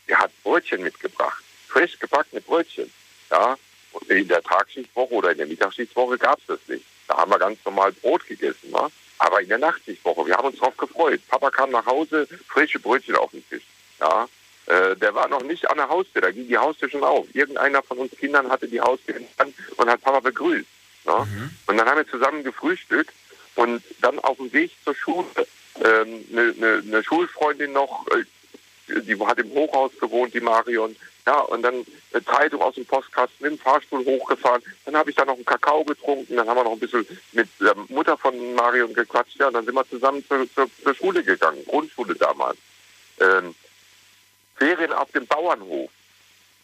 der hat Brötchen mitgebracht, frisch gebackene Brötchen, ja, und in der Tagschichtwoche oder in der Mittagsschichtwoche gab es das nicht. Da haben wir ganz normal Brot gegessen, ne? aber in der Nachtschichtwoche, wir haben uns drauf gefreut. Papa kam nach Hause, frische Brötchen auf den Tisch, ja, äh, der war noch nicht an der Haustür, da ging die Haustür schon auf. Irgendeiner von uns Kindern hatte die Haustür in Hand und hat Papa begrüßt. Ne? Und dann haben wir zusammen gefrühstückt und dann auf dem Weg zur Schule ähm, eine, eine, eine Schulfreundin noch, äh, die hat im Hochhaus gewohnt, die Marion, ja, und dann eine Zeitung aus dem Postkasten mit dem Fahrstuhl hochgefahren. Dann habe ich da noch einen Kakao getrunken, dann haben wir noch ein bisschen mit der Mutter von Marion gequatscht, ja, und dann sind wir zusammen zur, zur, zur Schule gegangen, Grundschule damals. Ähm, Ferien auf dem Bauernhof.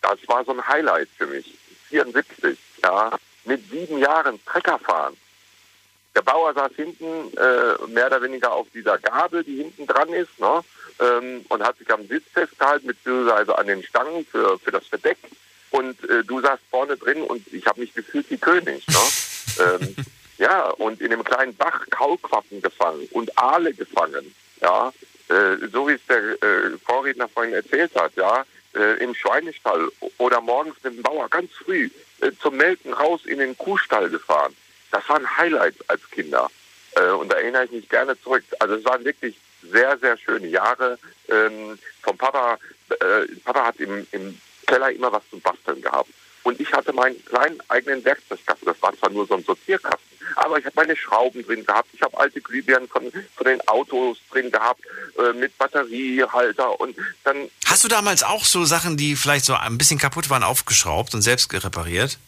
Das war so ein Highlight für mich. 74, ja, mit sieben Jahren Trecker fahren. Der Bauer saß hinten äh, mehr oder weniger auf dieser Gabel, die hinten dran ist, ne? Ähm, und hat sich am Sitz festgehalten, beziehungsweise an den Stangen für, für das Verdeck. Und äh, du saßt vorne drin und ich habe mich gefühlt wie König. Ne? ähm, ja, und in dem kleinen Bach Kaulquappen gefangen und Aale gefangen. Ja, so wie es der äh, Vorredner vorhin erzählt hat, ja, äh, im Schweinestall oder morgens mit dem Bauer ganz früh äh, zum Melken raus in den Kuhstall gefahren. Das waren Highlights als Kinder. Äh, und da erinnere ich mich gerne zurück. Also es waren wirklich sehr, sehr schöne Jahre. Ähm, vom Papa, äh, Papa hat im, im Keller immer was zum Basteln gehabt. Und ich hatte meinen kleinen eigenen Werkzeugkasten. Das war zwar nur so ein Sortierkasten, aber ich habe meine Schrauben drin gehabt. Ich habe alte Glühbirnen von, von den Autos drin gehabt äh, mit Batteriehalter und dann. Hast du damals auch so Sachen, die vielleicht so ein bisschen kaputt waren, aufgeschraubt und selbst repariert?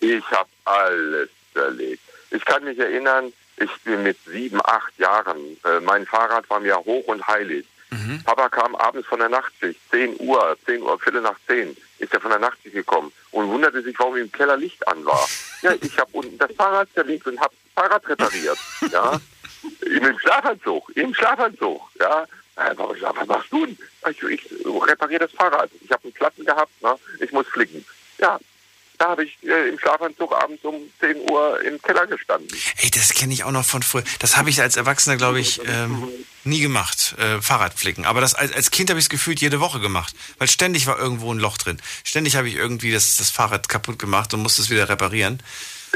Ich habe alles zerlegt. Ich kann mich erinnern, ich bin mit sieben, acht Jahren, äh, mein Fahrrad war mir hoch und heilig. Mhm. Papa kam abends von der Nachtschicht, 10 Uhr, 10 Uhr, Viertel nach 10, ist er von der Nachtschicht gekommen und wunderte sich, warum im Keller Licht an war. Ja, ich habe unten das Fahrrad zerlegt und habe das Fahrrad repariert. Ja, im Schlafanzug, im Schlafanzug. Ja, gesagt, was machst du denn? Ich, ich repariere das Fahrrad. Ich habe einen Platten gehabt, ne? ich muss flicken. Ja, da habe ich äh, im Schlafanzug abends um 10 Uhr im Keller gestanden. Ey, das kenne ich auch noch von früher. Das habe ich als Erwachsener, glaube ich, ähm, nie gemacht, äh, Fahrradflicken. Aber das, als, als Kind habe ich es gefühlt jede Woche gemacht, weil ständig war irgendwo ein Loch drin. Ständig habe ich irgendwie das, das Fahrrad kaputt gemacht und musste es wieder reparieren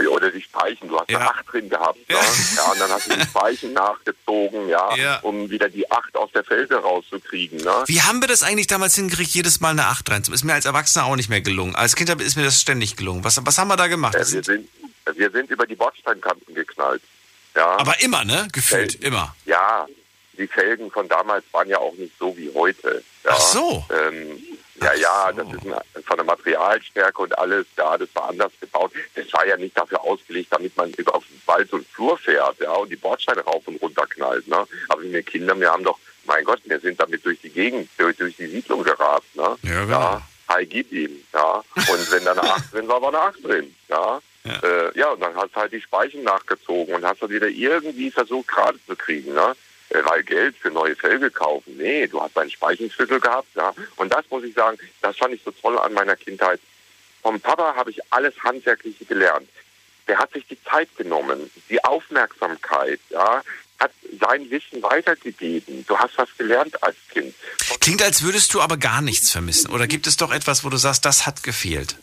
oder Speichen. Du hast ja. eine 8 drin gehabt. Ja. Ne? ja. und dann hast du die Speichen nachgezogen, ja, ja, um wieder die 8 aus der Felge rauszukriegen. Ne? Wie haben wir das eigentlich damals hingekriegt, jedes Mal eine 8 reinzumachen? Ist mir als Erwachsener auch nicht mehr gelungen. Als Kind ist mir das ständig gelungen. Was, was haben wir da gemacht? Ja, wir, sind, wir sind über die Bordsteinkanten geknallt. Ja. Aber immer, ne? Gefühlt, Felgen. immer. Ja, die Felgen von damals waren ja auch nicht so wie heute. Ja. Ach so. Ähm, ja, ja, das ist ein, von der Materialstärke und alles, ja, das war anders gebaut. Das war ja nicht dafür ausgelegt, damit man über auf den Wald und Flur fährt, ja, und die Bordsteine rauf und runter knallt, ne. Aber wir Kinder, wir haben doch, mein Gott, wir sind damit durch die Gegend, durch, durch die Siedlung gerast, ne. Ja, genau. Ja, hi, gib ihm, ja. Und wenn da eine Acht drin war, war eine Acht drin, ja. Ja. Äh, ja, und dann hast du halt die Speichen nachgezogen und hast du wieder irgendwie versucht, gerade zu kriegen, ne weil Geld für neue Felge kaufen. Nee, du hast einen Speichenschlüssel gehabt, ja. Und das muss ich sagen, das fand ich so toll an meiner Kindheit. Vom Papa habe ich alles Handwerkliche gelernt. Der hat sich die Zeit genommen, die Aufmerksamkeit, ja, hat sein Wissen weitergegeben. Du hast was gelernt als Kind. Klingt, als würdest du aber gar nichts vermissen. Oder gibt es doch etwas, wo du sagst, das hat gefehlt?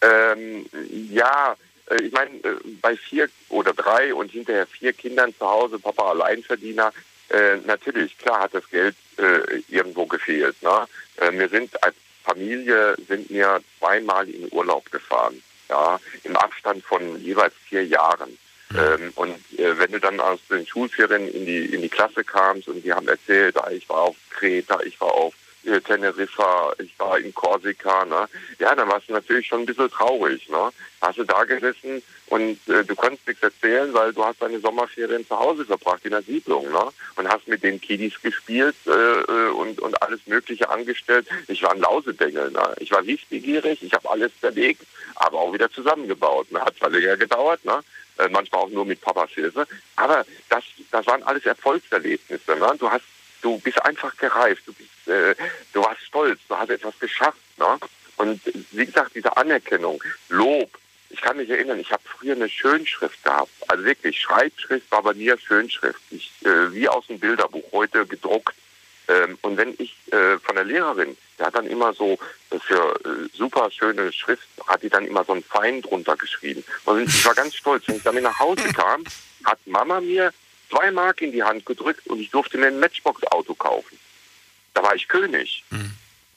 Ähm, ja, äh, ich meine, äh, bei vier oder drei und hinterher vier Kindern zu Hause, Papa Alleinverdiener, äh, natürlich, klar hat das Geld äh, irgendwo gefehlt. Ne? Äh, wir sind als Familie sind wir zweimal in Urlaub gefahren, ja, im Abstand von jeweils vier Jahren. Ähm, und äh, wenn du dann aus den Schulferien in die in die Klasse kamst und die haben erzählt, ah, ich war auf Kreta, ich war auf äh, Teneriffa, ich war in Korsika, ne? Ja, dann warst du natürlich schon ein bisschen traurig, ne? Hast du da gesessen und äh, du konntest nichts erzählen, weil du hast deine Sommerferien zu Hause verbracht in der Siedlung, ne? Und hast mit den Kiddies gespielt äh, äh, und, und alles Mögliche angestellt. Ich war ein Lausebengel, ne? Ich war wissbegierig, ich habe alles zerlegt, aber auch wieder zusammengebaut. Ne? Hat zwar länger gedauert, ne? Äh, manchmal auch nur mit Papas Hilfe. Aber das, das waren alles Erfolgserlebnisse. Ne? Du hast du bist einfach gereift, du bist, äh, du warst stolz, du hast etwas geschafft. Ne? Und wie gesagt, diese Anerkennung, Lob. Ich kann mich erinnern, ich habe früher eine Schönschrift gehabt. Also wirklich, Schreibschrift war bei mir Schönschrift. Ich, äh, wie aus dem Bilderbuch, heute gedruckt. Ähm, und wenn ich äh, von der Lehrerin, der hat dann immer so äh, für äh, super schöne Schrift, hat die dann immer so ein Fein drunter geschrieben. Und ich war ganz stolz. Wenn ich damit nach Hause kam, hat Mama mir zwei Mark in die Hand gedrückt und ich durfte mir ein Matchbox-Auto kaufen. Da war ich König. Mhm.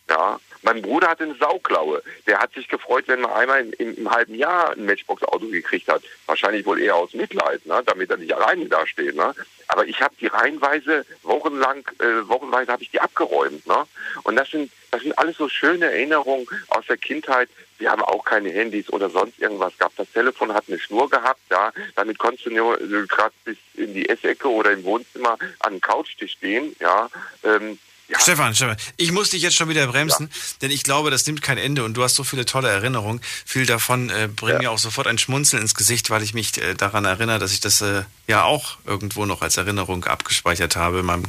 Ja, mein Bruder hatte eine Sauklaue. Der hat sich gefreut, wenn man einmal im, im, im halben Jahr ein Matchbox-Auto gekriegt hat. Wahrscheinlich wohl eher aus Mitleid, ne? damit er nicht alleine dasteht. Ne? Aber ich habe die reihenweise, wochenlang, äh, wochenweise habe ich die abgeräumt. Ne? Und das sind, das sind alles so schöne Erinnerungen aus der Kindheit. Wir haben auch keine Handys oder sonst irgendwas gehabt. Das Telefon hat eine Schnur gehabt, ja. Damit konntest du nur äh, gerade bis in die Essecke oder im Wohnzimmer an den Couchtisch stehen, ja. Ähm, ja. Stefan, Stefan, ich muss dich jetzt schon wieder bremsen, ja. denn ich glaube, das nimmt kein Ende und du hast so viele tolle Erinnerungen. Viel davon äh, bringt ja. mir auch sofort ein Schmunzeln ins Gesicht, weil ich mich äh, daran erinnere, dass ich das äh, ja auch irgendwo noch als Erinnerung abgespeichert habe in meinem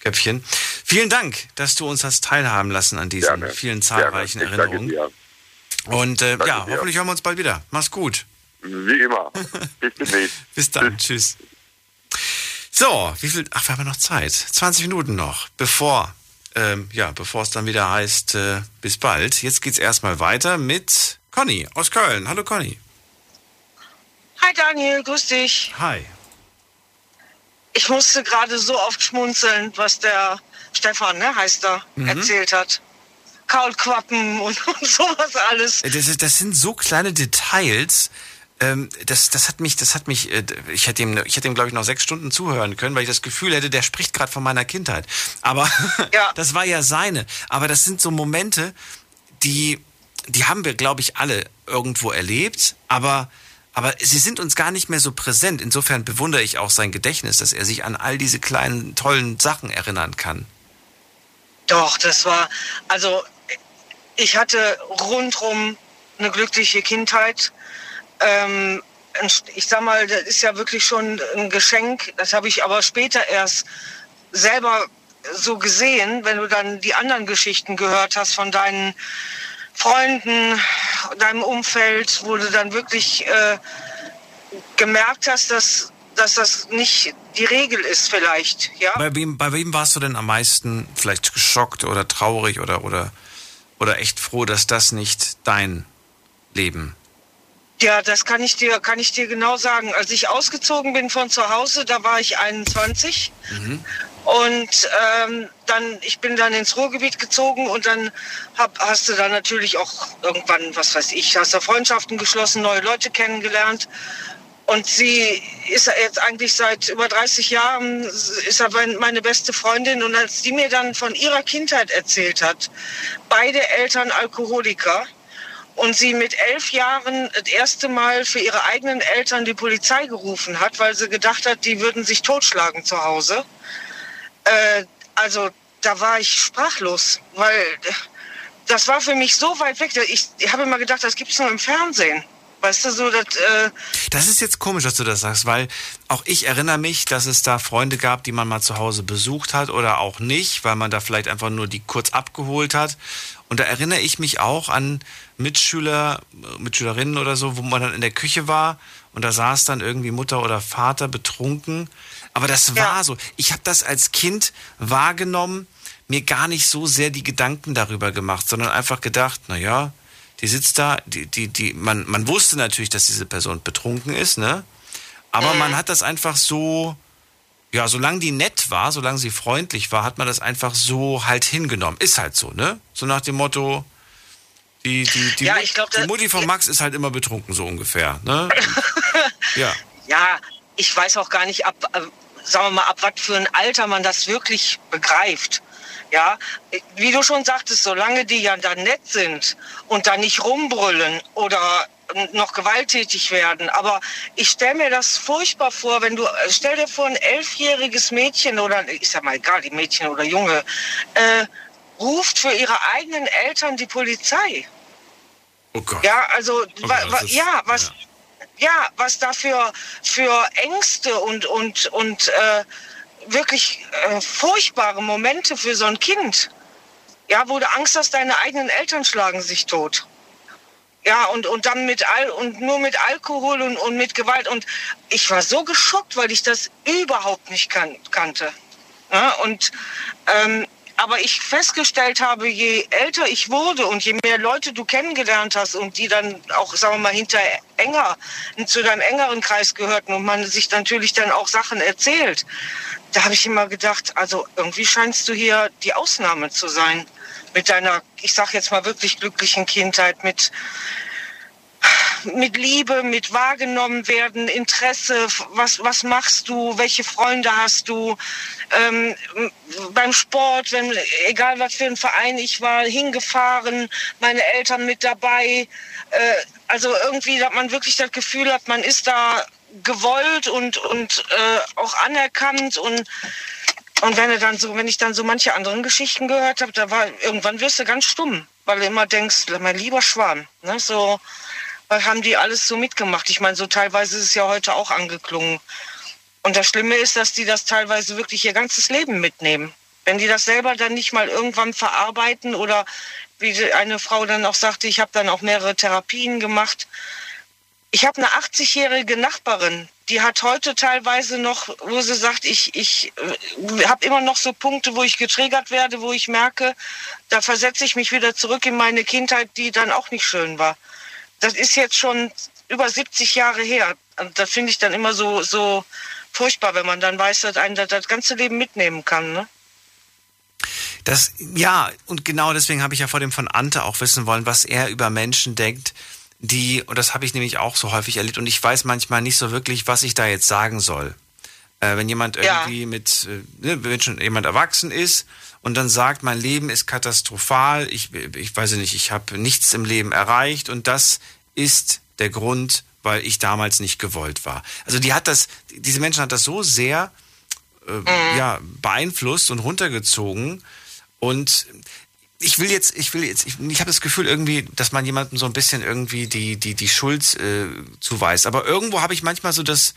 Köpfchen. Vielen Dank, dass du uns hast teilhaben lassen an diesen Gerne. vielen zahlreichen. Erinnerungen. Und äh, ja, hoffentlich hören wir uns bald wieder. Mach's gut. Wie immer. Bis demnächst. Bis dann. Tschüss. So, wie viel? Ach, wir haben noch Zeit. 20 Minuten noch, bevor, ähm, ja, bevor es dann wieder heißt, äh, bis bald. Jetzt geht's erstmal weiter mit Conny aus Köln. Hallo Conny. Hi Daniel, grüß dich. Hi. Ich musste gerade so oft schmunzeln, was der Stefan, ne, heißt er, mhm. erzählt hat. Kaulquappen und, und sowas alles. Das, das sind so kleine Details, das, das hat mich, das hat mich, äh, ich hätte ihm, ich hätte ihm, glaube ich, noch sechs Stunden zuhören können, weil ich das Gefühl hätte, der spricht gerade von meiner Kindheit. Aber ja. das war ja seine. Aber das sind so Momente, die, die haben wir, glaube ich, alle irgendwo erlebt, aber Aber sie sind uns gar nicht mehr so präsent. Insofern bewundere ich auch sein Gedächtnis, dass er sich an all diese kleinen, tollen Sachen erinnern kann. Doch, das war, also ich hatte rundrum eine glückliche Kindheit. Ähm, ich sag mal, das ist ja wirklich schon ein Geschenk. Das habe ich aber später erst selber so gesehen, wenn du dann die anderen Geschichten gehört hast von deinen Freunden, deinem Umfeld, wo du dann wirklich äh, gemerkt hast, dass, dass das nicht die Regel ist vielleicht. Ja? Bei, wem, bei wem warst du denn am meisten vielleicht geschockt oder traurig oder, oder, oder echt froh, dass das nicht dein Leben ja, das kann ich dir, kann ich dir genau sagen. Als ich ausgezogen bin von zu Hause, da war ich 21. Mhm. Und ähm, dann, ich bin dann ins Ruhrgebiet gezogen und dann hab, hast du dann natürlich auch irgendwann, was weiß ich, hast du Freundschaften geschlossen, neue Leute kennengelernt. Und sie ist jetzt eigentlich seit über 30 Jahren, ist er meine beste Freundin. Und als die mir dann von ihrer Kindheit erzählt hat, beide Eltern Alkoholiker, und sie mit elf Jahren das erste Mal für ihre eigenen Eltern die Polizei gerufen hat, weil sie gedacht hat, die würden sich totschlagen zu Hause. Äh, also da war ich sprachlos, weil das war für mich so weit weg. Ich, ich habe immer gedacht, das gibt es nur im Fernsehen. Weißt du, so, das, äh das ist jetzt komisch, dass du das sagst, weil auch ich erinnere mich, dass es da Freunde gab, die man mal zu Hause besucht hat oder auch nicht, weil man da vielleicht einfach nur die kurz abgeholt hat. Und da erinnere ich mich auch an Mitschüler, Mitschülerinnen oder so, wo man dann in der Küche war und da saß dann irgendwie Mutter oder Vater betrunken. Aber das war ja. so. Ich habe das als Kind wahrgenommen, mir gar nicht so sehr die Gedanken darüber gemacht, sondern einfach gedacht, na ja, die sitzt da, die, die, die, man, man wusste natürlich, dass diese Person betrunken ist, ne? Aber mhm. man hat das einfach so, ja, solange die nett war, solange sie freundlich war, hat man das einfach so halt hingenommen. Ist halt so, ne? So nach dem Motto, die, die, die, ja, ich glaub, die Mutti von Max ist halt immer betrunken, so ungefähr. Ne? ja. ja, ich weiß auch gar nicht, ab, äh, sagen wir mal, ab was für ein Alter man das wirklich begreift. Ja, wie du schon sagtest, solange die ja dann nett sind und da nicht rumbrüllen oder noch gewalttätig werden. Aber ich stelle mir das furchtbar vor, wenn du, stell dir vor, ein elfjähriges Mädchen oder, ich sag mal egal, die Mädchen oder Junge, äh, ruft für ihre eigenen Eltern die Polizei. Oh Gott. Ja, also, oh wa, wa, ja, was, ja. ja. was da für, für Ängste und, und, und äh, wirklich äh, furchtbare Momente für so ein Kind. Ja, wo du Angst hast, deine eigenen Eltern schlagen sich tot. Ja, und, und dann mit Al und nur mit Alkohol und, und mit Gewalt. Und ich war so geschockt, weil ich das überhaupt nicht kan kannte. Ja, und ähm, aber ich festgestellt habe, je älter ich wurde und je mehr Leute du kennengelernt hast und die dann auch, sagen wir mal, hinter enger, zu deinem engeren Kreis gehörten und man sich natürlich dann auch Sachen erzählt, da habe ich immer gedacht, also irgendwie scheinst du hier die Ausnahme zu sein mit deiner, ich sag jetzt mal wirklich glücklichen Kindheit, mit mit Liebe, mit wahrgenommen werden, Interesse, was, was machst du, welche Freunde hast du, ähm, beim Sport, wenn, egal was für ein Verein ich war, hingefahren, meine Eltern mit dabei, äh, also irgendwie, dass man wirklich das Gefühl hat, man ist da gewollt und, und äh, auch anerkannt und und wenn du dann so, wenn ich dann so manche anderen Geschichten gehört habe, da war irgendwann wirst du ganz stumm, weil du immer denkst, mein lieber Schwan, ne, so weil haben die alles so mitgemacht. Ich meine, so teilweise ist es ja heute auch angeklungen. Und das Schlimme ist, dass die das teilweise wirklich ihr ganzes Leben mitnehmen. Wenn die das selber dann nicht mal irgendwann verarbeiten oder wie eine Frau dann auch sagte, ich habe dann auch mehrere Therapien gemacht. Ich habe eine 80-jährige Nachbarin, die hat heute teilweise noch, wo sie sagt, ich, ich äh, habe immer noch so Punkte, wo ich getriggert werde, wo ich merke, da versetze ich mich wieder zurück in meine Kindheit, die dann auch nicht schön war das ist jetzt schon über 70 Jahre her. Und das finde ich dann immer so, so furchtbar, wenn man dann weiß, dass einen das, das ganze Leben mitnehmen kann. Ne? Das, ja, und genau deswegen habe ich ja vor dem von Ante auch wissen wollen, was er über Menschen denkt, die, und das habe ich nämlich auch so häufig erlebt, und ich weiß manchmal nicht so wirklich, was ich da jetzt sagen soll. Äh, wenn jemand irgendwie ja. mit, äh, ne, wenn schon jemand erwachsen ist und dann sagt, mein Leben ist katastrophal, ich, ich weiß nicht, ich habe nichts im Leben erreicht und das ist der Grund, weil ich damals nicht gewollt war. Also die hat das, diese Menschen hat das so sehr äh, mhm. ja, beeinflusst und runtergezogen. Und ich will jetzt, ich will jetzt, ich, ich habe das Gefühl irgendwie, dass man jemandem so ein bisschen irgendwie die, die, die Schuld äh, zuweist. Aber irgendwo habe ich manchmal so das,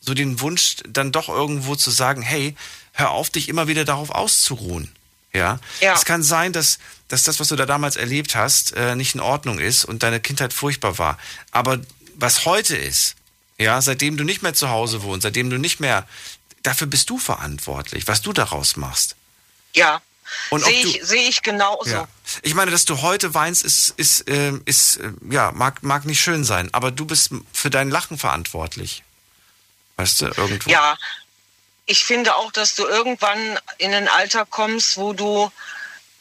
so den Wunsch, dann doch irgendwo zu sagen, hey, hör auf, dich immer wieder darauf auszuruhen. Ja. ja. Es kann sein, dass, dass das, was du da damals erlebt hast, äh, nicht in Ordnung ist und deine Kindheit furchtbar war. Aber was heute ist, ja, seitdem du nicht mehr zu Hause wohnst, seitdem du nicht mehr, dafür bist du verantwortlich, was du daraus machst. Ja. Sehe ich, seh ich genauso. Ja. Ich meine, dass du heute weinst, ist, ist, äh, ist äh, ja, mag, mag nicht schön sein, aber du bist für dein Lachen verantwortlich. Weißt du, irgendwo. Ja, ich finde auch, dass du irgendwann in ein Alter kommst, wo du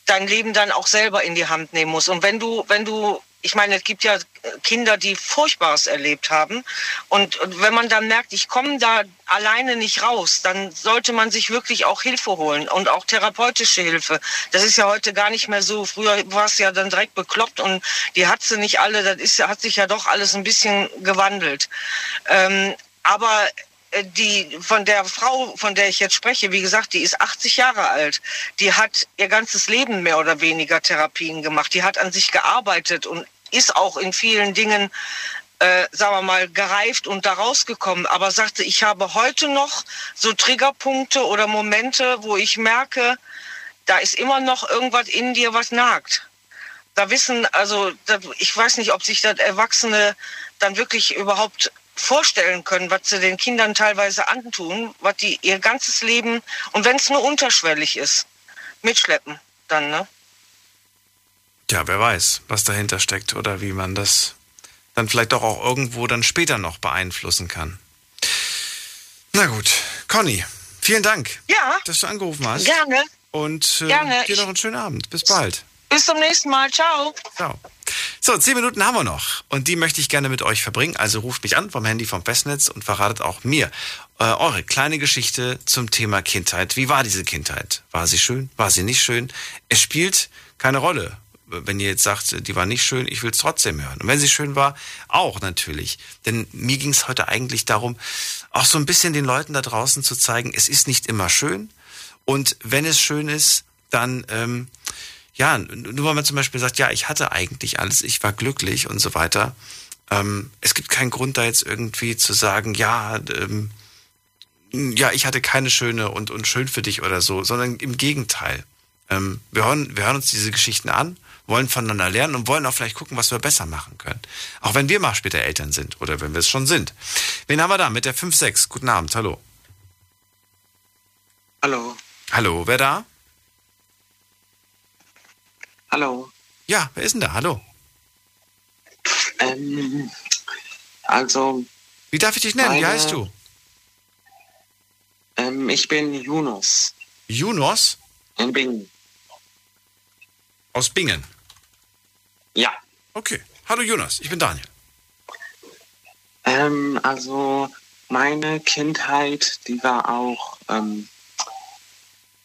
dein Leben dann auch selber in die Hand nehmen musst. Und wenn du, wenn du, ich meine, es gibt ja Kinder, die Furchtbares erlebt haben. Und, und wenn man dann merkt, ich komme da alleine nicht raus, dann sollte man sich wirklich auch Hilfe holen und auch therapeutische Hilfe. Das ist ja heute gar nicht mehr so. Früher war es ja dann direkt bekloppt und die hat sie nicht alle. Das ist, hat sich ja doch alles ein bisschen gewandelt. Ähm, aber äh, die von der Frau, von der ich jetzt spreche, wie gesagt, die ist 80 Jahre alt. Die hat ihr ganzes Leben mehr oder weniger Therapien gemacht. Die hat an sich gearbeitet und ist auch in vielen Dingen, äh, sagen wir mal, gereift und da rausgekommen. Aber sagte, ich habe heute noch so Triggerpunkte oder Momente, wo ich merke, da ist immer noch irgendwas in dir, was nagt. Da wissen, also ich weiß nicht, ob sich das Erwachsene dann wirklich überhaupt vorstellen können, was sie den Kindern teilweise antun, was die ihr ganzes Leben und wenn es nur unterschwellig ist, mitschleppen dann, ne? Ja, wer weiß, was dahinter steckt oder wie man das dann vielleicht doch auch irgendwo dann später noch beeinflussen kann. Na gut, Conny, vielen Dank, ja, dass du angerufen hast. Gerne. Und äh, Gerne. dir noch einen schönen Abend. Bis bald. Bis zum nächsten Mal. Ciao. Ciao. So, zehn Minuten haben wir noch und die möchte ich gerne mit euch verbringen. Also ruft mich an vom Handy vom Festnetz und verratet auch mir äh, eure kleine Geschichte zum Thema Kindheit. Wie war diese Kindheit? War sie schön? War sie nicht schön? Es spielt keine Rolle. Wenn ihr jetzt sagt, die war nicht schön, ich will es trotzdem hören. Und wenn sie schön war, auch natürlich. Denn mir ging es heute eigentlich darum, auch so ein bisschen den Leuten da draußen zu zeigen, es ist nicht immer schön. Und wenn es schön ist, dann ähm, ja, nur weil man zum Beispiel sagt, ja, ich hatte eigentlich alles, ich war glücklich und so weiter. Ähm, es gibt keinen Grund da jetzt irgendwie zu sagen, ja, ähm, ja, ich hatte keine schöne und, und schön für dich oder so, sondern im Gegenteil. Ähm, wir, hören, wir hören uns diese Geschichten an, wollen voneinander lernen und wollen auch vielleicht gucken, was wir besser machen können. Auch wenn wir mal später Eltern sind oder wenn wir es schon sind. Wen haben wir da mit der 5-6? Guten Abend, hallo. Hallo. Hallo, wer da? Hallo. Ja, wer ist denn da? Hallo. Ähm, also. Wie darf ich dich nennen? Meine, Wie heißt du? Ähm, ich bin Yunus. Yunus? In Bingen. Aus Bingen? Ja. Okay. Hallo Jonas, ich bin Daniel. Ähm, also meine Kindheit, die war auch ähm,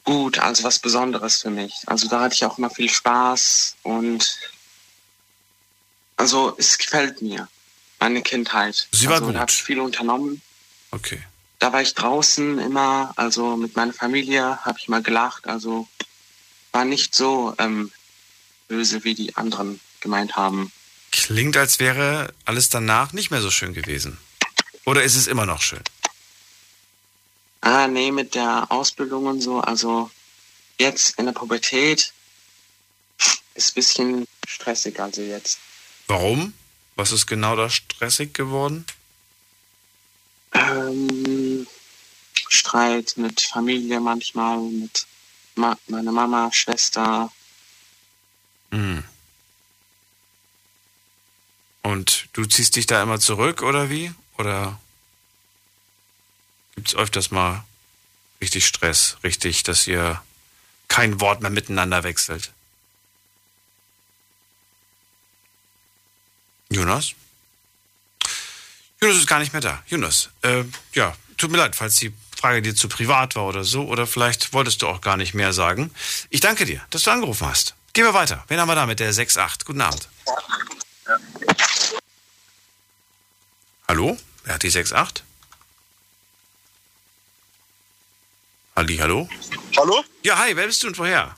gut, also was Besonderes für mich. Also da hatte ich auch immer viel Spaß und also es gefällt mir, meine Kindheit. Sie war also, gut. Da habe ich viel unternommen. Okay. Da war ich draußen immer, also mit meiner Familie habe ich mal gelacht, also war nicht so ähm, böse, wie die anderen gemeint haben. Klingt, als wäre alles danach nicht mehr so schön gewesen. Oder ist es immer noch schön? Ah, nee, mit der Ausbildung und so. Also jetzt in der Pubertät ist ein bisschen stressig, also jetzt. Warum? Was ist genau da stressig geworden? Ähm, Streit mit Familie manchmal, mit Ma meiner Mama, Schwester. Hm. Und du ziehst dich da immer zurück oder wie? Oder gibt es öfters mal richtig Stress, richtig, dass ihr kein Wort mehr miteinander wechselt. Jonas? Jonas ist gar nicht mehr da. Jonas, äh, ja, tut mir leid, falls die Frage dir zu privat war oder so, oder vielleicht wolltest du auch gar nicht mehr sagen. Ich danke dir, dass du angerufen hast. Gehen wir weiter. Wen haben wir da mit der 6.8? Guten Abend. Hallo? Wer hat die 6-8? Halli, hallo? Hallo? Ja, hi, wer bist du und woher?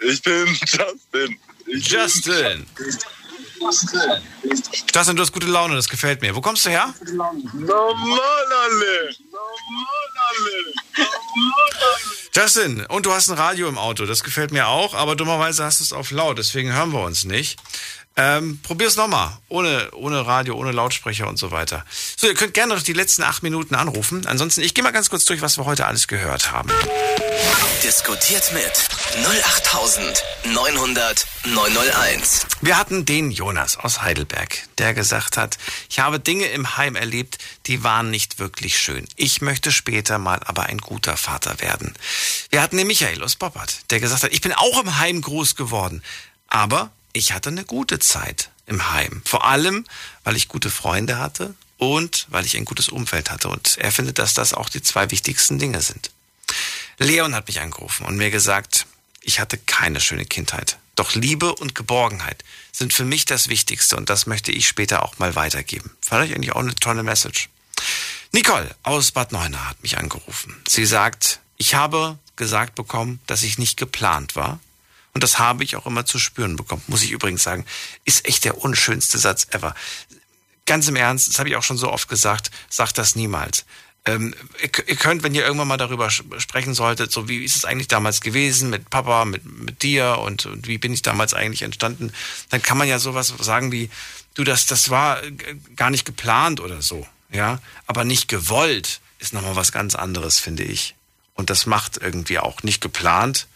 Ich bin Justin. Ich Justin. Justin, du hast gute Laune, das gefällt mir. Wo kommst du her? Normal alle. Normal alle. Justin, und du hast ein Radio im Auto, das gefällt mir auch, aber dummerweise hast du es auf laut, deswegen hören wir uns nicht. Ähm, probier's nochmal. Ohne, ohne Radio, ohne Lautsprecher und so weiter. So, ihr könnt gerne noch die letzten acht Minuten anrufen. Ansonsten, ich gehe mal ganz kurz durch, was wir heute alles gehört haben. Diskutiert mit 08900 901. Wir hatten den Jonas aus Heidelberg, der gesagt hat, ich habe Dinge im Heim erlebt, die waren nicht wirklich schön. Ich möchte später mal aber ein guter Vater werden. Wir hatten den Michael aus Boppert, der gesagt hat, ich bin auch im Heim groß geworden. Aber ich hatte eine gute Zeit im Heim. Vor allem, weil ich gute Freunde hatte und weil ich ein gutes Umfeld hatte. Und er findet, dass das auch die zwei wichtigsten Dinge sind. Leon hat mich angerufen und mir gesagt, ich hatte keine schöne Kindheit. Doch Liebe und Geborgenheit sind für mich das Wichtigste und das möchte ich später auch mal weitergeben. Fand ich eigentlich auch eine tolle Message. Nicole aus Bad Neuenahr hat mich angerufen. Sie sagt, ich habe gesagt bekommen, dass ich nicht geplant war und das habe ich auch immer zu spüren bekommen, muss ich übrigens sagen. Ist echt der unschönste Satz ever. Ganz im Ernst, das habe ich auch schon so oft gesagt, sagt das niemals. Ähm, ihr, ihr könnt, wenn ihr irgendwann mal darüber sprechen solltet, so wie ist es eigentlich damals gewesen mit Papa, mit, mit dir und, und wie bin ich damals eigentlich entstanden, dann kann man ja sowas sagen wie, du, das, das war gar nicht geplant oder so, ja, aber nicht gewollt ist nochmal was ganz anderes, finde ich. Und das macht irgendwie auch nicht geplant,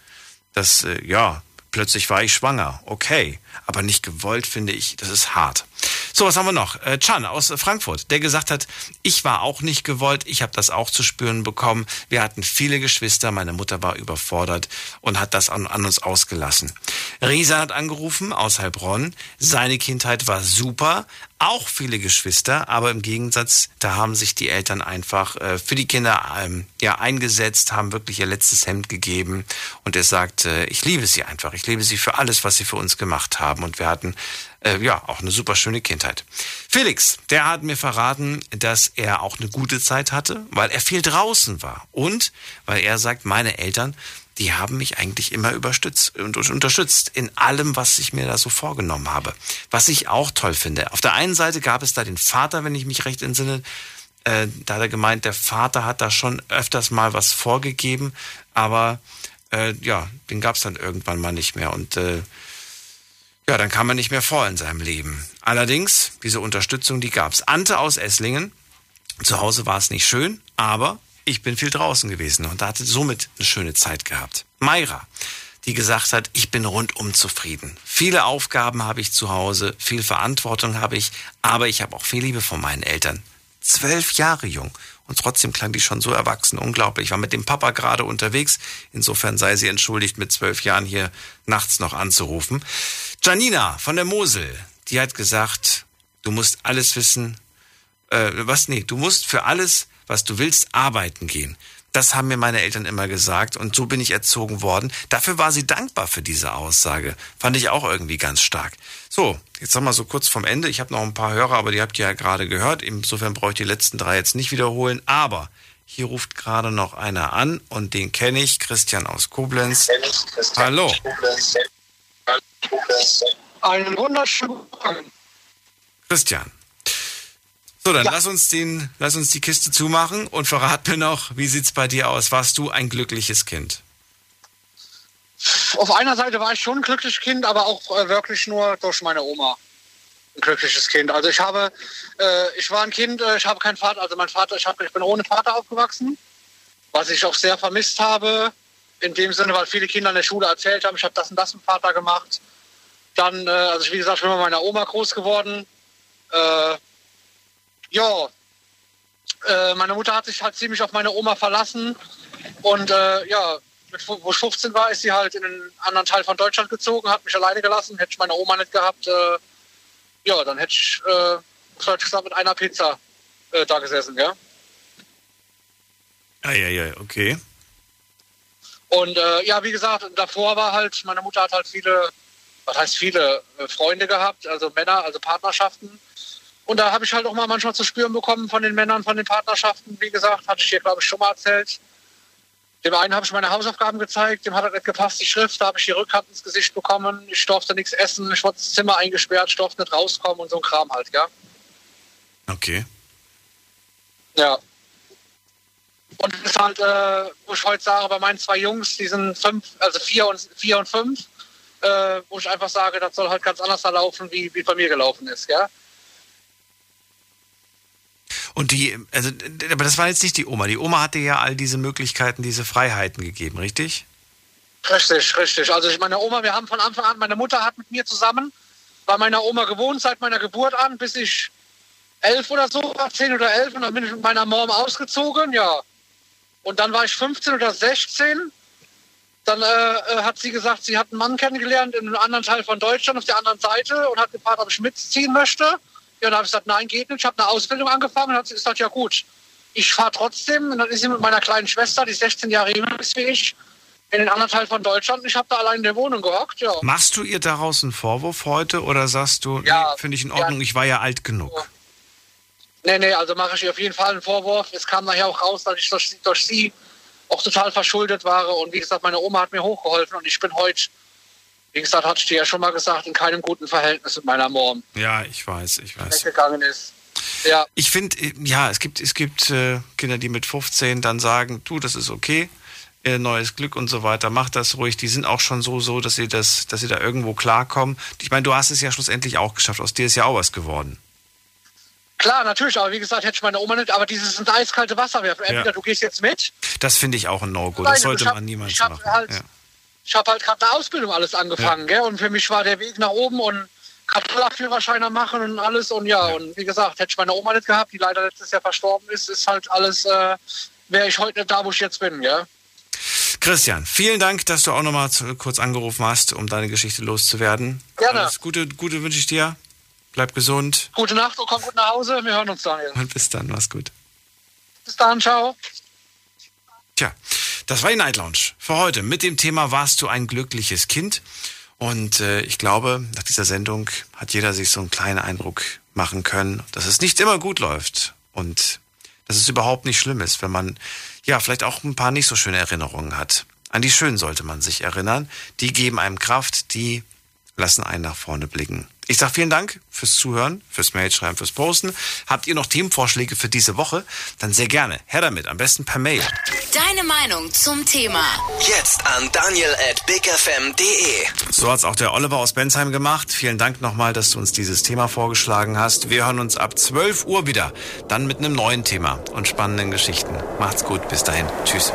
das, äh, ja, plötzlich war ich schwanger. Okay. Aber nicht gewollt, finde ich, das ist hart. So, was haben wir noch? Äh, Chan aus Frankfurt, der gesagt hat, ich war auch nicht gewollt, ich habe das auch zu spüren bekommen. Wir hatten viele Geschwister, meine Mutter war überfordert und hat das an, an uns ausgelassen. Risa hat angerufen aus Heilbronn, seine Kindheit war super, auch viele Geschwister, aber im Gegensatz, da haben sich die Eltern einfach äh, für die Kinder ähm, ja eingesetzt, haben wirklich ihr letztes Hemd gegeben und er sagt, äh, ich liebe sie einfach, ich liebe sie für alles, was sie für uns gemacht haben und wir hatten äh, ja auch eine super schöne Kindheit. Felix, der hat mir verraten, dass er auch eine gute Zeit hatte, weil er viel draußen war und weil er sagt, meine Eltern die haben mich eigentlich immer überstützt und unterstützt in allem, was ich mir da so vorgenommen habe. Was ich auch toll finde. Auf der einen Seite gab es da den Vater, wenn ich mich recht entsinne, äh, da hat er gemeint, der Vater hat da schon öfters mal was vorgegeben, aber äh, ja, den gab es dann irgendwann mal nicht mehr und äh, ja, dann kam er nicht mehr vor in seinem Leben. Allerdings, diese Unterstützung, die gab's. Ante aus Esslingen, zu Hause war es nicht schön, aber ich bin viel draußen gewesen und hatte somit eine schöne Zeit gehabt. Mayra, die gesagt hat, ich bin rundum zufrieden. Viele Aufgaben habe ich zu Hause, viel Verantwortung habe ich, aber ich habe auch viel Liebe von meinen Eltern. Zwölf Jahre jung und trotzdem klang die schon so erwachsen. Unglaublich. Ich war mit dem Papa gerade unterwegs. Insofern sei sie entschuldigt, mit zwölf Jahren hier nachts noch anzurufen. Janina von der Mosel, die hat gesagt, du musst alles wissen. Äh, was? Nee, du musst für alles was du willst, arbeiten gehen. Das haben mir meine Eltern immer gesagt und so bin ich erzogen worden. Dafür war sie dankbar für diese Aussage. Fand ich auch irgendwie ganz stark. So, jetzt sag mal so kurz vom Ende. Ich habe noch ein paar Hörer, aber die habt ihr ja gerade gehört. Insofern brauche ich die letzten drei jetzt nicht wiederholen. Aber hier ruft gerade noch einer an und den kenne ich, Christian aus Koblenz. Hallo. Einen wunderschönen Morgen. Christian. So, dann ja. lass uns den, lass uns die Kiste zumachen und verrat mir noch, wie sieht's bei dir aus? Warst du ein glückliches Kind? Auf einer Seite war ich schon ein glückliches Kind, aber auch äh, wirklich nur durch meine Oma ein glückliches Kind. Also ich habe, äh, ich war ein Kind, äh, ich habe keinen Vater, also mein Vater, ich, hab, ich bin ohne Vater aufgewachsen, was ich auch sehr vermisst habe, in dem Sinne, weil viele Kinder in der Schule erzählt haben, ich habe das und das mit Vater gemacht. Dann, äh, also wie gesagt, ich bin bei meiner Oma groß geworden. Äh, ja, äh, meine Mutter hat sich halt ziemlich auf meine Oma verlassen. Und äh, ja, wo ich 15 war, ist sie halt in einen anderen Teil von Deutschland gezogen, hat mich alleine gelassen. Hätte ich meine Oma nicht gehabt, äh, ja, dann hätte ich, äh, gesagt, mit einer Pizza äh, da gesessen, ja. Ah, ja, ja, okay. Und äh, ja, wie gesagt, davor war halt, meine Mutter hat halt viele, was heißt viele, äh, Freunde gehabt, also Männer, also Partnerschaften. Und da habe ich halt auch mal manchmal zu spüren bekommen von den Männern, von den Partnerschaften. Wie gesagt, hatte ich dir, glaube ich, schon mal erzählt. Dem einen habe ich meine Hausaufgaben gezeigt, dem hat er nicht gepasst, die Schrift, da habe ich die Rückhand ins Gesicht bekommen, ich durfte nichts essen, ich wurde ins Zimmer eingesperrt, ich durfte nicht rauskommen und so ein Kram halt, ja. Okay. Ja. Und das ist halt, äh, wo ich heute sage, bei meinen zwei Jungs, die sind fünf, also vier und vier und fünf, äh, wo ich einfach sage, das soll halt ganz anders verlaufen, wie, wie bei mir gelaufen ist, ja. Und die, also, aber das war jetzt nicht die Oma. Die Oma hatte ja all diese Möglichkeiten, diese Freiheiten gegeben, richtig? Richtig, richtig. Also ich meine Oma, wir haben von Anfang an, meine Mutter hat mit mir zusammen bei meiner Oma gewohnt seit meiner Geburt an, bis ich elf oder so war, zehn oder elf, und dann bin ich mit meiner Mom ausgezogen, ja. Und dann war ich 15 oder 16. Dann äh, äh, hat sie gesagt, sie hat einen Mann kennengelernt in einem anderen Teil von Deutschland auf der anderen Seite und hat gefragt, ob ich mitziehen möchte. Ja, dann habe ich gesagt, nein, geht nicht. Ich habe eine Ausbildung angefangen und hat sie gesagt, ja gut, ich fahre trotzdem. Und dann ist sie mit meiner kleinen Schwester, die 16 Jahre jünger ist wie ich, in den anderen Teil von Deutschland. Ich habe da allein in der Wohnung gehockt, ja. Machst du ihr daraus einen Vorwurf heute oder sagst du, ja, nee, finde ich in Ordnung, ja. ich war ja alt genug? Nee, nee, also mache ich ihr auf jeden Fall einen Vorwurf. Es kam nachher auch raus, dass ich durch, durch sie auch total verschuldet war. Und wie gesagt, meine Oma hat mir hochgeholfen und ich bin heute, wie gesagt, hatte ich dir ja schon mal gesagt, in keinem guten Verhältnis mit meiner Mom. Ja, ich weiß, ich weiß. Weggegangen ist. Ja. Ich finde, ja, es gibt, es gibt äh, Kinder, die mit 15 dann sagen, du, das ist okay, äh, neues Glück und so weiter, mach das ruhig. Die sind auch schon so, so, dass sie das, dass sie da irgendwo klarkommen. Ich meine, du hast es ja schlussendlich auch geschafft. Aus dir ist ja auch was geworden. Klar, natürlich, aber wie gesagt, hätte ich meine Oma nicht, aber dieses ins eiskalte Wasser werfen. Entweder ja. du gehst jetzt mit. Das finde ich auch ein No-Go. Das sollte man niemals ich machen. Halt, ja. Ich habe halt gerade eine Ausbildung alles angefangen, ja. Und für mich war der Weg nach oben und Führerscheiner machen und alles und ja, und wie gesagt, hätte ich meine Oma nicht gehabt, die leider letztes Jahr verstorben ist, ist halt alles, äh, wäre ich heute nicht da, wo ich jetzt bin, gell? Christian, vielen Dank, dass du auch nochmal kurz angerufen hast, um deine Geschichte loszuwerden. Gerne. Alles Gute, Gute wünsche ich dir. Bleib gesund. Gute Nacht und komm gut nach Hause. Wir hören uns, Daniel. Und bis dann, mach's gut. Bis dann, ciao. Tja, das war die Night Lounge für heute mit dem Thema Warst du ein glückliches Kind? Und äh, ich glaube, nach dieser Sendung hat jeder sich so einen kleinen Eindruck machen können, dass es nicht immer gut läuft und dass es überhaupt nicht schlimm ist, wenn man ja vielleicht auch ein paar nicht so schöne Erinnerungen hat. An die schönen sollte man sich erinnern. Die geben einem Kraft, die lassen einen nach vorne blicken. Ich sage vielen Dank fürs Zuhören, fürs Mailschreiben, fürs Posten. Habt ihr noch Themenvorschläge für diese Woche? Dann sehr gerne. Her damit, am besten per Mail. Deine Meinung zum Thema. Jetzt an daniel at bigfm.de. So hat's auch der Oliver aus Bensheim gemacht. Vielen Dank nochmal, dass du uns dieses Thema vorgeschlagen hast. Wir hören uns ab 12 Uhr wieder. Dann mit einem neuen Thema und spannenden Geschichten. Macht's gut. Bis dahin. Tschüss.